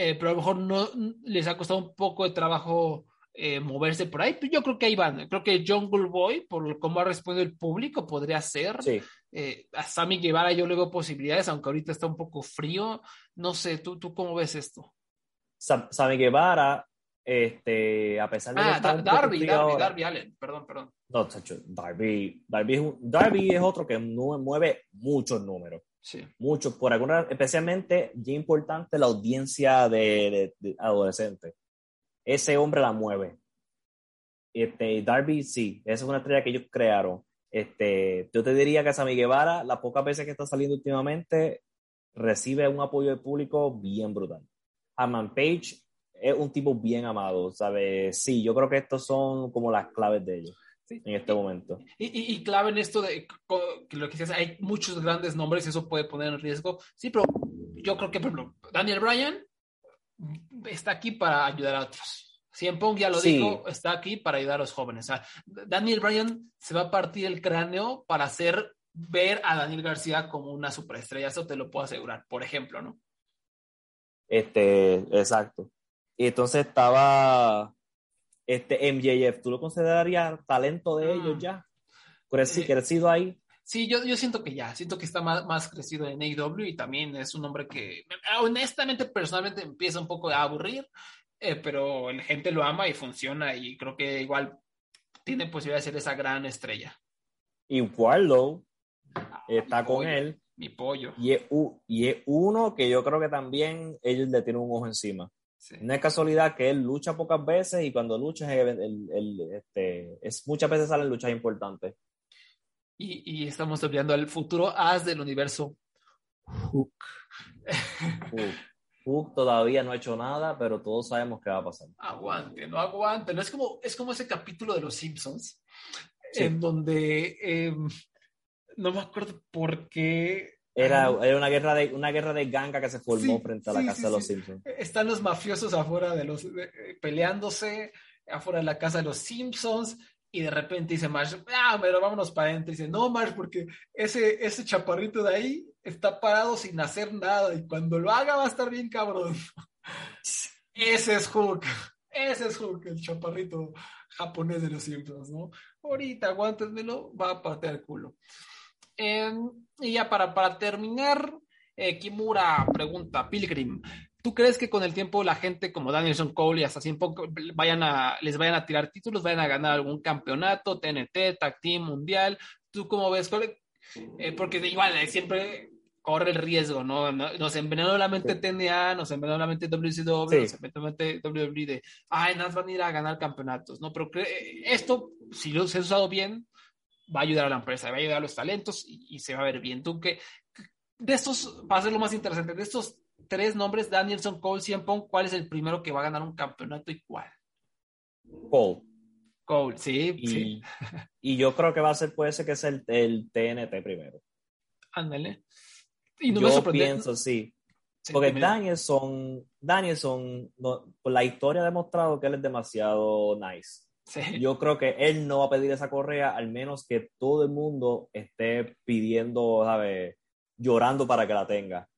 Eh, pero a lo mejor no les ha costado un poco de trabajo eh, moverse por ahí. Pero yo creo que ahí van. Creo que Jungle Boy, por cómo ha respondido el público, podría ser. Eh, a Sammy Guevara yo le veo posibilidades, aunque ahorita está un poco frío. No sé, ¿tú, tú cómo ves esto? Sammy Guevara, este, a pesar de ah, Darby, Darby, Darby Allen, perdón, perdón. No, Darby, Darby, es Darby es otro que mueve muchos números. Sí. Mucho, por alguna, especialmente, y importante, la audiencia de, adolescentes. Ese hombre la mueve. Este, Darby, sí, esa es una estrella que ellos crearon. Este, yo te diría que Sammy Guevara, las pocas veces que está saliendo últimamente, recibe un apoyo del público bien brutal. Hammond Page es un tipo bien amado, ¿sabes? Sí, yo creo que estos son como las claves de ellos en este momento. Y, clave en esto de que lo que dices, hay muchos grandes nombres y eso puede poner en riesgo. Sí, pero yo creo que, por ejemplo, Daniel Bryan está aquí para ayudar a otros. Cien Pong ya lo dijo, está aquí para ayudar a los jóvenes. Daniel Bryan se va a partir el cráneo para hacer ver a Daniel García como una superestrella, eso te lo puedo asegurar, por ejemplo, ¿no? Este, exacto. Y entonces estaba este MJF, ¿tú lo considerarías talento de ellos mm. ya? Creci, eh, crecido ahí. Sí, yo, yo siento que ya, siento que está más, más crecido en AEW y también es un hombre que honestamente, personalmente empieza un poco a aburrir, eh, pero la gente lo ama y funciona y creo que igual tiene posibilidad de ser esa gran estrella. Y Warlow está con él. Mi pollo. Y es, y es uno que yo creo que también ellos le tienen un ojo encima. No es casualidad que él lucha pocas veces y cuando lucha este, es, muchas veces salen luchas importantes. Y, y estamos olvidando al futuro as del universo Hook. Hook. todavía no ha hecho nada, pero todos sabemos qué va a pasar. Aguante, no aguante. No es como, es como ese capítulo de Los Simpsons, en donde em, no me acuerdo por qué era, era, una guerra de una guerra de ganga que se formó frente a la casa de los Simpsons. Están los mafiosos afuera de los peleándose afuera de la casa de los Simpsons y de repente dice Marsh, ah, pero vámonos para adentro. dice, no, Marsh, porque ese, ese chaparrito de ahí está parado sin hacer nada y cuando lo haga va a estar bien cabrón. ese es Hulk. Ese es Hulk, el chaparrito japonés de los Simpsons, ¿no? Ahorita, aguántenmelo, va a partir el culo. Em, y ya para, para terminar, eh, Kimura pregunta, Pilgrim, ¿tú crees que con el tiempo la gente como Danielson Cole y hasta así poco vayan a, les vayan a tirar títulos, vayan a ganar algún campeonato, TNT, Tag Team, Mundial? ¿Tú cómo ves? Eh, porque igual eh, siempre corre el riesgo, ¿no? Nos envenenó la mente TNA, nos envenenó la mente WCW, nos envenenó la mente WWE de, ay, nos van a ir a ganar campeonatos, ¿no? Pero esto, si lo se ha usado bien, va a ayudar a la empresa, va a ayudar a los talentos y, se va a ver bien. Tú que de estos, va a ser lo más interesante, de estos tres nombres, Danielson, Cole, Cien ¿cuál es el primero que va a ganar un campeonato y cuál? Cole. Cole, sí, y, sí. Y yo creo que va a ser, puede ser que es el, el TNT primero. Ándale. Y no yo pienso, sí. Porque Danielson, Danielson, por la historia ha demostrado que él es demasiado nice. Yo creo que él no va a pedir esa correa, al menos que todo el mundo esté pidiendo, ¿sabes? Llorando para que la tenga.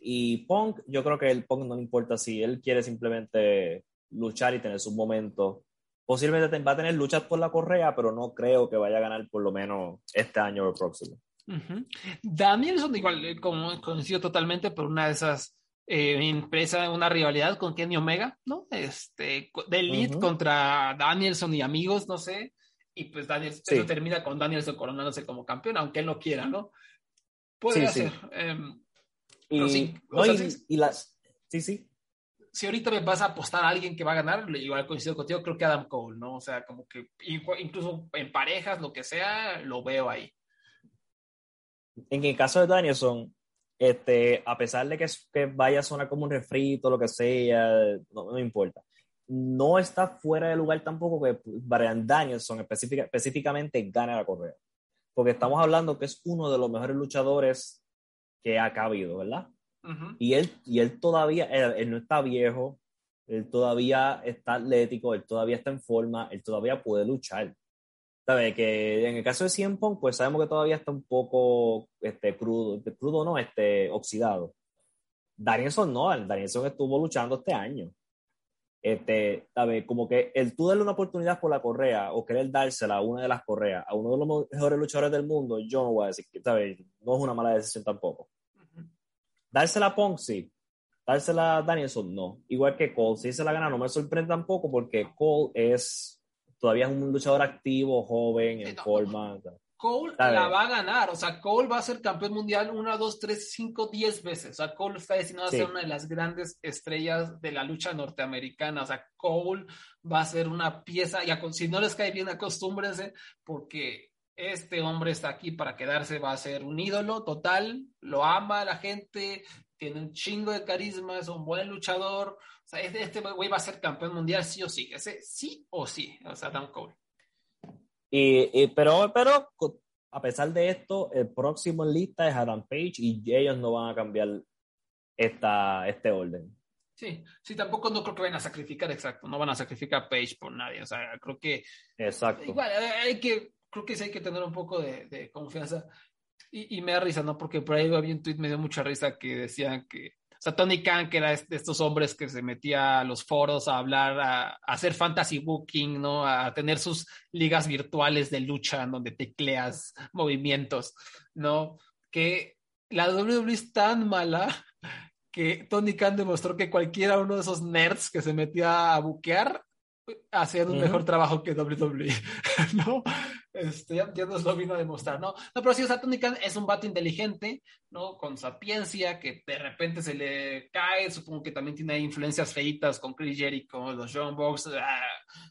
Y Punk, yo creo que el Punk no le importa si él quiere simplemente luchar y tener su momento. Posiblemente va a tener luchas por la correa, pero no creo que vaya a ganar por lo menos este año o el próximo. Danielson, igual, eh, como conocido totalmente por una de esas eh, empresa una rivalidad con Kenny Omega, ¿no? Este, de Elite contra Danielson y amigos, no sé. Y pues Danielson termina con Danielson coronándose como campeón, aunque él no quiera, ¿no? Puede ser. Em, y, sí, y, las. Sí, sí. Si ahorita me vas a apostar a alguien que va a ganar, igual coincido contigo, creo que Adam Cole, ¿no? O sea, como que incluso en parejas, lo que sea, lo veo ahí. En el caso de Danielson, este, a pesar de que, que vaya a sonar como un refrito, lo que sea, no, me importa. No está fuera de lugar tampoco que Brian Danielson específicamente gane la correa. Porque estamos hablando que es uno de los mejores luchadores que ha cabido, ¿verdad? y, él, y él todavía, él, no está viejo, él todavía está atlético, él todavía está en forma, él todavía puede luchar. ¿Sabe? Que en el caso de Cien Pong, pues sabemos que todavía está un poco este, crudo, crudo no, este, oxidado. Danielson no, Danielson estuvo luchando este año. Este, ¿sabe? Como que el tú darle una oportunidad por la correa o querer dársela a una de las correas a uno de los mejores luchadores del mundo, yo no voy a decir que, ¿sabe? No es una mala decisión tampoco. Dársela a Pong, sí. Dársela a Danielson, no. Igual que Cole, si se la gana, no me sorprende tampoco porque Cole es todavía es un luchador activo, joven, en forma. Cole la va a ganar, o sea, Cole va a ser campeón mundial una, dos, tres, cinco, diez veces. O sea, Cole está destinado a ser una de las grandes estrellas de la lucha norteamericana. O sea, Cole va a ser una pieza, y si no les cae bien, acostúmbrense, porque este hombre está aquí para quedarse, va a ser un ídolo total, lo ama la gente, tiene un chingo de carisma, es un buen luchador. O sea, este güey va a ser campeón mundial sí o sí. Ese sí o sí. O sea, Adam Cole. Y, pero, pero a pesar de esto, el próximo en lista es Adam Page y ellos no van a cambiar esta, este orden. Sí, sí, tampoco no creo que vayan a sacrificar, exacto, no van a sacrificar a Page por nadie, o sea, creo que... Exacto. Igual, hay que, creo que sí hay que tener un poco de, confianza y, me da risa, ¿no? Porque por ahí había un tweet, me dio mucha risa que decían que o sea, Tony Khan, que era de estos hombres que se metía a los foros a hablar, a, hacer fantasy booking, ¿no? A tener sus ligas virtuales de lucha donde tecleas movimientos, ¿no? Que la WWE es tan mala que Tony Khan demostró que cualquiera uno de esos nerds que se metía a buquear haciendo un mejor trabajo que WWE, ¿no? Este, ya, nos lo vino a demostrar, ¿no? No, pero sí, o sea, Tony Khan es un vato inteligente, ¿no? Con sapiencia, que de repente se le cae, supongo que también tiene influencias feitas con Chris Jericho, los John Box, ah,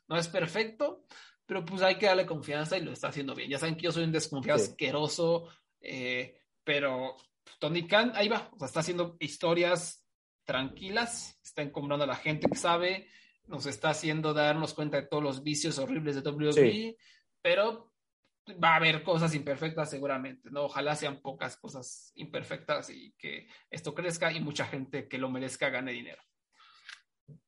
no es perfecto, pero pues hay que darle confianza y lo está haciendo bien. Ya saben que yo soy un desconfiado asqueroso, eh, pero Tony Khan, ahí va, o sea, está haciendo historias tranquilas, está encombrando a la gente que sabe, nos está haciendo darnos cuenta de todos los vicios horribles de WWE, pero va a haber cosas imperfectas seguramente, ¿no? Ojalá sean pocas cosas imperfectas y que esto crezca y mucha gente que lo merezca gane dinero.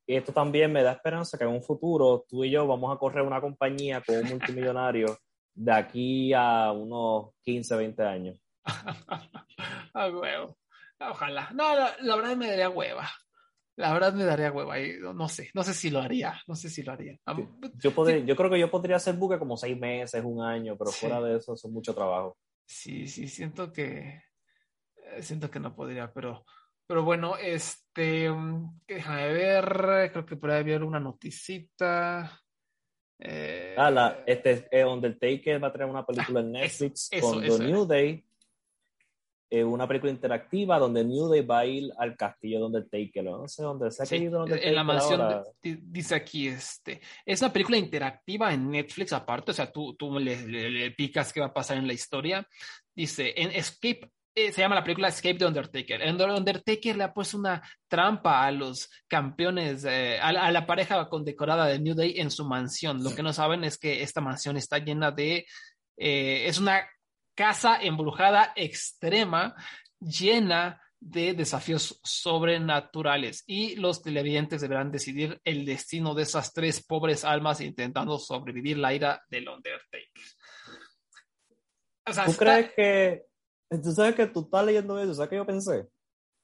Y esto también me da esperanza que en un futuro tú y yo vamos a correr una compañía con un multimillonario de aquí a unos 15, 20 años. a huevo. Ojalá. No, la, verdad me daría hueva. La verdad me daría hueva. no sé, no sé si lo haría. No sé si lo haría. Yo, podría, yo creo que yo podría hacer buque como seis meses, un año, pero fuera de eso, es mucho trabajo. Sí, sí, siento que. Eh, siento que no podría, pero. Pero bueno, este. Mm, déjame ver. Creo que por ahí haber una noticita. Eh, ah, la, este, eh, Undertaker va a traer una película en ah, Netflix con The New Day eh, una película interactiva donde New Day va a ir al castillo donde Taker, no sé dónde se ha sí, En la mansión, dice aquí, este, es una película interactiva en Netflix aparte, o sea, tú, tú le, picas qué va a pasar en la historia. Dice, en Escape, eh, se llama la película Escape de Undertaker. En Undertaker le ha puesto una trampa a los campeones, eh, a, la pareja condecorada de New Day en su mansión. Lo que no saben es que esta mansión está llena de, es una casa embrujada extrema llena de desafíos sobrenaturales y los televidentes deberán decidir el destino de esas tres pobres almas intentando sobrevivir la ira del Undertaker. ¿Tú crees que, tú sabes que tú estás leyendo eso, ¿sabes qué yo pensé?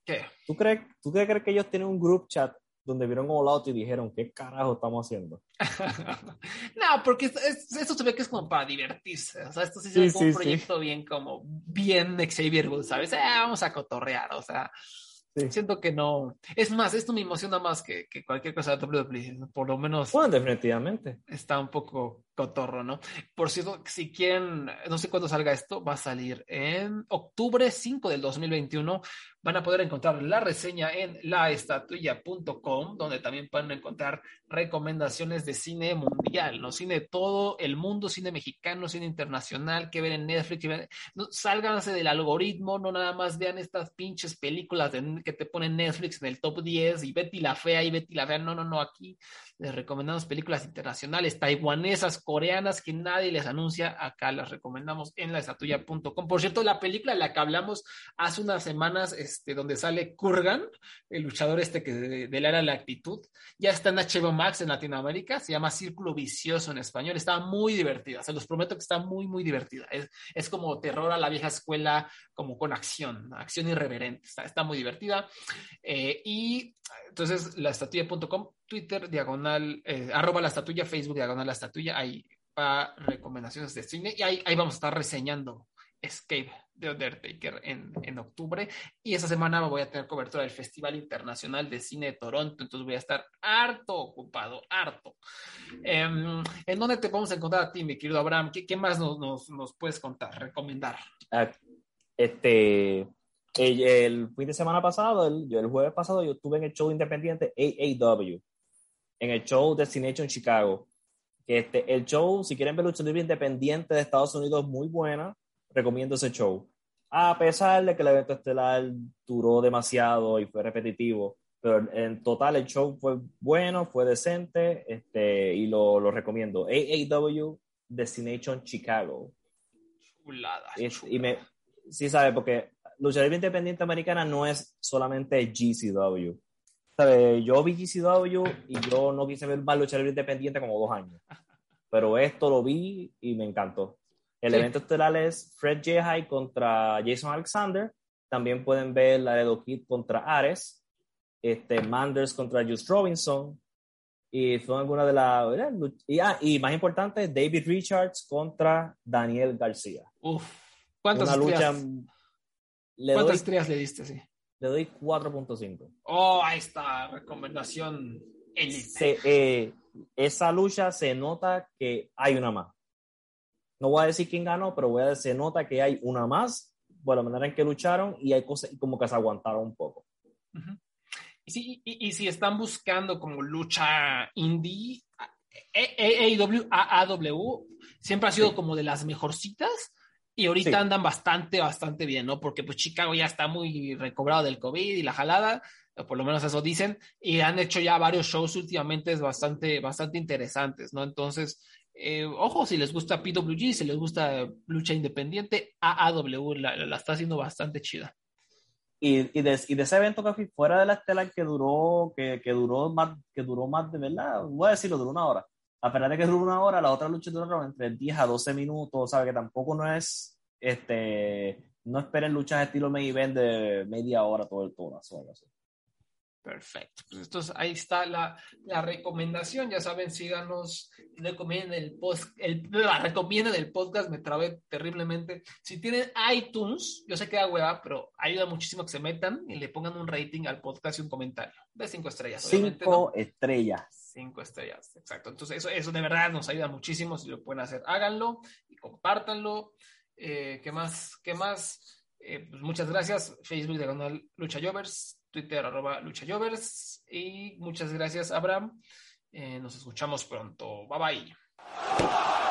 ¿Qué? ¿Tú crees, ¿Tú crees que ellos tienen un group chat donde vieron All Out y dijeron, ¿qué carajo estamos haciendo? no, porque esto, se ve que es como para divertirse. O sea, esto sí, es un proyecto bien como, bien Xavier ¿sabes? Eh, vamos a cotorrear, o sea, Siento que no. Es más, esto me emociona más que, que cualquier cosa de WWE. Por lo menos. Bueno, definitivamente. Está un poco cotorro, ¿no? Por cierto, si quieren, no sé cuándo salga esto, va a salir en octubre 5 del 2021. Van a poder encontrar la reseña en laestatuilla.com, donde también pueden encontrar recomendaciones de cine mundial, ¿no? Cine de todo el mundo, cine mexicano, cine internacional, que ven en Netflix. Sálganse del algoritmo, no nada más vean estas pinches películas que te ponen Netflix en el top 10 y Betty la Fea y Betty la Fea. No, no, no, aquí les recomendamos películas internacionales, taiwanesas, coreanas, que nadie les anuncia. Acá las recomendamos en laestatuya.com. Por cierto, la película de la que hablamos hace unas semanas, este, donde sale Kurgan, el luchador este que de, la era la actitud, ya está en HBO Max en Latinoamérica, se llama Círculo Vicioso en español. Está muy divertida, se los prometo que está muy, muy divertida. Es, es como terror a la vieja escuela, como con acción, acción irreverente. Está, está muy divertida. Eh, y entonces, laestatuya.com Twitter, diagonal, eh, arroba la estatuilla, Facebook, diagonal la estatuilla, ahí va recomendaciones de cine y ahí, vamos a estar reseñando Escape de Undertaker en, en, octubre. Y esa semana voy a tener cobertura del Festival Internacional de Cine de Toronto, entonces voy a estar harto ocupado, harto. Em, ¿En dónde te podemos encontrar a ti, mi querido Abraham? ¿Qué, más nos, puedes contar, recomendar? Ah, este, el, fin de semana pasado, el, el jueves pasado, yo estuve en el show independiente AAW en el show Destination Chicago. Que este, el show, si quieren ver lucha libre independiente de Estados Unidos, muy buena, recomiendo ese show. A pesar de que el evento estelar duró demasiado y fue repetitivo, pero en total el show fue bueno, fue decente este, y lo, lo recomiendo. AAW Destination Chicago. Chulada. Y me, sí, sabe, porque lucha libre independiente americana no es solamente GCW yo vi GCW y yo no quise ver más lucha libre independiente como dos años. Pero esto lo vi y me encantó. El evento estelar es Fred J. contra Jason Alexander. También pueden ver la de Kid contra Ares. Este, Manders contra Just Robinson. Y son algunas de las. Y, ah, y más importante, David Richards contra Daniel García. Uf, ¿cuántas estrellas? ¿Cuántas estrellas le diste? Sí le doy 4.5. Oh, ahí está, recomendación eh, esa lucha se nota que hay una más. No voy a decir quién ganó, pero voy a decir, se nota que hay una más por la manera en que lucharon y hay cosas como que se aguantaron un poco. y, y, si están buscando como lucha indie, AEW, AAW siempre ha sido como de las mejorcitas y ahorita andan bastante, bastante bien, ¿no? Porque pues Chicago ya está muy recobrado del COVID y la jalada, por lo menos eso dicen, y han hecho ya varios shows últimamente bastante, bastante interesantes, ¿no? Entonces, eh, ojo, si les gusta PWG, si les gusta lucha independiente, AAW la, la está haciendo bastante chida. Y, y, de, y, de, ese evento que fuera de la estela que duró, que, que, duró más, que duró más de verdad, voy a decirlo, duró una hora. A pesar de que duró una hora, la otra lucha duró entre 10 a 12 minutos, sabe que tampoco no es, este, no esperen luchas estilo main event de media hora todo el todo, así. Perfecto. Pues entonces ahí está la, la, recomendación. Ya saben, síganos, recomienden el post, el, la recomienden el podcast, me trabé terriblemente. Si tienen iTunes, yo sé que da hueva, pero ayuda muchísimo que se metan y le pongan un rating al podcast y un comentario de cinco estrellas. Cinco estrellas. Cinco estrellas, exacto. Entonces eso, eso de verdad nos ayuda muchísimo. Si lo pueden hacer, háganlo y compártanlo. Eh, ¿Qué más? ¿Qué más? Eh, pues muchas gracias. Facebook de canal Lucha Jovers Twitter arroba luchayovers. Y muchas gracias, Abraham. Eh, nos escuchamos pronto. Bye bye.